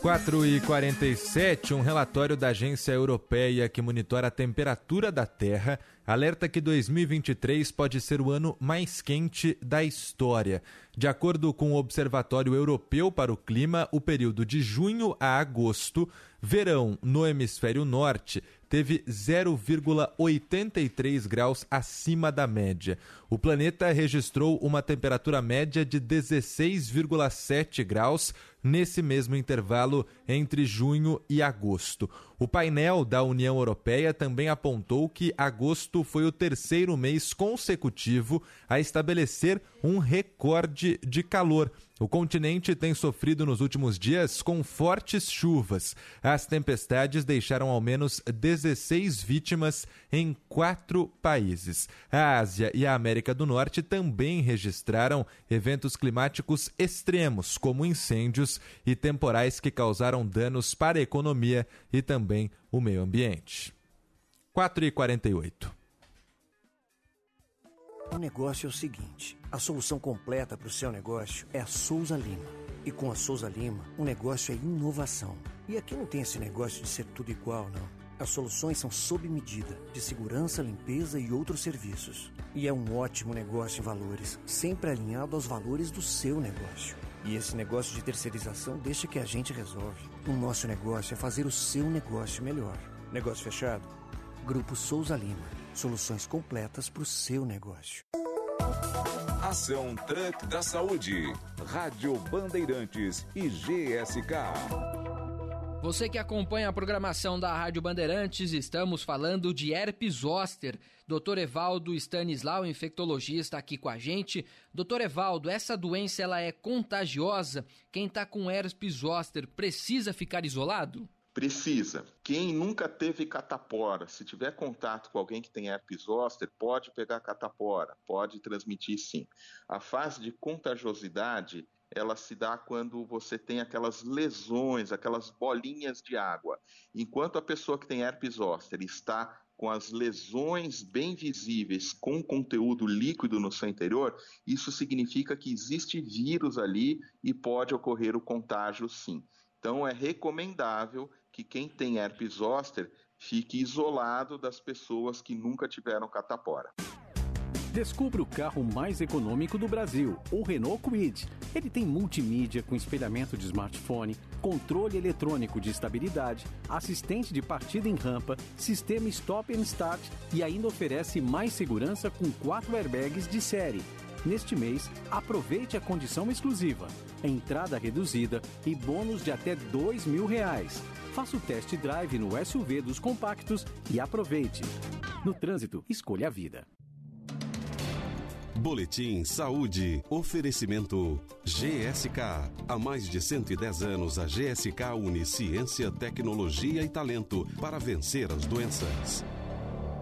4 e 47, um relatório da Agência Europeia que monitora a temperatura da Terra alerta que 2023 pode ser o ano mais quente da história. De acordo com o Observatório Europeu para o Clima, o período de junho a agosto, verão no hemisfério norte, teve 0,83 graus acima da média. O planeta registrou uma temperatura média de 16,7 graus nesse mesmo intervalo entre junho e agosto. O painel da União Europeia também apontou que agosto foi o terceiro mês consecutivo a estabelecer um recorde de calor. O continente tem sofrido nos últimos dias com fortes chuvas. As tempestades deixaram ao menos 16 vítimas em quatro países. A Ásia e a América do Norte também registraram eventos climáticos extremos, como incêndios e temporais que causaram danos para a economia e também o meio ambiente. 4 e 48. O negócio é o seguinte: a solução completa para o seu negócio é a Souza Lima. E com a Souza Lima, o negócio é inovação. E aqui não tem esse negócio de ser tudo igual, não. As soluções são sob medida, de segurança, limpeza e outros serviços. E é um ótimo negócio em valores, sempre alinhado aos valores do seu negócio. E esse negócio de terceirização deixa que a gente resolve. O nosso negócio é fazer o seu negócio melhor. Negócio fechado? Grupo Souza Lima. Soluções completas para o seu negócio. Ação Truck da Saúde. Rádio Bandeirantes e GSK. Você que acompanha a programação da Rádio Bandeirantes, estamos falando de herpes zoster. Dr. Evaldo Stanislau, infectologista, aqui com a gente. Doutor Evaldo, essa doença ela é contagiosa? Quem está com herpes zoster precisa ficar isolado? Precisa. Quem nunca teve catapora, se tiver contato com alguém que tem herpes zoster, pode pegar catapora, pode transmitir sim. A fase de contagiosidade ela se dá quando você tem aquelas lesões, aquelas bolinhas de água. Enquanto a pessoa que tem herpes zoster está com as lesões bem visíveis com conteúdo líquido no seu interior, isso significa que existe vírus ali e pode ocorrer o contágio sim. Então é recomendável que quem tem herpes zoster fique isolado das pessoas que nunca tiveram catapora. Descubra o carro mais econômico do Brasil, o Renault Kwid. Ele tem multimídia com espelhamento de smartphone, controle eletrônico de estabilidade, assistente de partida em rampa, sistema stop and start e ainda oferece mais segurança com quatro airbags de série. Neste mês, aproveite a condição exclusiva, entrada reduzida e bônus de até dois mil reais. Faça o test drive no SUV dos compactos e aproveite. No trânsito, escolha a vida. Boletim Saúde. Oferecimento GSK. Há mais de 110 anos, a GSK une ciência, tecnologia e talento para vencer as doenças.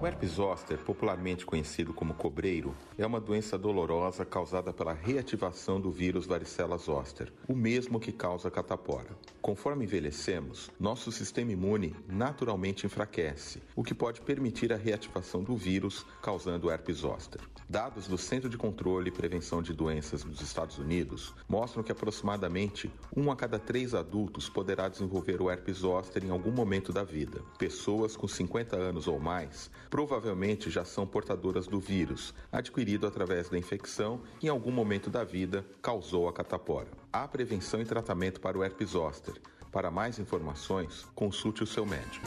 O herpes zoster, popularmente conhecido como cobreiro, é uma doença dolorosa causada pela reativação do vírus varicela zoster, o mesmo que causa catapora. Conforme envelhecemos, nosso sistema imune naturalmente enfraquece, o que pode permitir a reativação do vírus causando herpes zoster. Dados do Centro de Controle e Prevenção de Doenças dos Estados Unidos mostram que aproximadamente um a cada três adultos poderá desenvolver o herpes zoster em algum momento da vida. Pessoas com 50 anos ou mais provavelmente já são portadoras do vírus, adquirido através da infecção que em algum momento da vida causou a catapora. Há prevenção e tratamento para o herpes zoster. Para mais informações, consulte o seu médico.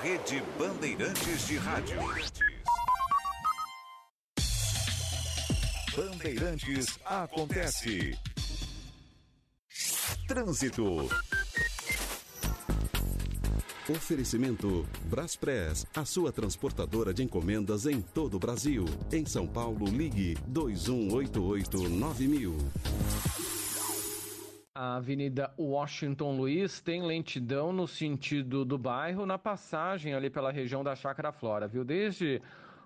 Rede Bandeirantes de Rádio. Bandeirantes acontece. Trânsito. Oferecimento Braspress, a sua transportadora de encomendas em todo o Brasil. Em São Paulo, ligue 2188-9000. A Avenida Washington Luiz tem lentidão no sentido do bairro, na passagem ali pela região da Chácara Flora, viu? Desde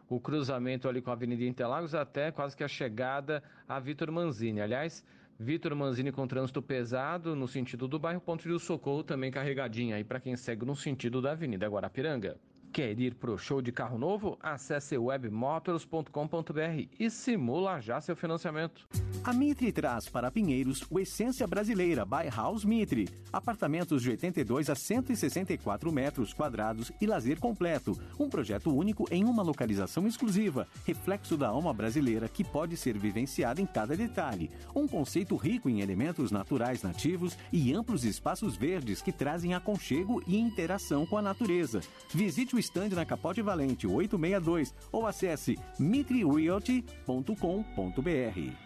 o cruzamento ali com a Avenida Interlagos até quase que a chegada a Vitor Manzini. Aliás, Vitor Manzini com trânsito pesado no sentido do bairro Ponte do Socorro também carregadinha aí para quem segue no sentido da Avenida Guarapiranga. Quer ir pro show de carro novo? Acesse webmotors.com.br e simula já seu financiamento. A Mitre traz para Pinheiros o Essência Brasileira by House Mitre. Apartamentos de 82 a 164 metros quadrados e lazer completo. Um projeto único em uma localização exclusiva, reflexo da alma brasileira que pode ser vivenciada em cada detalhe. Um conceito rico em elementos naturais nativos e amplos espaços verdes que trazem aconchego e interação com a natureza. Visite o stand na Capote Valente 862 ou acesse mitrirealty.com.br.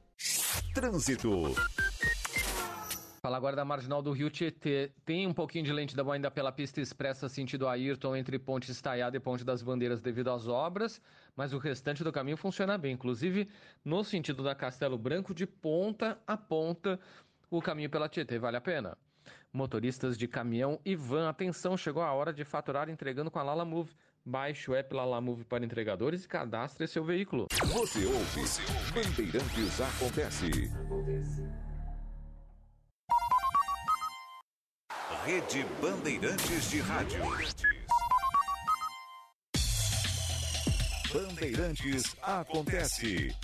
Trânsito. Fala agora da Marginal do Rio Tietê. Tem um pouquinho de lentidão ainda pela pista expressa sentido Ayrton entre Ponte Estaiada e Ponte das Bandeiras devido às obras, mas o restante do caminho funciona bem. Inclusive, no sentido da Castelo Branco, de ponta a ponta, o caminho pela Tietê vale a pena. Motoristas de caminhão e van, atenção, chegou a hora de faturar entregando com a Lala Move. Baixe o app Lala Move para entregadores e cadastre seu veículo. Você ouve. Bandeirantes acontece. Rede Bandeirantes de Rádio. Bandeirantes acontece.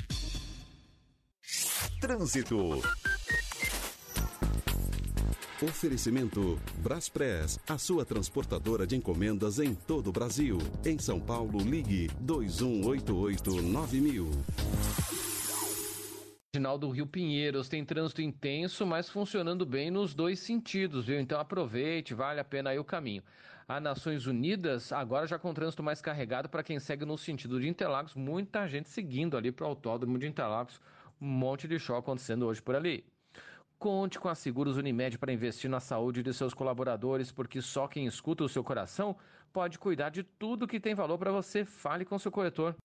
Trânsito. Oferecimento Braspress, a sua transportadora de encomendas em todo o Brasil. Em São Paulo, ligue 2188-9000. Marginal do Rio Pinheiros tem trânsito intenso, mas funcionando bem nos dois sentidos, viu? Então aproveite, vale a pena aí o caminho. A Nações Unidas agora já com trânsito mais carregado para quem segue no sentido de Interlagos, muita gente seguindo ali para o Autódromo de Interlagos, um monte de show acontecendo hoje por ali. Conte com a Seguros Unimed para investir na saúde de seus colaboradores, porque só quem escuta o seu coração pode cuidar de tudo que tem valor para você. Fale com seu corretor.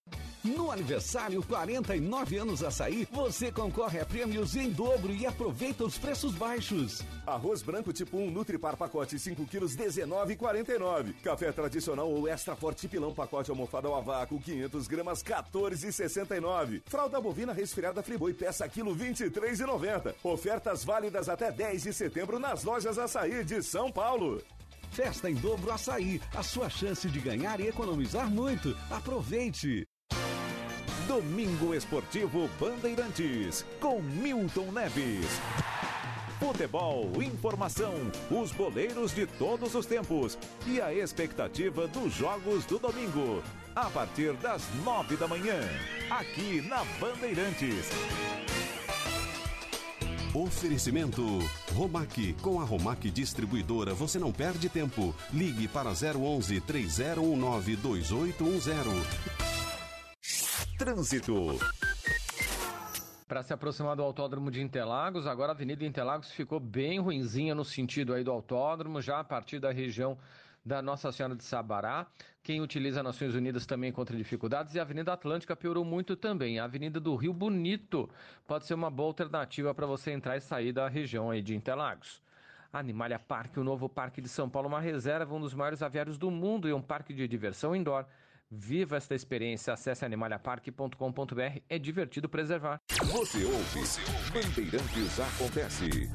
No aniversário 49 anos açaí, você concorre a prêmios em dobro e aproveita os preços baixos. Arroz branco tipo 1 Nutripar pacote 5 quilos 19,49. Café tradicional ou extra forte pilão pacote almofada ao vácuo 500 gramas 14,69. Fralda bovina resfriada Friboi peça quilo 23,90. Ofertas válidas até 10 de setembro nas lojas açaí de São Paulo. Festa em dobro açaí, a sua chance de ganhar e economizar muito. Aproveite! Domingo Esportivo Bandeirantes, com Milton Neves. Futebol, informação, os boleiros de todos os tempos e a expectativa dos jogos do domingo. A partir das nove da manhã, aqui na Bandeirantes. Oferecimento Romac. Com a Romac Distribuidora você não perde tempo. Ligue para 011 3019 2810. Trânsito. Para se aproximar do Autódromo de Interlagos, agora a Avenida Interlagos ficou bem ruinzinha no sentido aí do autódromo, já a partir da região da Nossa Senhora de Sabará. Quem utiliza Nações Unidas também encontra dificuldades e a Avenida Atlântica piorou muito também. A Avenida do Rio Bonito pode ser uma boa alternativa para você entrar e sair da região aí de Interlagos. Animalia Parque, o novo parque de São Paulo, uma reserva, um dos maiores aviários do mundo e um parque de diversão indoor. Viva esta experiência, acesse animaliaparque.com.br, é divertido preservar. Você ouve, Bandeirantes Acontece.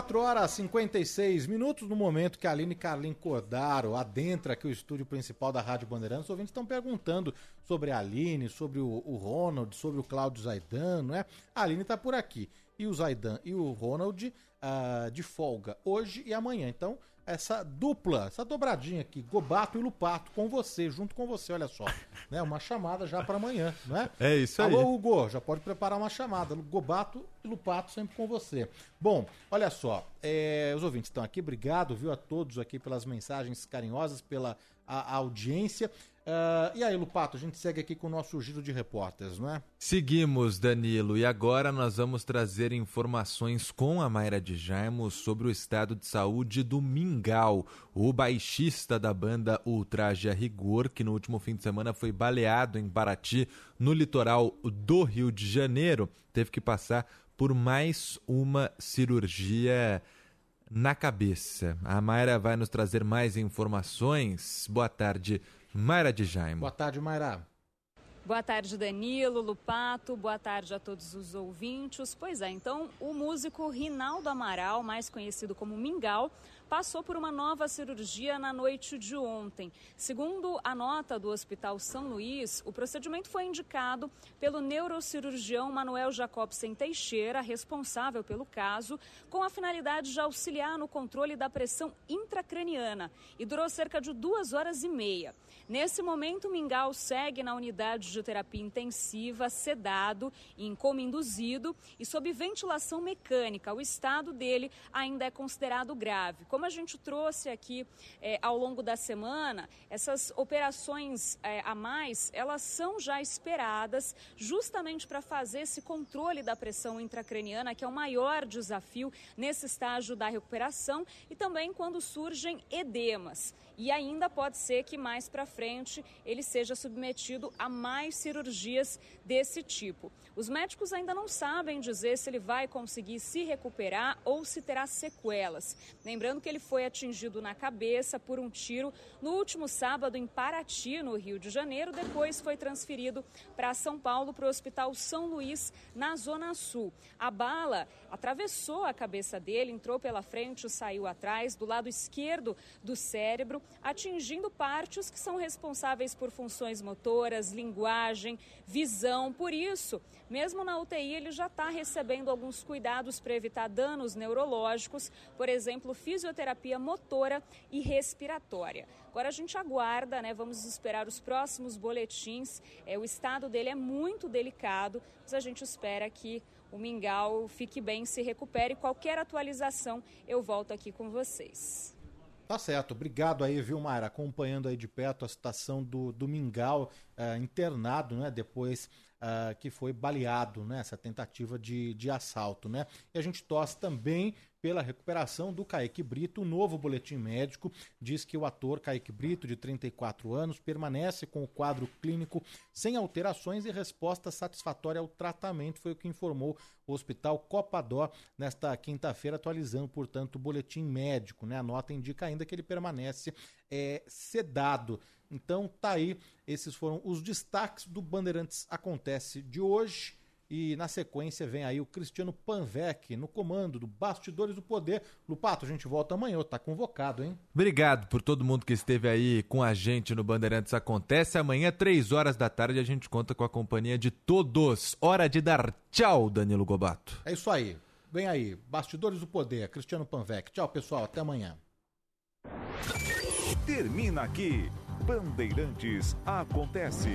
Quatro horas e 56 minutos no momento que a Aline Carlin Cordaro adentra aqui o estúdio principal da Rádio Bandeirantes. Os ouvintes estão perguntando sobre a Aline, sobre o, o Ronald, sobre o Cláudio Zaidan, não é? A Aline está por aqui. E o Zaidan e o Ronald ah, de folga hoje e amanhã. Então, essa dupla, essa dobradinha aqui, Gobato e Lupato, com você, junto com você, olha só. né? Uma chamada já para amanhã, não é? É isso aí. Alô, Hugo, já pode preparar uma chamada. Gobato e Lupato sempre com você. Bom, olha só, é, os ouvintes estão aqui, obrigado, viu, a todos aqui pelas mensagens carinhosas, pela a, a audiência. Ah, e aí, Lupato, a gente segue aqui com o nosso giro de repórteres, não é? Seguimos, Danilo, e agora nós vamos trazer informações com a Mayra de Jaimo sobre o estado de saúde do Mingau, o baixista da banda Ultraje a Rigor, que no último fim de semana foi baleado em Paraty, no litoral do Rio de Janeiro, teve que passar por mais uma cirurgia na cabeça. A Mayra vai nos trazer mais informações. Boa tarde, Mayra de Jaimo. Boa tarde, Mayra. Boa tarde, Danilo, Lupato. Boa tarde a todos os ouvintes. Pois é, então, o músico Rinaldo Amaral, mais conhecido como Mingau, passou por uma nova cirurgia na noite de ontem. Segundo a nota do Hospital São Luís, o procedimento foi indicado pelo neurocirurgião Manuel Jacobsen Teixeira, responsável pelo caso, com a finalidade de auxiliar no controle da pressão intracraniana e durou cerca de duas horas e meia. Nesse momento, Mingau segue na unidade de terapia intensiva, sedado, em coma induzido e sob ventilação mecânica. O estado dele ainda é considerado grave. Como a gente trouxe aqui eh, ao longo da semana, essas operações eh, a mais, elas são já esperadas justamente para fazer esse controle da pressão intracraniana, que é o maior desafio nesse estágio da recuperação e também quando surgem edemas. E ainda pode ser que mais para frente ele seja submetido a mais cirurgias desse tipo. Os médicos ainda não sabem dizer se ele vai conseguir se recuperar ou se terá sequelas. Lembrando que ele foi atingido na cabeça por um tiro no último sábado em Paraty, no Rio de Janeiro. Depois foi transferido para São Paulo, para o Hospital São Luís, na Zona Sul. A bala atravessou a cabeça dele, entrou pela frente, saiu atrás, do lado esquerdo do cérebro, atingindo partes que são responsáveis por funções motoras, linguagem, visão. Por isso, mesmo na UTI, ele já está recebendo alguns cuidados para evitar danos neurológicos, por exemplo, fisioterapia motora e respiratória. Agora a gente aguarda, né? Vamos esperar os próximos boletins. É, o estado dele é muito delicado, mas a gente espera que o Mingau fique bem, se recupere. Qualquer atualização, eu volto aqui com vocês. Tá certo, obrigado aí, viu, Mayra, acompanhando aí de perto a situação do, do Mingau eh, internado, né, depois ah, que foi baleado, né, essa tentativa de, de assalto, né. E a gente torce também pela recuperação do Kaique Brito. O novo boletim médico diz que o ator Kaique Brito, de 34 anos, permanece com o quadro clínico sem alterações e resposta satisfatória ao tratamento, foi o que informou o Hospital Copadó nesta quinta-feira, atualizando, portanto, o boletim médico. Né? A nota indica ainda que ele permanece é, sedado. Então, tá aí. Esses foram os destaques do Bandeirantes Acontece de hoje. E na sequência vem aí o Cristiano Panvec no comando do Bastidores do Poder. Lupato, a gente volta amanhã, tá convocado, hein? Obrigado por todo mundo que esteve aí com a gente no Bandeirantes Acontece. Amanhã, três horas da tarde, a gente conta com a companhia de todos. Hora de dar tchau, Danilo Gobato. É isso aí. Vem aí, Bastidores do Poder, Cristiano Panvec. Tchau, pessoal, até amanhã. Termina aqui. Bandeirantes Acontece.